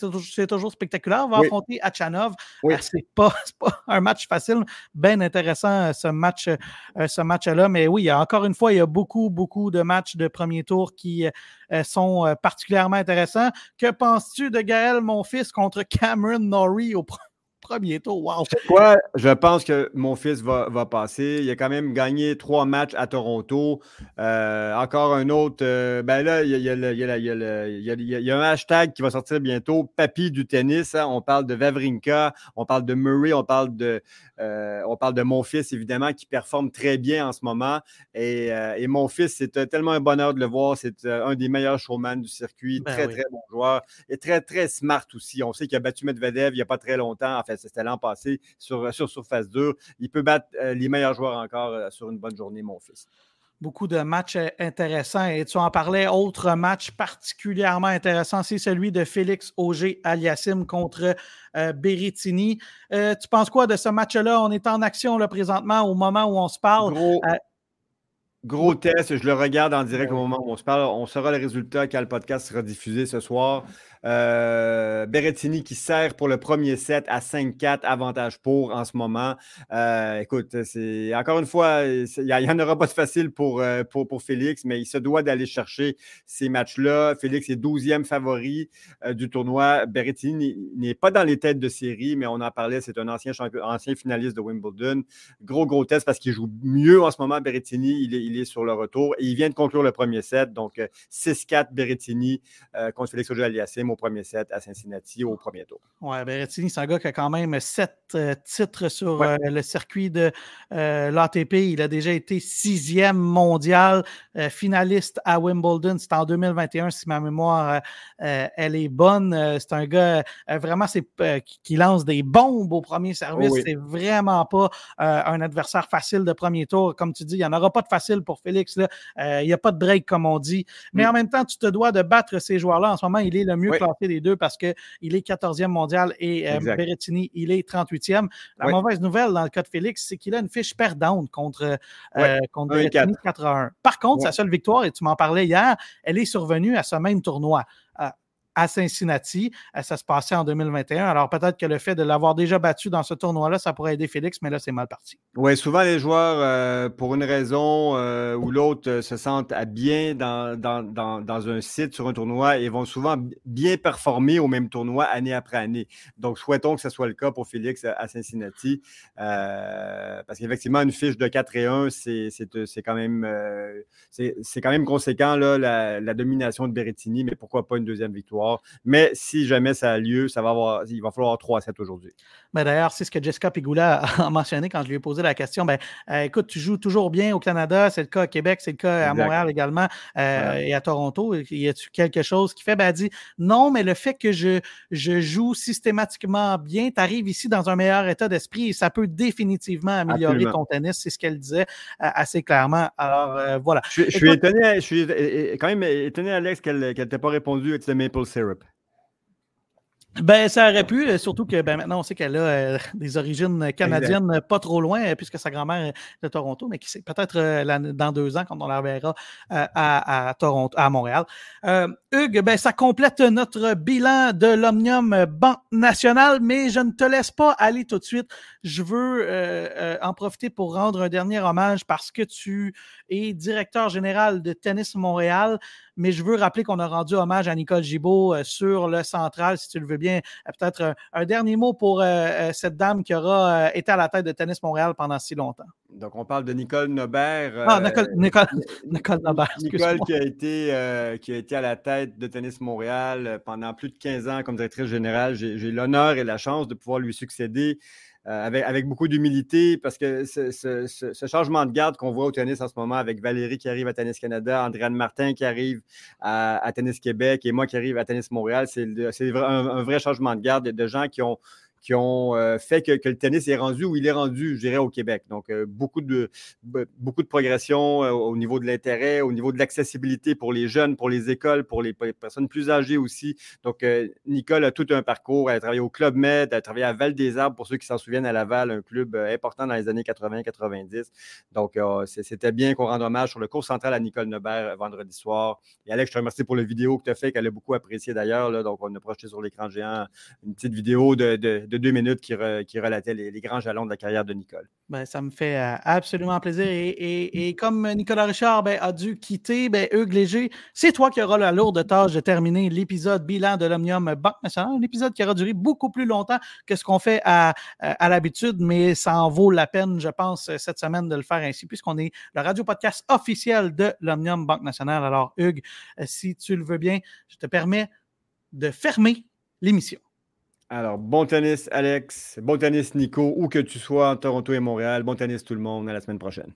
Speaker 1: toujours, spectaculaire. Il va
Speaker 2: Oui.
Speaker 1: affronter Achanov.
Speaker 2: Oui.
Speaker 1: Euh, c'est pas, c'est pas un match facile. Bien intéressant ce match, euh, ce match-là. Mais oui, il y a, encore une fois, il y a beaucoup, beaucoup de matchs de premier tour qui euh, sont euh, particulièrement intéressants. Que penses-tu de Gaël, mon fils, contre Cameron Norrie au pr- premier tour? Wow!
Speaker 2: Quoi, je pense que mon fils va, va passer. Il a quand même gagné trois matchs à Toronto. Euh, encore un autre. euh, ben là, il y a, il y a le- il y a la- il y a le- il y a- il y a- il y a un hashtag qui va sortir bientôt. Papy du tennis. hein. On parle de Vavrinka, on parle de Murray, on parle de, euh, on parle de mon fils, évidemment, qui performe très bien en ce moment. Et, euh, et mon fils, c'est tellement un bonheur de le voir. C'est euh, un des meilleurs showman du circuit.
Speaker 1: Ben
Speaker 2: très,
Speaker 1: oui.
Speaker 2: très bon joueur. Et très, très smart aussi. On sait qu'il a battu Medvedev il n'y a pas très longtemps. En fait, c'était l'an passé sur, sur surface dure. Il peut battre euh, les meilleurs joueurs encore euh, sur une bonne journée, mon fils.
Speaker 1: beaucoup de matchs euh, intéressants. Et tu en parlais, autre match particulièrement intéressant, c'est celui de Félix Auger Aliassim contre euh, Berrettini. Euh, tu penses quoi de ce match-là? On est en action là, présentement au moment où on se parle.
Speaker 2: Gros,
Speaker 1: Euh,
Speaker 2: gros test, je le regarde en direct au moment où on se parle. On saura le résultat quand le podcast sera diffusé ce soir. Euh, Berrettini qui sert pour le premier set à 5-4, avantage pour en ce moment. Euh, écoute, c'est encore une fois, il n'y en aura pas de facile pour, euh, pour, Félix, mais il se doit d'aller chercher ces matchs-là. Félix est 12e favori euh, du tournoi. Berrettini n'est pas dans les têtes de série, mais on en parlait, c'est un ancien, champion, ancien finaliste de Wimbledon. Gros, gros test parce qu'il joue mieux en ce moment, Berrettini. Il est, il est sur le retour et il vient de conclure le premier set. Donc, euh, 6-4 Berrettini contre Félix Auger-Aliassime au premier set à Cincinnati au premier tour.
Speaker 1: Ouais, Berrettini, c'est un gars qui a quand même sept euh, titres sur
Speaker 2: Ouais.
Speaker 1: euh, le circuit de euh, l'ATP. Il a déjà été sixième mondial, finaliste à Wimbledon. C'était en 2021, si ma mémoire elle est bonne. C'est un gars vraiment c'est, qui, lance des bombes au premier service.
Speaker 2: Oui.
Speaker 1: C'est vraiment pas un adversaire facile de premier tour. Comme tu dis, il n'y en aura pas de facile pour Félix. là. Il n'y a pas de break, comme on dit. Mais
Speaker 2: Mm.
Speaker 1: en même temps, tu te dois de battre ces joueurs-là. En ce moment, il est le mieux
Speaker 2: Oui.
Speaker 1: Déclassé des deux parce qu'il est 14e mondial et euh. Berrettini, il est 38e. La mauvaise nouvelle dans le cas de Félix, c'est qu'il a une fiche perdante contre, euh,
Speaker 2: Ouais.
Speaker 1: contre
Speaker 2: Un et
Speaker 1: Berrettini
Speaker 2: quatre.
Speaker 1: 4 à 1. Par contre, sa seule victoire, et tu m'en parlais hier, elle est survenue à ce même tournoi. À Cincinnati. Euh, Ça se passait en 2021. Alors peut-être que le fait de l'avoir déjà battu dans ce tournoi-là, ça pourrait aider Félix, mais là, c'est mal parti.
Speaker 2: Oui, souvent les joueurs, euh, pour une raison euh, ou l'autre, se sentent à bien dans, dans, dans, un site sur un tournoi et vont souvent bien performer au même tournoi année après année. Donc, souhaitons que ce soit le cas pour Félix à, Cincinnati. parce qu'effectivement, une fiche de 4 et 1, c'est quand même quand même conséquent, là, la, la domination de Berrettini, mais pourquoi pas une deuxième victoire? Mais si jamais ça a lieu, ça va avoir, il va falloir 3-7 aujourd'hui.
Speaker 1: Ben, D'ailleurs, c'est ce que Jessica Pigula a mentionné quand je lui ai posé la question. Ben, euh, écoute, tu joues toujours bien au Canada, c'est le cas à Québec, c'est le cas à. Montréal également euh,
Speaker 2: Ouais.
Speaker 1: et à Toronto. Y a-tu quelque chose qui fait? Ben, elle dit non, mais le fait que je, je joue systématiquement bien, tu arrives ici dans un meilleur état d'esprit et ça peut définitivement améliorer
Speaker 2: Absolument.
Speaker 1: ton tennis. C'est ce qu'elle disait euh, assez clairement. Alors, euh, voilà.
Speaker 2: Je, je suis étonné, je suis quand même étonné, Alex, qu'elle qu'elle t'ait pas répondu avec le maple syrup.
Speaker 1: Ben, ça aurait pu, euh, surtout que ben, maintenant on sait qu'elle a euh, des origines canadiennes pas trop loin, euh, puisque sa grand-mère est de Toronto, mais qui sait, peut-être euh, dans deux ans, quand on la verra euh, à, à Toronto, à Montréal. Euh, Hugues, ben, ça complète notre bilan de l'Omnium Banque Nationale, mais je ne te laisse pas aller tout de suite. Je veux euh, euh, en profiter pour rendre un dernier hommage parce que tu es directeur général de Tennis Montréal, mais je veux rappeler qu'on a rendu hommage à Nicole Gibault sur le central, si tu le veux bien. Euh, Peut-être un, un dernier mot pour euh, euh, cette dame qui aura euh, été à la tête de Tennis Montréal pendant si longtemps.
Speaker 2: Donc, on parle de Nicole Nobert.
Speaker 1: Ah,
Speaker 2: euh,
Speaker 1: Nicole, Nicole, Nicole Nobert,
Speaker 2: Nicole qui a, été, euh, qui a été à la tête de Tennis Montréal euh, pendant plus de 15 ans comme directrice générale. J'ai l'honneur et la chance de pouvoir lui succéder euh, avec, avec beaucoup d'humilité parce que ce, changement de garde qu'on voit au tennis en ce moment avec Valérie qui arrive à Tennis Canada, Andréane Martin qui arrive à, Tennis Québec et moi qui arrive à Tennis Montréal, c'est un, un vrai changement de garde de, de gens qui ont qui ont euh, fait que, le tennis est rendu où il est rendu, je dirais, au Québec. Donc, euh, beaucoup, de, be- beaucoup de progression euh, au niveau de l'intérêt, au niveau de l'accessibilité pour les jeunes, pour les écoles, pour les, personnes plus âgées aussi. Donc, Nicole a tout un parcours. Elle a travaillé au Club Med, elle a travaillé à Val des Arbres, pour ceux qui s'en souviennent, à Laval, un club important dans les années 80-90. Donc, c'était bien qu'on rende hommage sur le cours central à Nicole Nebert euh, vendredi soir. Et Alex, je te remercie pour la vidéo que tu as fait, qu'elle a beaucoup apprécié d'ailleurs. Donc, on a projeté sur l'écran géant une petite vidéo de- de deux minutes qui, re- qui relatait les, grands jalons de la carrière de Nicole.
Speaker 1: Ben, ça me fait euh, absolument plaisir. Et, comme Nicolas Richard ben, a dû quitter, ben, Hugues Léger, c'est toi qui auras la lourde tâche de terminer l'épisode bilan de l'Omnium Banque Nationale. Un épisode qui aura duré beaucoup plus longtemps que ce qu'on fait à, à- l'habitude, mais ça en vaut la peine, je pense, cette semaine de le faire ainsi, puisqu'on est le radio-podcast officiel de l'Omnium Banque Nationale. Alors, Hugues, si tu le veux bien, je te permets de fermer l'émission.
Speaker 2: Alors, bon tennis, Alex. Bon tennis, Nico, où que tu sois, Toronto et Montréal. Bon tennis, tout le monde. À la semaine prochaine.